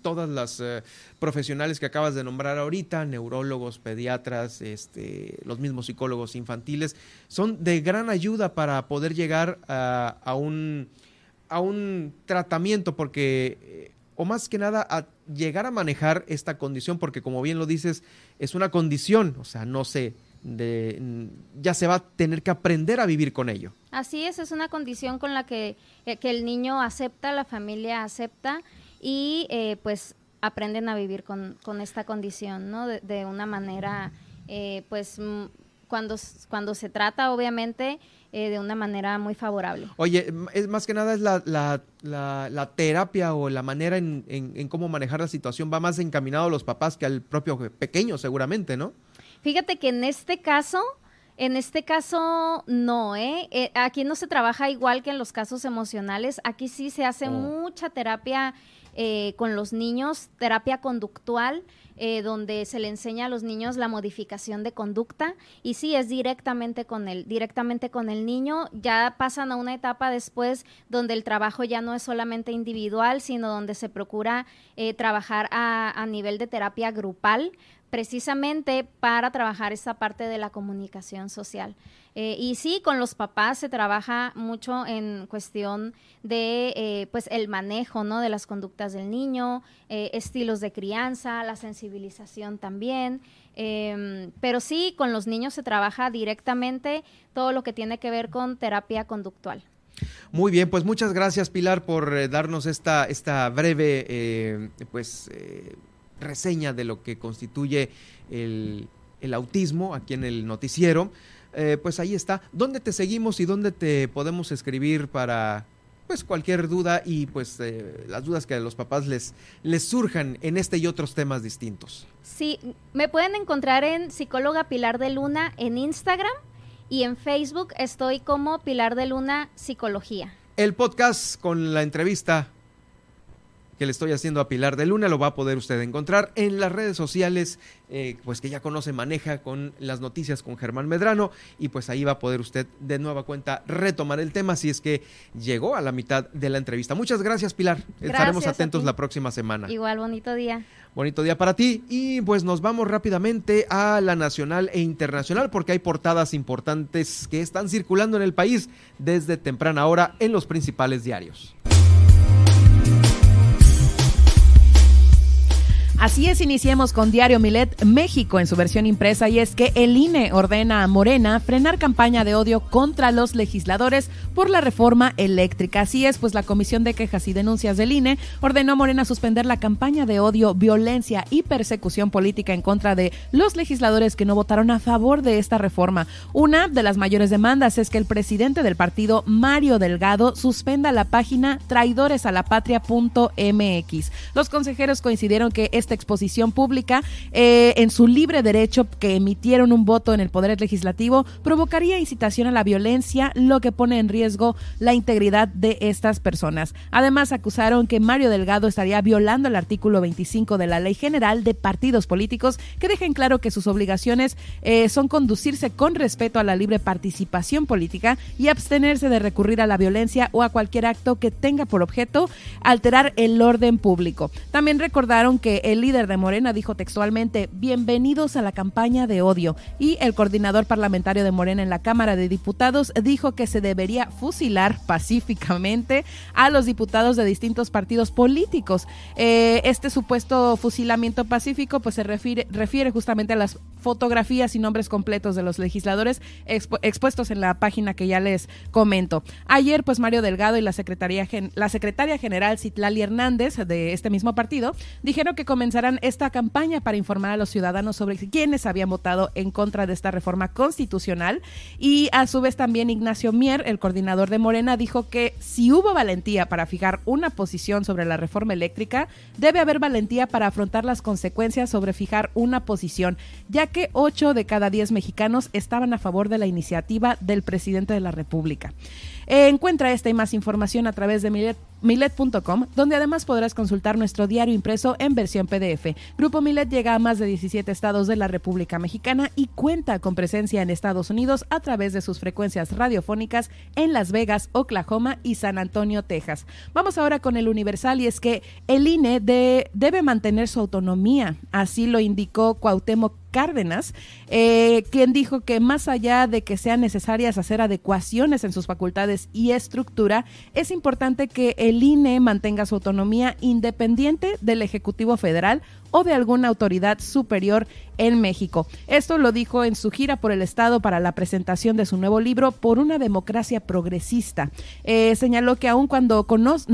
todas las eh, profesionales que acabas de nombrar ahorita, neurólogos, pediatras, este, los mismos psicólogos infantiles, son de gran ayuda para poder llegar a, un, a un tratamiento, porque, eh, o más que nada, a llegar a manejar esta condición, porque como bien lo dices, es una condición, o sea, no se de, ya se va a tener que aprender a vivir con ello. Así es, es una condición con la que, eh, el niño acepta, la familia acepta y eh, pues aprenden a vivir con, esta condición, ¿no? De, una manera, eh, pues cuando, cuando se trata, obviamente, de una manera muy favorable. Oye, es más que nada es la, la, la, terapia o la manera en, en, cómo manejar la situación va más encaminado a los papás que al propio pequeño, seguramente, ¿no? Fíjate que en este caso, en este caso no, ¿eh? ¿eh? Aquí no se trabaja igual que en los casos emocionales. Aquí sí se hace oh. mucha terapia eh, con los niños, terapia conductual. Eh, donde se le enseña a los niños la modificación de conducta y sí es directamente con el directamente con el niño ya pasan a una etapa después donde el trabajo ya no es solamente individual sino donde se procura trabajar a, a nivel de terapia grupal precisamente para trabajar esa parte de la comunicación social. Eh, y sí, con los papás se trabaja mucho en cuestión de eh, pues el manejo ¿no? de las conductas del niño, eh, estilos de crianza, la sensibilización también. Em, pero sí, con los niños se trabaja directamente todo lo que tiene que ver con terapia conductual. Muy bien, pues muchas gracias Pilar por darnos esta, esta breve pues reseña de lo que constituye el, autismo aquí en el noticiero. Eh, pues ahí está. ¿Dónde te seguimos y dónde te podemos escribir para pues cualquier duda y pues eh, las dudas que a los papás les, les surjan en este y otros temas distintos? Sí, me pueden encontrar en psicóloga Pilar de Luna en Instagram y en Facebook estoy como Pilar de Luna Psicología. El podcast con la entrevista que le estoy haciendo a Pilar de Luna lo va a poder usted encontrar en las redes sociales, eh, pues que ya conoce, maneja con las noticias con Germán Medrano y pues ahí va a poder usted de nueva cuenta retomar el tema si es que llegó a la mitad de la entrevista. Muchas gracias Pilar, estaremos atentos la próxima semana. Igual, bonito día. Bonito día para ti y pues nos vamos rápidamente a la nacional e internacional porque hay portadas importantes que están circulando en el país desde temprana hora en los principales diarios. Así es, iniciemos con Diario Milet México en su versión impresa y es que el INE ordena a Morena frenar campaña de odio contra los legisladores por la reforma eléctrica. Así es, pues la Comisión de Quejas y Denuncias del INE ordenó a Morena suspender la campaña de odio, violencia y persecución política en contra de los legisladores que no votaron a favor de esta reforma. Una de las mayores demandas es que el presidente del partido, Mario Delgado, suspenda la página traidoresalapatria.mx. Los consejeros coincidieron que es esta exposición pública eh, en su libre derecho que emitieron un voto en el Poder Legislativo provocaría incitación a la violencia, lo que pone en riesgo la integridad de estas personas. Además, acusaron que Mario Delgado estaría violando el artículo 25 de la Ley General de Partidos Políticos, que dejen claro que sus obligaciones eh, son conducirse con respeto a la libre participación política y abstenerse de recurrir a la violencia o a cualquier acto que tenga por objeto alterar el orden público. También recordaron que el líder de Morena dijo textualmente, bienvenidos a la campaña de odio, y el coordinador parlamentario de Morena en la Cámara de Diputados dijo que se debería fusilar pacíficamente a los diputados de distintos partidos políticos. Eh, este supuesto fusilamiento pacífico pues se refiere, justamente a las fotografías y nombres completos de los legisladores expuestos en la página que ya les comento. Ayer pues Mario Delgado y la secretaria, la secretaria general Citlali Hernández de este mismo partido dijeron que comenzarán esta campaña para informar a los ciudadanos sobre quiénes habían votado en contra de esta reforma constitucional y a su vez también Ignacio Mier, el coordinador de Morena, dijo que si hubo valentía para fijar una posición sobre la reforma eléctrica, debe haber valentía para afrontar las consecuencias sobre fijar una posición, ya que 8 de cada 10 mexicanos estaban a favor de la iniciativa del presidente de la República. Eh, encuentra esta y más información a través de milet.com, donde además podrás consultar nuestro diario impreso en versión PDF. Grupo Milet llega a más de 17 estados de la República Mexicana y cuenta con presencia en Estados Unidos a través de sus frecuencias radiofónicas en Las Vegas, Oklahoma y San Antonio, Texas. Vamos ahora con el Universal y es que el INE debe mantener su autonomía, así lo indicó Cuauhtémoc Cárdenas, eh, quien dijo que más allá de que sean necesarias hacer adecuaciones en sus facultades y estructura, es importante que el INE mantenga su autonomía independiente del Ejecutivo Federal o de alguna autoridad superior en México. Esto lo dijo en su gira por el Estado para la presentación de su nuevo libro Por una democracia progresista. Eh, señaló que aun cuando, conoce,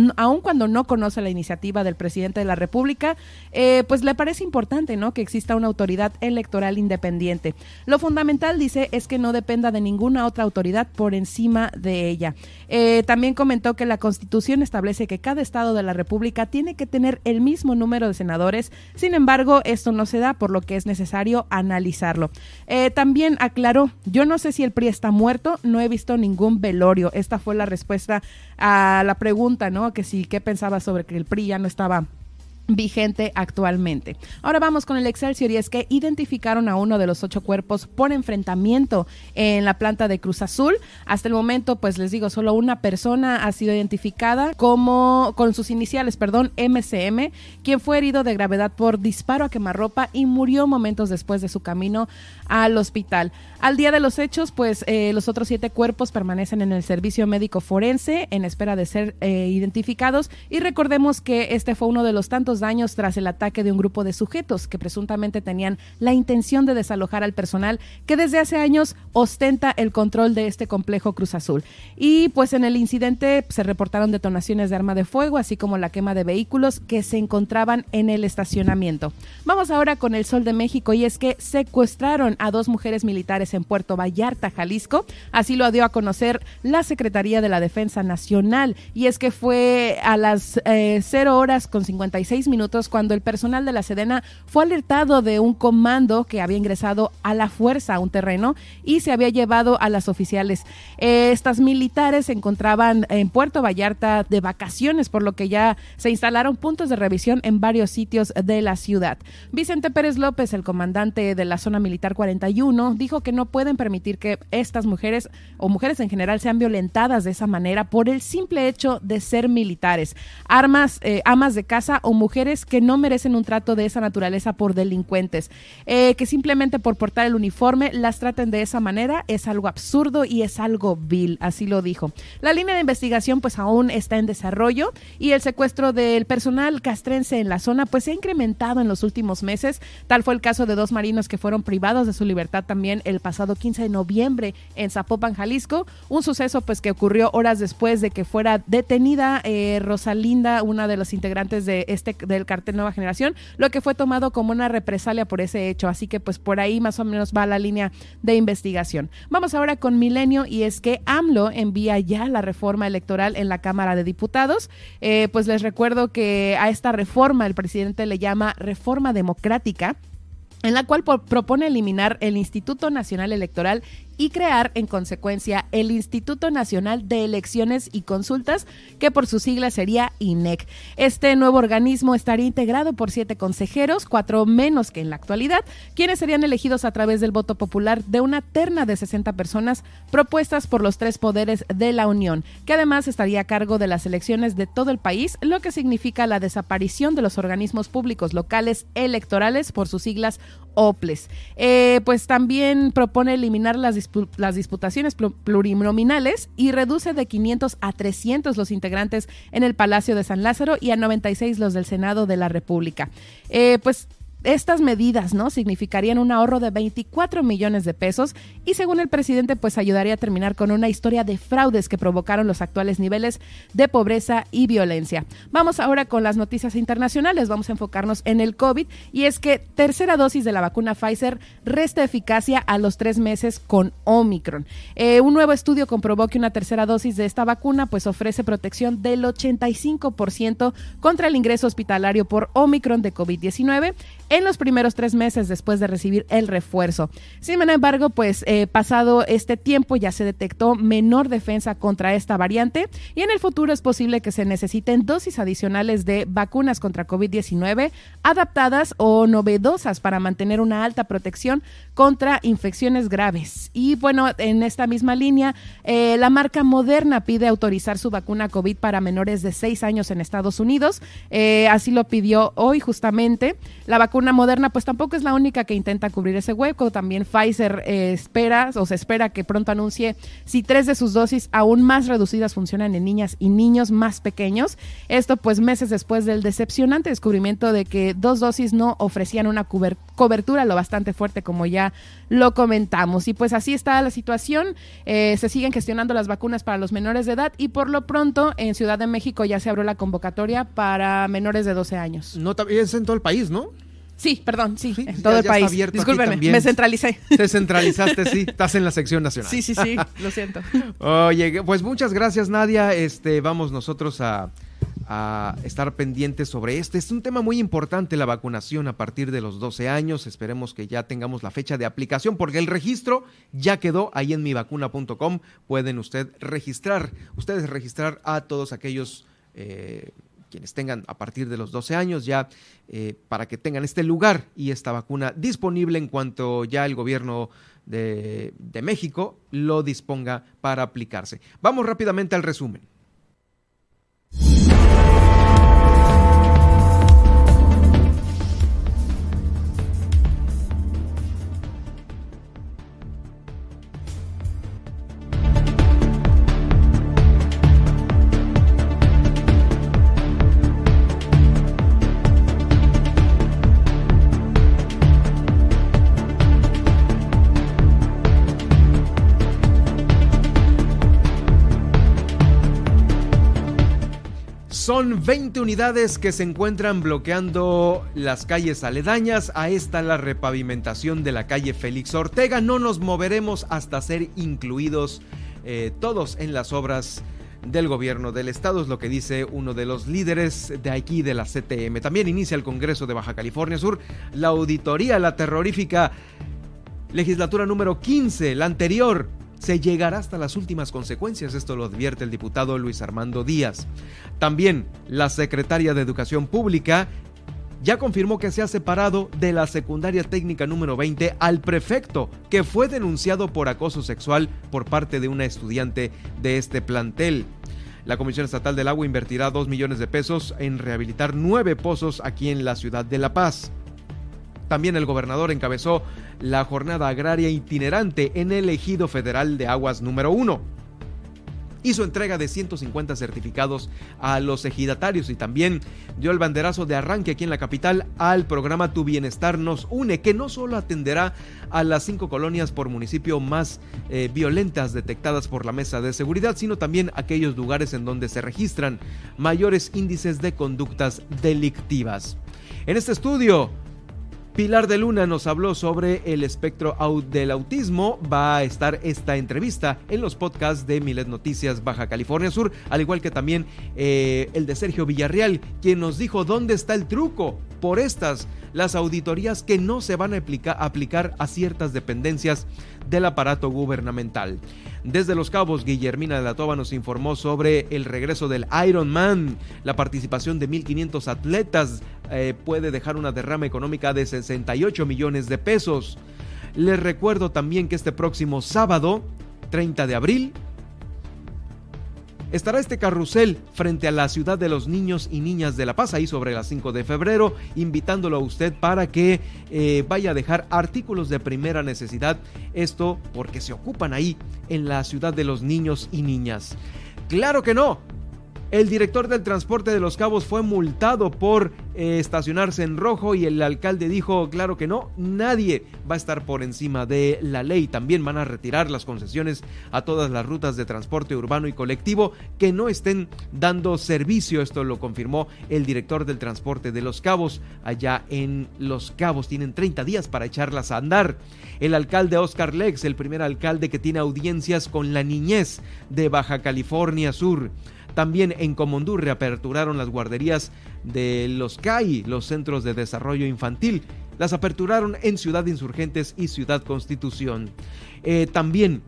cuando no conoce la iniciativa del presidente de la República, eh, pues le parece importante ¿no? que exista una autoridad electoral independiente. Lo fundamental, dice, es que no dependa de ninguna otra autoridad por encima de ella. Eh, también comentó que la Constitución establece que cada Estado de la República tiene que tener el mismo número de senadores, sin embargo, esto no se da, por lo que es necesario analizarlo. Eh, también aclaró, yo no sé si el PRI está muerto, no he visto ningún velorio. Esta fue la respuesta a la pregunta, ¿no? Que si, ¿qué pensaba sobre que el PRI ya no estaba vigente actualmente. Ahora vamos con el Excelsior y es que identificaron a uno de los ocho cuerpos por enfrentamiento en la planta de Cruz Azul. Hasta el momento, pues les digo, solo una persona ha sido identificada como con sus iniciales, perdón, MCM, quien fue herido de gravedad por disparo a quemarropa y murió momentos después de su camino al hospital. Al día de los hechos, pues eh, los otros siete cuerpos permanecen en el servicio médico forense en espera de ser eh, identificados y recordemos que este fue uno de los tantos daños tras el ataque de un grupo de sujetos que presuntamente tenían la intención de desalojar al personal que desde hace años ostenta el control de este complejo Cruz Azul. Y pues en el incidente se reportaron detonaciones de arma de fuego, así como la quema de vehículos que se encontraban en el estacionamiento. Vamos ahora con el Sol de México y es que secuestraron a dos mujeres militares en Puerto Vallarta, Jalisco. Así lo dio a conocer la Secretaría de la Defensa Nacional. Y es que fue a las eh, 0 horas con 56 minutos cuando el personal de la Sedena fue alertado de un comando que había ingresado a la fuerza a un terreno y se había llevado a las oficiales. Eh, estas militares se encontraban en Puerto Vallarta de vacaciones, por lo que ya se instalaron puntos de revisión en varios sitios de la ciudad. Vicente Pérez López, el comandante de la zona militar 41, dijo que no pueden permitir que estas mujeres o mujeres en general sean violentadas de esa manera por el simple hecho de ser militares, armas, eh, amas de casa o mujeres que no merecen un trato de esa naturaleza por delincuentes, eh, que simplemente por portar el uniforme las traten de esa manera es algo absurdo y es algo vil, así lo dijo. La línea de investigación pues aún está en desarrollo y el secuestro del personal castrense en la zona pues se ha incrementado en los últimos meses, tal fue el caso de dos marinos que fueron privados de su libertad también el pasado 15 de noviembre en Zapopan, Jalisco, un suceso pues que ocurrió horas después de que fuera detenida eh, Rosalinda, una de los integrantes de este del cartel Nueva Generación, lo que fue tomado como una represalia por ese hecho. Así que pues por ahí más o menos va la línea de investigación. Vamos ahora con Milenio y es que AMLO envía ya la reforma electoral en la Cámara de Diputados. Eh, pues les recuerdo que a esta reforma el presidente le llama reforma democrática en la cual propone eliminar el Instituto Nacional Electoral y crear en consecuencia el Instituto Nacional de Elecciones y Consultas, que por su sigla sería INEC. Este nuevo organismo estaría integrado por siete consejeros, cuatro menos que en la actualidad, quienes serían elegidos a través del voto popular de una terna de 60 personas propuestas por los tres poderes de la Unión, que además estaría a cargo de las elecciones de todo el país, lo que significa la desaparición de los organismos públicos locales electorales por sus siglas OPLES. Eh, pues también propone eliminar las las disputaciones plurinominales y reduce de 500 a 300 los integrantes en el Palacio de San Lázaro y a 96 los del Senado de la República. Eh, pues estas medidas, ¿no? Significarían un ahorro de 24 millones de pesos y según el presidente, pues ayudaría a terminar con una historia de fraudes que provocaron los actuales niveles de pobreza y violencia. Vamos ahora con las noticias internacionales, vamos a enfocarnos en el COVID y es que tercera dosis de la vacuna Pfizer resta eficacia a los tres meses con Omicron. Eh, un nuevo estudio comprobó que una tercera dosis de esta vacuna pues ofrece protección del 85% contra el ingreso hospitalario por Omicron de COVID-19 en los primeros tres meses después de recibir el refuerzo. Sin embargo, pues eh, pasado este tiempo ya se detectó menor defensa contra esta variante y en el futuro es posible que se necesiten dosis adicionales de vacunas contra COVID-19 adaptadas o novedosas para mantener una alta protección contra infecciones graves. Y bueno, en esta misma línea, eh, la marca Moderna pide autorizar su vacuna COVID para menores de 6 años en Estados Unidos. Eh, así lo pidió hoy justamente. La vacuna una moderna, pues tampoco es la única que intenta cubrir ese hueco. También Pfizer eh, espera o se espera que pronto anuncie si tres de sus dosis aún más reducidas funcionan en niñas y niños más pequeños. Esto pues meses después del decepcionante descubrimiento de que dos dosis no ofrecían una cobertura lo bastante fuerte como ya lo comentamos. Y pues así está la situación. Eh, se siguen gestionando las vacunas para los menores de edad y por lo pronto en Ciudad de México ya se abrió la convocatoria para menores de 12 años. No, es en todo el país, ¿no? Sí, perdón, sí, en todo el país. Discúlpeme, me centralicé. Te centralizaste, sí, estás en la sección nacional. Sí, sí, sí, lo siento. Oye, pues muchas gracias, Nadia. Este, vamos nosotros a, a estar pendientes sobre este. Es un tema muy importante la vacunación a partir de los 12 años. Esperemos que ya tengamos la fecha de aplicación porque el registro ya quedó ahí en mivacuna.com. Pueden usted registrar, ustedes registrar a todos aquellos eh, quienes tengan a partir de los 12 años ya eh, para que tengan este lugar y esta vacuna disponible en cuanto ya el gobierno de, de México lo disponga para aplicarse. Vamos rápidamente al resumen. Son 20 unidades que se encuentran bloqueando las calles aledañas. A esta la repavimentación de la calle Félix Ortega. No nos moveremos hasta ser incluidos eh, todos en las obras del gobierno del estado, es lo que dice uno de los líderes de aquí de la CTM. También inicia el Congreso de Baja California Sur la auditoría, la terrorífica legislatura número 15, la anterior, se llegará hasta las últimas consecuencias, esto lo advierte el diputado Luis Armando Díaz. También la secretaria de Educación Pública ya confirmó que se ha separado de la secundaria técnica número 20 al prefecto, que fue denunciado por acoso sexual por parte de una estudiante de este plantel. La Comisión Estatal del Agua invertirá 2 millones de pesos en rehabilitar nueve pozos aquí en la ciudad de La Paz. También el gobernador encabezó la jornada agraria itinerante en el ejido federal de aguas número 1. hizo entrega de 150 certificados a los ejidatarios y también dio el banderazo de arranque aquí en la capital al programa Tu Bienestar nos une, que no solo atenderá a las cinco colonias por municipio más eh, violentas detectadas por la mesa de seguridad, sino también aquellos lugares en donde se registran mayores índices de conductas delictivas. En este estudio, Pilar de Luna nos habló sobre el espectro del autismo. Va a estar esta entrevista en los podcasts de Milet Noticias Baja California Sur, al igual que también eh, el de Sergio Villarreal, quien nos dijo dónde está el truco por estas las auditorías que no se van a aplicar a ciertas dependencias del aparato gubernamental. Desde Los Cabos, Guillermina de la Toba nos informó sobre el regreso del Ironman. La participación de 1.500 atletas eh, puede dejar una derrama económica de 68 millones de pesos. Les recuerdo también que este próximo sábado, 30 de abril, estará este carrusel frente a la ciudad de los niños y niñas de La Paz, ahí sobre las 5 de febrero, invitándolo a usted para que eh, vaya a dejar artículos de primera necesidad. Esto porque se ocupan ahí en la ciudad de los niños y niñas. Claro que no, el director del transporte de Los Cabos fue multado por eh, estacionarse en rojo y el alcalde dijo, claro que no, nadie va a estar por encima de la ley. También van a retirar las concesiones a todas las rutas de transporte urbano y colectivo que no estén dando servicio. Esto lo confirmó el director del transporte de Los Cabos allá en Los Cabos. Tienen 30 días para echarlas a andar. El alcalde Oscar Lex, el primer alcalde que tiene audiencias con la niñez de Baja California Sur. También en Comondú reaperturaron las guarderías de los CAI, los Centros de Desarrollo Infantil. Las aperturaron en Ciudad Insurgentes y Ciudad Constitución. Eh, también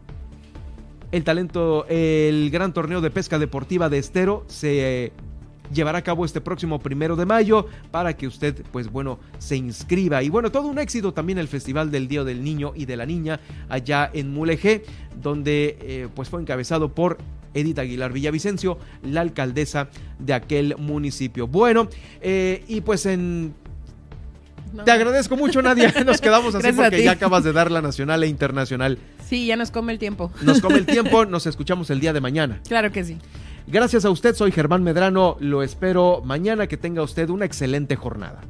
el talento, el gran torneo de pesca deportiva de Estero se llevará a cabo este próximo primero de mayo para que usted, pues bueno, se inscriba. Y bueno, todo un éxito también el Festival del Día del Niño y de la Niña allá en Mulegé, donde eh, pues fue encabezado por Edith Aguilar Villavicencio, la alcaldesa de aquel municipio. Bueno, eh, y pues en Te agradezco mucho, Nadia. Nos quedamos así porque ya acabas de dar la nacional e internacional. Sí, ya nos come el tiempo. Nos come el tiempo, nos escuchamos el día de mañana. Claro que sí. Gracias a usted, soy Germán Medrano. Lo espero mañana que tenga usted una excelente jornada.